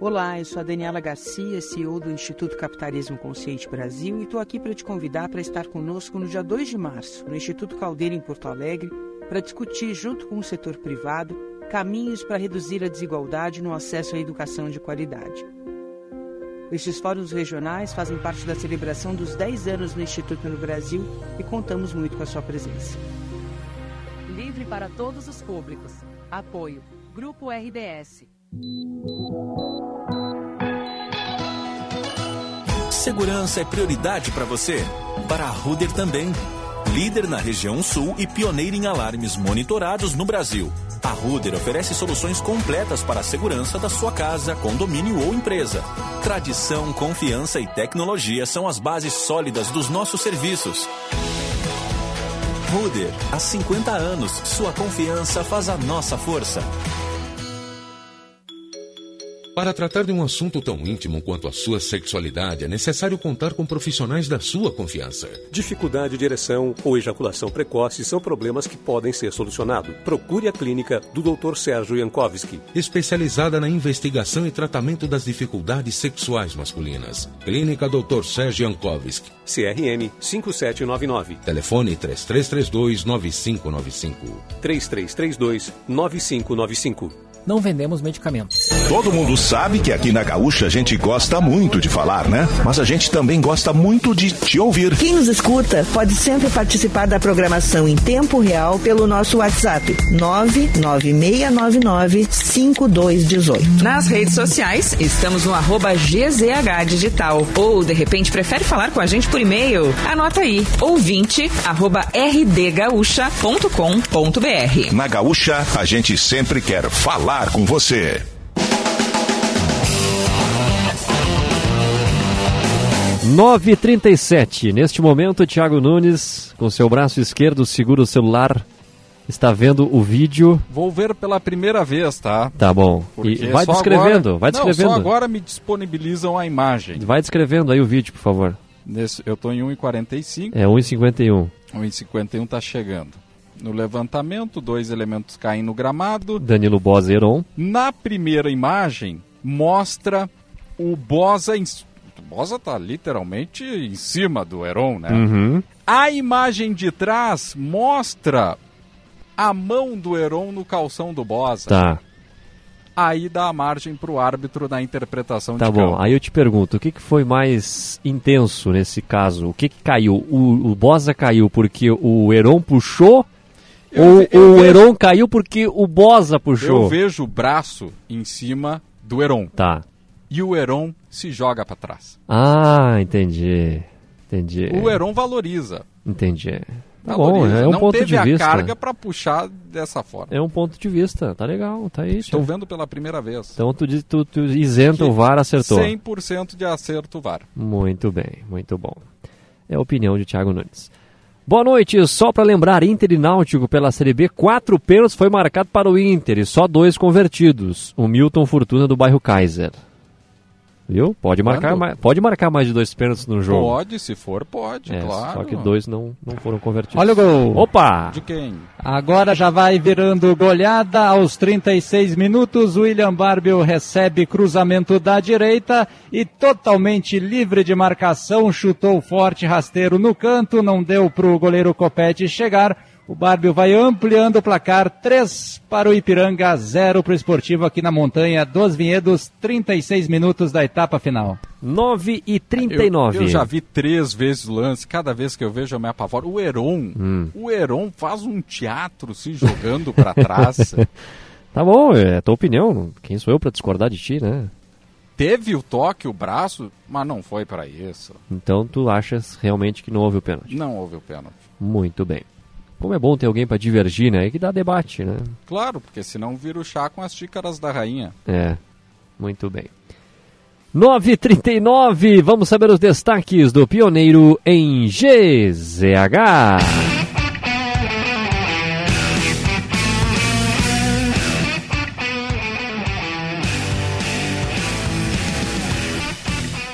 Olá, eu sou a Daniela Garcia, CEO do Instituto Capitalismo Consciente Brasil e estou aqui para te convidar para estar conosco no dia 2 de março, no Instituto Caldeira, em Porto Alegre, para discutir, junto com o setor privado, caminhos para reduzir a desigualdade no acesso à educação de qualidade. Estes fóruns regionais fazem parte da celebração dos 10 anos do Instituto no Brasil e contamos muito com a sua presença. Livre para todos os públicos. Apoio. Grupo RBS. Segurança é prioridade para você? Para a Ruder também. Líder na região sul e pioneira em alarmes monitorados no Brasil. A Ruder oferece soluções completas para a segurança da sua casa, condomínio ou empresa. Tradição, confiança e tecnologia são as bases sólidas dos nossos serviços. Ruder, há 50 anos, sua confiança faz a nossa força. Para tratar de um assunto tão íntimo quanto a sua sexualidade, é necessário contar com profissionais da sua confiança. Dificuldade de ereção ou ejaculação precoce são problemas que podem ser solucionados. Procure a clínica do Dr. Sérgio Jankowski. Especializada na investigação e tratamento das dificuldades sexuais masculinas. Clínica Dr. Sérgio Jankowski. CRM 5799. Telefone 3332 9595. 3332 9595. Não vendemos medicamentos. Todo mundo sabe que aqui na Gaúcha a gente gosta muito de falar, né? Mas a gente também gosta muito de te ouvir. Quem nos escuta pode sempre participar da programação em tempo real pelo nosso WhatsApp 996995218. Nas redes sociais, estamos no arroba GZH Digital. Ou, de repente, prefere falar com a gente por e-mail? Anota aí, ouvinte, arroba rdgaúcha.com.br. Na Gaúcha, a gente sempre quer falar com você. Nove trinta e sete. Neste momento, Thiago Nunes, com seu braço esquerdo, segura o celular, está vendo o vídeo. Vou ver pela primeira vez, tá? Tá bom. E Porque vai só descrevendo, agora- vai descrevendo. Não, só agora me disponibilizam a imagem. Vai descrevendo aí o vídeo, por favor. Nesse, eu estou em 1,45. É 1,51. 1,51 está chegando. No levantamento, dois elementos caem no gramado. Danilo Bozeron. Na primeira imagem, mostra o Bosa. Em... O Bosa está literalmente em cima do Heron, né? Uhum. A imagem de trás mostra a mão do Heron no calção do Bosa. Tá. Aí dá a margem para o árbitro na interpretação Tá de bom, campo. aí eu te pergunto, o que, que foi mais intenso nesse caso? O que, que caiu? O, o Bosa caiu porque o Heron puxou? Eu ou eu o vejo- Heron caiu porque o Bosa puxou? Eu vejo o braço em cima do Heron. Tá. E o Heron se joga para trás. Ah, entendi. Entendi. O Heron valoriza. Entendi. Tá bom, valoriza. é um Não ponto teve de a vista. carga para puxar dessa forma. É um ponto de vista, tá legal, tá aí. Estou tá. vendo pela primeira vez. Então tu, tu, tu isenta o VAR, acertou. 100% de acerto VAR. Muito bem, muito bom. É a opinião de Thiago Nunes. Boa noite, só para lembrar, Inter e Náutico pela Série B, quatro pênaltis foi marcado para o Inter e só dois convertidos. O Milton Fortuna do bairro Kaiser. Viu? Pode marcar, mais, pode marcar mais de dois pênaltis no jogo. Pode, se for, pode, É, claro. Só que dois não, não foram convertidos. Olha o gol. Opa! De quem? Agora já vai virando goleada aos 36 minutos. William Barbio recebe cruzamento da direita e totalmente livre de marcação, chutou forte rasteiro no canto, não deu para o goleiro Copete chegar. O Barbio vai ampliando o placar, 3 para o Ipiranga, 0 para o Esportivo aqui na Montanha dos Vinhedos, 36 minutos da etapa final. 9 e 39. Eu, eu já vi três vezes o lance, cada vez que eu vejo eu me apavoro. O Heron, Hum. o Heron faz um teatro se jogando para trás. Tá bom, é a tua opinião. Quem sou eu para discordar de ti, né? Teve o toque, o braço, mas não foi para isso. Então tu achas realmente que não houve o pênalti? Não houve o pênalti. Muito bem. Como é bom ter alguém para divergir, né? E que dá debate, né? Claro, porque senão vira o chá com as xícaras da rainha. É, muito bem. 9h39, vamos saber os destaques do pioneiro em GZH.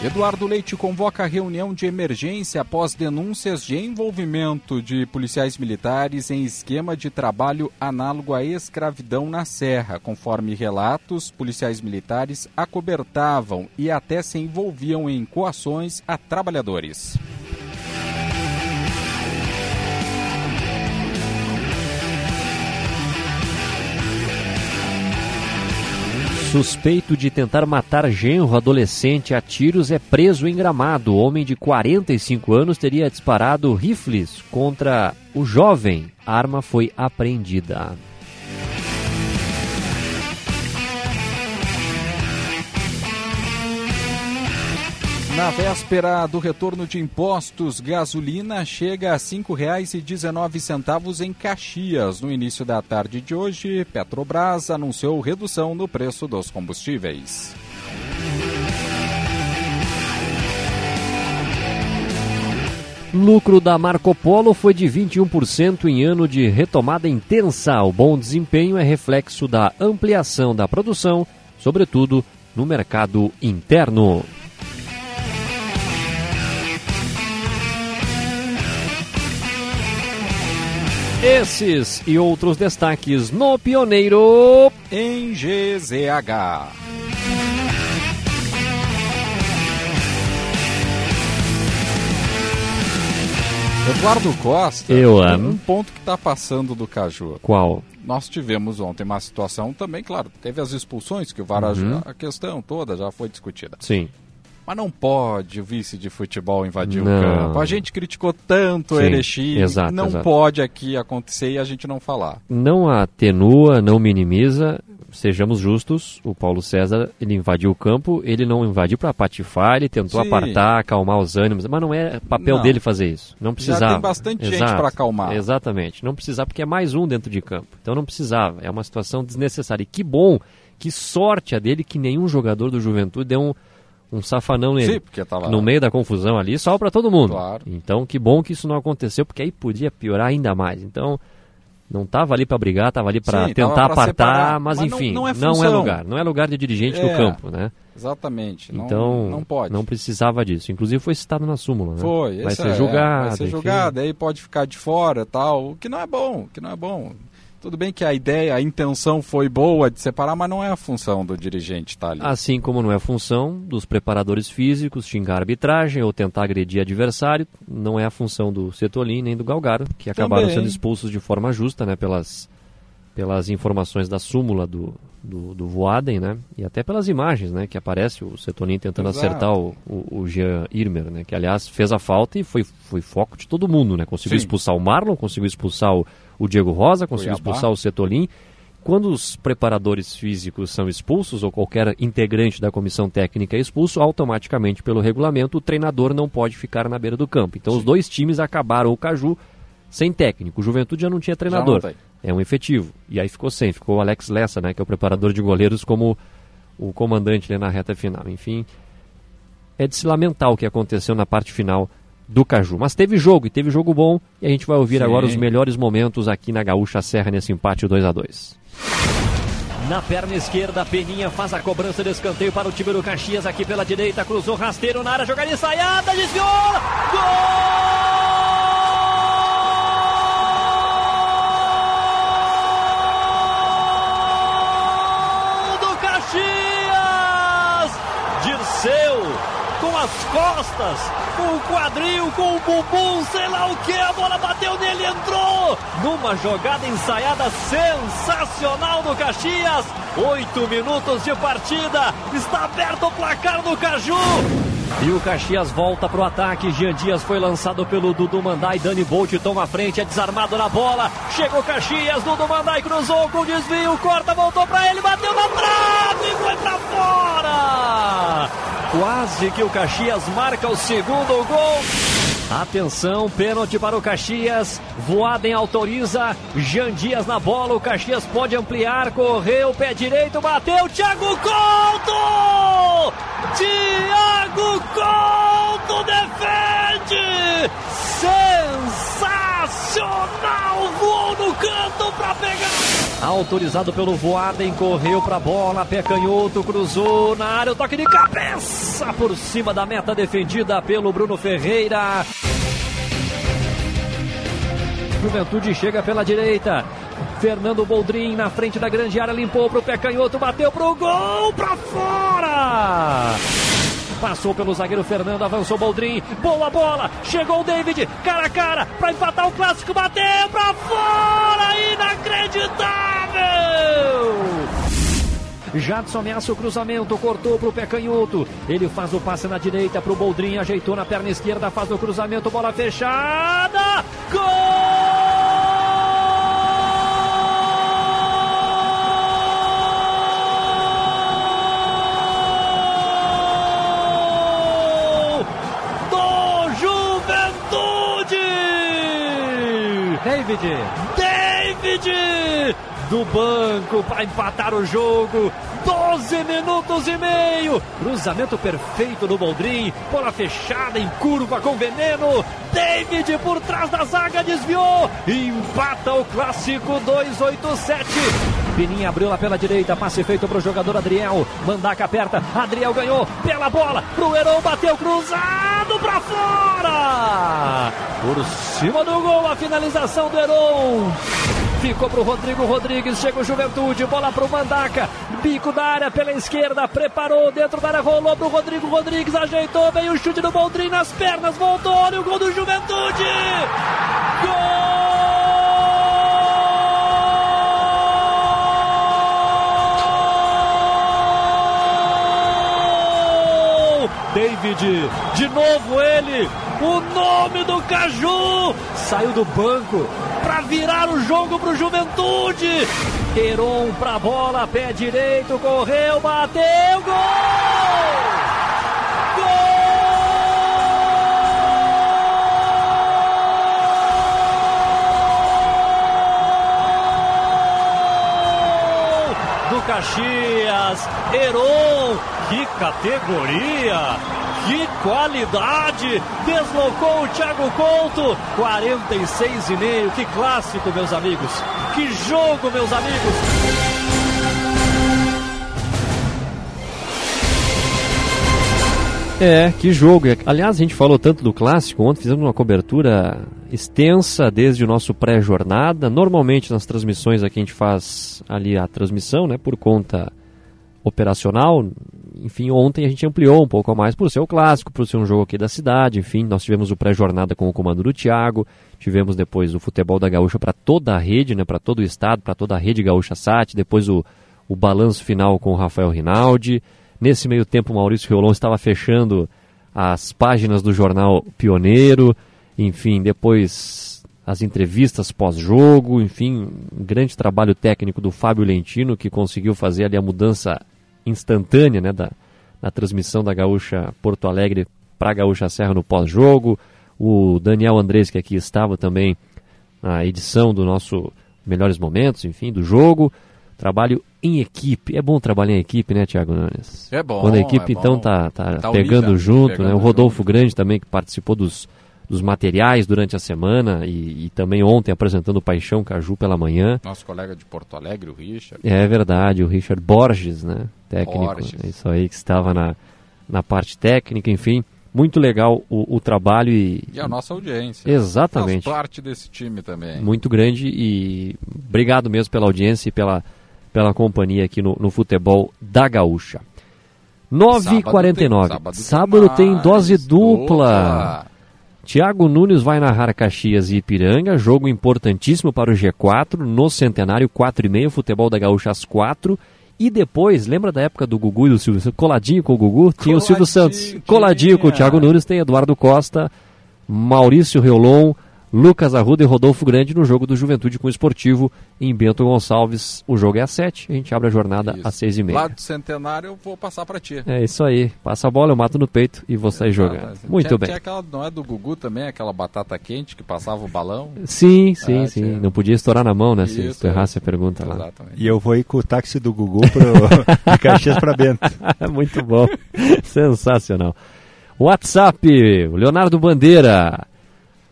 Eduardo Leite convoca reunião de emergência após denúncias de envolvimento de policiais militares em esquema de trabalho análogo à escravidão na Serra. Conforme relatos, policiais militares acobertavam e até se envolviam em coações a trabalhadores. Suspeito de tentar matar genro adolescente a tiros é preso em Gramado. Homem de 45 anos teria disparado rifles contra o jovem. A arma foi apreendida. Na véspera do retorno de impostos, gasolina chega a R$ 5,19 em Caxias. No início da tarde de hoje, Petrobras anunciou redução no preço dos combustíveis. Lucro da Marco Polo foi de 21% em ano de retomada intensa. O bom desempenho é reflexo da ampliação da produção, sobretudo no mercado interno. Esses e outros destaques no Pioneiro em GZH. Eduardo Costa, Eu amo. um ponto que está passando do Caju. Qual? Nós tivemos ontem uma situação também, claro, teve as expulsões, que o VAR, Uhum. a questão toda já foi discutida. Sim. Mas não pode o vice de futebol invadir Não. o campo. A gente criticou tanto o Sim, Erechim, exato, não exato. pode aqui acontecer e a gente não falar. Não atenua, não minimiza. Sejamos justos, o Paulo César, ele invadiu o campo, ele não invadiu para patifar, ele tentou Sim. apartar, acalmar os ânimos, mas não é papel Não. dele fazer isso. Não precisava. tem bastante gente Exato, pra acalmar. Exatamente. Não precisava porque é mais um dentro de campo. Então não precisava. É uma situação desnecessária. E que bom, que sorte a dele que nenhum jogador do Juventude deu um, um safanão nele. Sim, porque tava- No meio da confusão ali, só para todo mundo. Claro. Então que bom que isso não aconteceu, porque aí podia piorar ainda mais. Então não estava ali para brigar, estava ali para tava tentar apartar, separar, mas, mas não- enfim, não é não é lugar, não é lugar de dirigente no É, campo, né? Exatamente. Não, Então não pode. não precisava disso. Inclusive foi citado na súmula, né? Foi. Vai ser é, julgado. Vai ser enfim. julgado, aí pode ficar de fora tal. O que não é bom, o que não é bom. Tudo bem que a ideia, a intenção foi boa de separar, mas não é a função do dirigente estar ali. Assim como não é função dos preparadores físicos xingar a arbitragem ou tentar agredir adversário, não é a função do Setolin nem do Galgaro, que acabaram Também. sendo expulsos de forma justa, né, pelas, pelas informações da súmula do, do, do Voaden, né, e até pelas imagens, né, que aparece o Setolin tentando Exato. acertar o, o, o Jean Irmer, né, que aliás fez a falta e foi, foi foco de todo mundo, né, conseguiu Sim. expulsar o Marlon, conseguiu expulsar o, o Diego Rosa, conseguiu Cuiabá. expulsar o Setolin, quando os preparadores físicos são expulsos, ou qualquer integrante da comissão técnica é expulso, automaticamente, pelo regulamento, o treinador não pode ficar na beira do campo. Então, os dois times acabaram o Caju sem técnico. O Juventude já não tinha treinador. tem. É um efetivo. E aí ficou sem. Ficou o Alex Lessa, né, que é o preparador de goleiros, como o comandante ali na reta final. Enfim, é de se lamentar o que aconteceu na parte final do Caju. Mas teve jogo, e teve jogo bom, e a gente vai ouvir Sim. agora os melhores momentos aqui na Gaúcha Serra nesse empate 2 a 2 Na perna esquerda, Peninha faz a cobrança de escanteio para o time do Caxias aqui pela direita, cruzou rasteiro na área, jogada ensaiada, desviou! Gol as costas, com o quadril, com o bumbum, sei lá o que, a bola bateu nele, entrou! Numa jogada ensaiada sensacional do Caxias, oito minutos de partida, está aberto o placar do Caju, E o Caxias volta pro ataque. Jean Dias foi lançado pelo Dudu Mandai. Dani Bolt toma a frente, é desarmado na bola. Chegou Caxias, Dudu Mandai cruzou com desvio, corta, voltou para ele, bateu na trave e foi pra fora! Quase que o Caxias marca o segundo gol. Atenção, pênalti para o Caxias. Voaden autoriza. Jean Dias na bola. O Caxias pode ampliar. Correu, pé direito, bateu. Thiago Couto! Thiago Couto defende! Sensacional! Voou no canto para pegar. Autorizado pelo Voaden, correu para a bola, pé canhoto, cruzou na área, o toque de cabeça por cima da meta defendida pelo Bruno Ferreira. Juventude chega pela direita. Fernando Boldrin na frente da grande área, limpou pro pé canhoto, bateu pro gol, pra fora! Passou pelo zagueiro Fernando, avançou Boldrin, boa bola, chegou o David, cara a cara, para empatar o clássico, bateu pra fora, inacreditável! Jadson ameaça o cruzamento, cortou pro pé canhoto. Ele faz o passe na direita pro Boldrin, ajeitou na perna esquerda, faz o cruzamento, bola fechada. Gol! David! David! Do banco para empatar o jogo. 12 minutos e meio. Cruzamento perfeito do Boldrin. Bola fechada em curva com veneno. David por trás da zaga desviou. Empata o clássico 287. Peninha abriu lá pela direita, passe feito para o jogador Adriel. Mandaca aperta, Adriel ganhou pela bola. Pro Heron bateu cruzado para fora. Por cima do gol, a finalização do Heron. Ficou pro Rodrigo Rodrigues, chega o Juventude, bola pro Mandaca, bico da área pela esquerda, preparou, dentro da área, rolou pro Rodrigo Rodrigues, ajeitou, veio o chute do Boldrin nas pernas, voltou, olha o gol do Juventude! Gol! David, de novo ele, o nome do Caju, saiu do banco, virar o jogo para o Juventude. Heron para a bola, pé direito, correu, bateu, gol! Caxias, Heron, que categoria! Que qualidade! Deslocou o Thiago Couto. 46 e meio. Que clássico, meus amigos. Que jogo, meus amigos. É, que jogo. Aliás, a gente falou tanto do clássico. Ontem fizemos uma cobertura extensa desde o nosso pré-jornada. Normalmente nas transmissões aqui a gente faz ali a transmissão, né, por conta operacional. Enfim, ontem a gente ampliou um pouco mais por ser o clássico, por ser um jogo aqui da cidade. Enfim, nós tivemos o pré-jornada com o comando do Thiago, tivemos depois o futebol da Gaúcha para toda a rede, né, para todo o estado, para toda a rede Gaúcha Sat, depois o, o balanço final com o Rafael Rinaldi. Nesse meio tempo, o Maurício Riolon estava fechando as páginas do jornal Pioneiro. Enfim, depois as entrevistas pós-jogo, enfim, um grande trabalho técnico do Fábio Lentino, que conseguiu fazer ali a mudança instantânea né, da, da transmissão da Gaúcha Porto Alegre para a Gaúcha Serra no pós-jogo. O Daniel Andrés, que aqui estava também na edição do nosso Melhores Momentos, enfim, do jogo. Trabalho em equipe. É bom trabalhar em equipe, né, Thiago Nunes? É bom. Quando a equipe, é então, tá, tá, Tá pegando unida, junto, pegando né? O Rodolfo Grande também, que participou dos, dos materiais durante a semana e, e também ontem apresentando o Paixão Caju pela manhã. Nosso colega de Porto Alegre, o Richard. É verdade, o Richard Borges, né? Técnico. Borges. É isso aí, que estava na, na parte técnica, enfim. Muito legal o, o trabalho e. E a nossa audiência. Exatamente. Faz parte desse time também. Muito grande e obrigado mesmo pela audiência e pela, pela companhia aqui no, no futebol da Gaúcha. 9h49. Sábado tem- Sábado tem mais, dose dupla. dupla. Tiago Nunes vai narrar Caxias e Ipiranga, jogo importantíssimo para o G4, no Centenário, 4 e meio, futebol da Gaúcha às 4 E depois, lembra da época do Gugu e do Silvio Santos? Coladinho com o Gugu? Tinha o Silvio Santos. Coladinho com o Thiago Nunes, tem Eduardo Costa, Maurício Reolon, Lucas Arruda e Rodolfo Grande no jogo do Juventude com o Esportivo em Bento Gonçalves. O jogo é às 7, a gente abre a jornada Isso. às 6 e meia. Lá do Centenário eu vou passar pra ti. É isso aí. Passa a bola, eu mato no peito e vou sair jogando. Muito tinha, bem. Tinha aquela, não é do Gugu também, aquela batata quente que passava o balão? Sim, sim, Ah, sim. tinha. Não podia estourar na mão, né? se Isso, tu errasse a pergunta lá. Exatamente. E eu vou ir com o táxi do Gugu pro, de Caxias para Bento. Muito bom. Sensacional. WhatsApp, Leonardo Bandeira.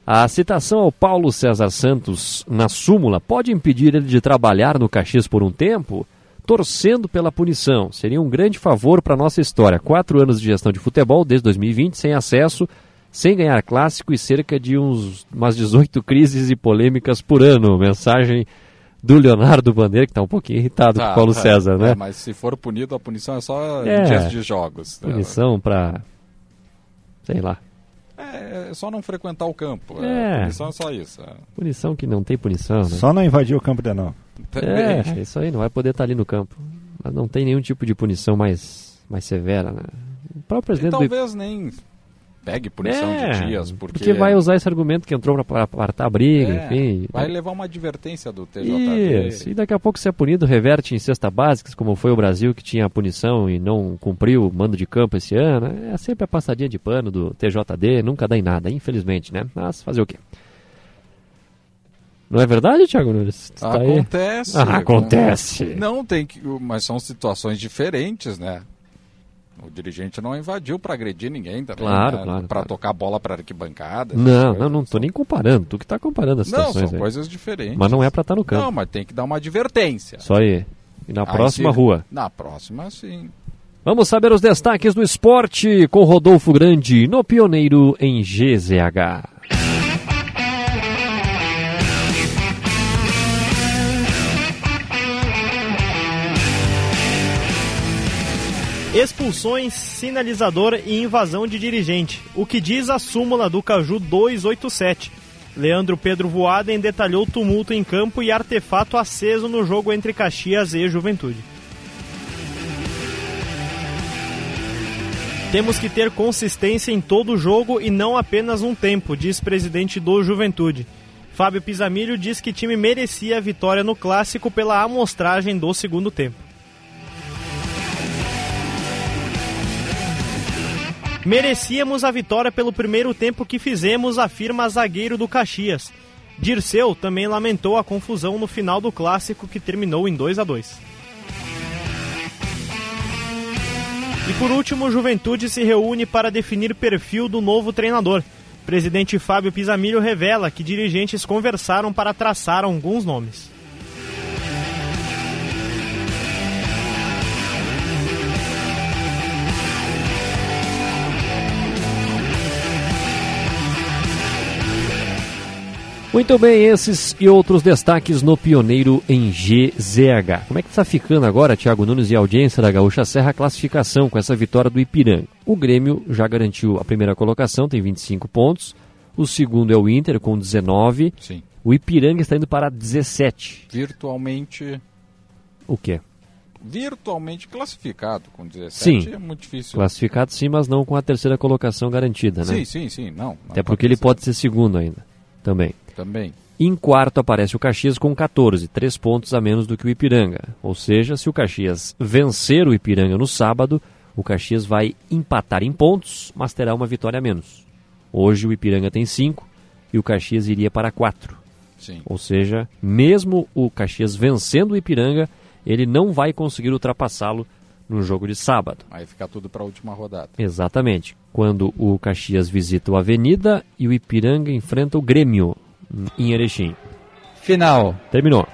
A citação ao Paulo César Santos na súmula pode impedir ele de trabalhar no Caxias por um tempo? Torcendo pela punição. Seria um grande favor para nossa história. Quatro anos de gestão de futebol desde 2020, sem acesso, sem ganhar clássico e cerca de uns, umas 18 crises e polêmicas por ano. Mensagem do Leonardo Bandeira, que está um pouquinho irritado com o Paulo tá, César, né? é, mas se for punido, a punição é só É. em dias de jogos. né? Punição para. Sei lá. É, é só não frequentar o campo. É. A punição é só isso. é. Punição que não tem punição, né? Só não invadir o campo de novo. É, isso aí, não vai poder estar ali no campo. Mas não tem nenhum tipo de punição mais, mais severa, né? O próprio E presidente do talvez nem pegue punição É, de dias, porque, porque vai usar esse argumento que entrou para apartar a briga, É, enfim. vai levar uma advertência do TJD. Isso, e daqui a pouco se é punido, reverte em cesta básica, como foi o Brasil que tinha a punição e não cumpriu o mando de campo esse ano. É sempre a passadinha de pano do TJD, nunca dá em nada, infelizmente, né? Mas fazer o quê? Não é verdade, Thiago Nunes? Tá? Acontece. Ah, acontece. Não tem que, mas são situações diferentes, né? O dirigente não invadiu para agredir ninguém também, Claro, né? claro, Para tocar a bola para arquibancada. Não, coisas. não, não tô nem comparando. Tu que tá comparando as Não, situações são aí. coisas diferentes. Mas não é pra estar no campo. Não, mas tem que dar uma advertência. Só aí. E na Aí próxima se- rua. Na próxima, sim. Vamos saber os destaques do esporte com Rodolfo Grande no Pioneiro em GZH. Expulsões, sinalizador e invasão de dirigente. O que diz a súmula do Caju 287. Leandro Pedro Voaden detalhou tumulto em campo e artefato aceso no jogo entre Caxias e Juventude. Temos que ter consistência em todo o jogo e não apenas um tempo, diz presidente do Juventude. Fábio Pisamilho diz que time merecia a vitória no clássico pela amostragem do segundo tempo. Merecíamos a vitória pelo primeiro tempo que fizemos, afirma zagueiro do Caxias. Dirceu também lamentou a confusão no final do clássico que terminou em 2 a 2. E por último, Juventude se reúne para definir perfil do novo treinador. Presidente Fábio Pisamilho revela que dirigentes conversaram para traçar alguns nomes. Muito bem, esses e outros destaques no Pioneiro em GZH. Como é que está ficando agora, Thiago Nunes e a audiência da Gaúcha Serra, a classificação com essa vitória do Ipiranga? O Grêmio já garantiu a primeira colocação, tem 25 pontos. O segundo é o Inter, com 19. Sim. O Ipiranga está indo para 17. Virtualmente. O quê? Virtualmente classificado com 17 Sim. é muito difícil. Classificado sim, mas não com a terceira colocação garantida, né? Sim, sim, sim. Não. não Até porque ele pode ser segundo ainda. Também. Também. Em quarto aparece o Caxias com 14, três pontos a menos do que o Ipiranga. Ou seja, se o Caxias vencer o Ipiranga no sábado, o Caxias vai empatar em pontos, mas terá uma vitória a menos. Hoje o Ipiranga tem 5 e o Caxias iria para 4. Sim. Ou seja, mesmo o Caxias vencendo o Ipiranga, ele não vai conseguir ultrapassá-lo no jogo de sábado. Aí fica tudo para a última rodada. Exatamente. Quando o Caxias visita o Avenida e o Ipiranga enfrenta o Grêmio em Erechim. Final. Terminou.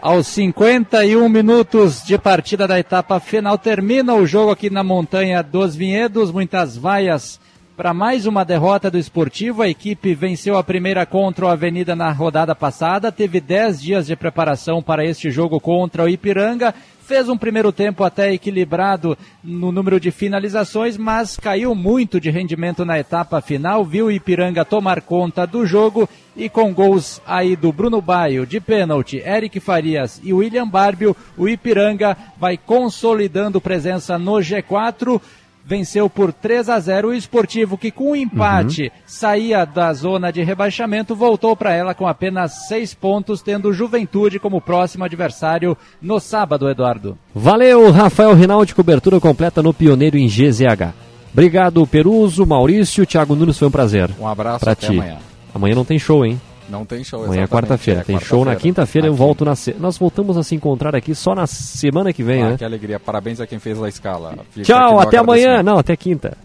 Aos 51 minutos de partida da etapa final, termina o jogo aqui na Montanha dos Vinhedos. Muitas vaias para mais uma derrota do esportivo. A equipe venceu a primeira contra o Avenida na rodada passada. Teve 10 dias de preparação para este jogo contra o Ipiranga. Fez um primeiro tempo até equilibrado no número de finalizações, mas caiu muito de rendimento na etapa final. Viu o Ipiranga tomar conta do jogo e com gols aí do Bruno Baio de pênalti, Eric Farias e William Barbio, o Ipiranga vai consolidando presença no G4 venceu por 3 a 0 o Esportivo, que com o empate uhum. saía da zona de rebaixamento, voltou para ela com apenas seis pontos, tendo Juventude como próximo adversário no sábado, Eduardo. Valeu, Rafael Rinaldi, cobertura completa no Pioneiro em GZH. Obrigado, Peruso, Maurício, Thiago Nunes, foi um prazer. Um abraço, pra até ti. amanhã. Amanhã não tem show, hein? Não tem show, Amanhã é quarta-feira. É, tem quarta show na quinta-feira, eu volto na se... Nós voltamos a se encontrar aqui só na semana que vem, ah, né? Que alegria. Parabéns a quem fez a escala. Fica Tchau, até amanhã. Não, até quinta.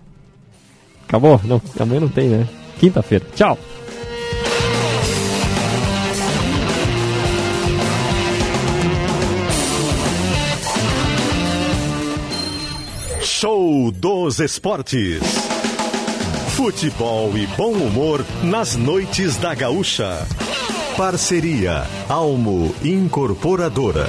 Acabou? Não, amanhã não tem, né? Quinta-feira. Tchau. Show dos Esportes. Futebol e bom humor nas noites da Gaúcha. Parceria Almo Incorporadora.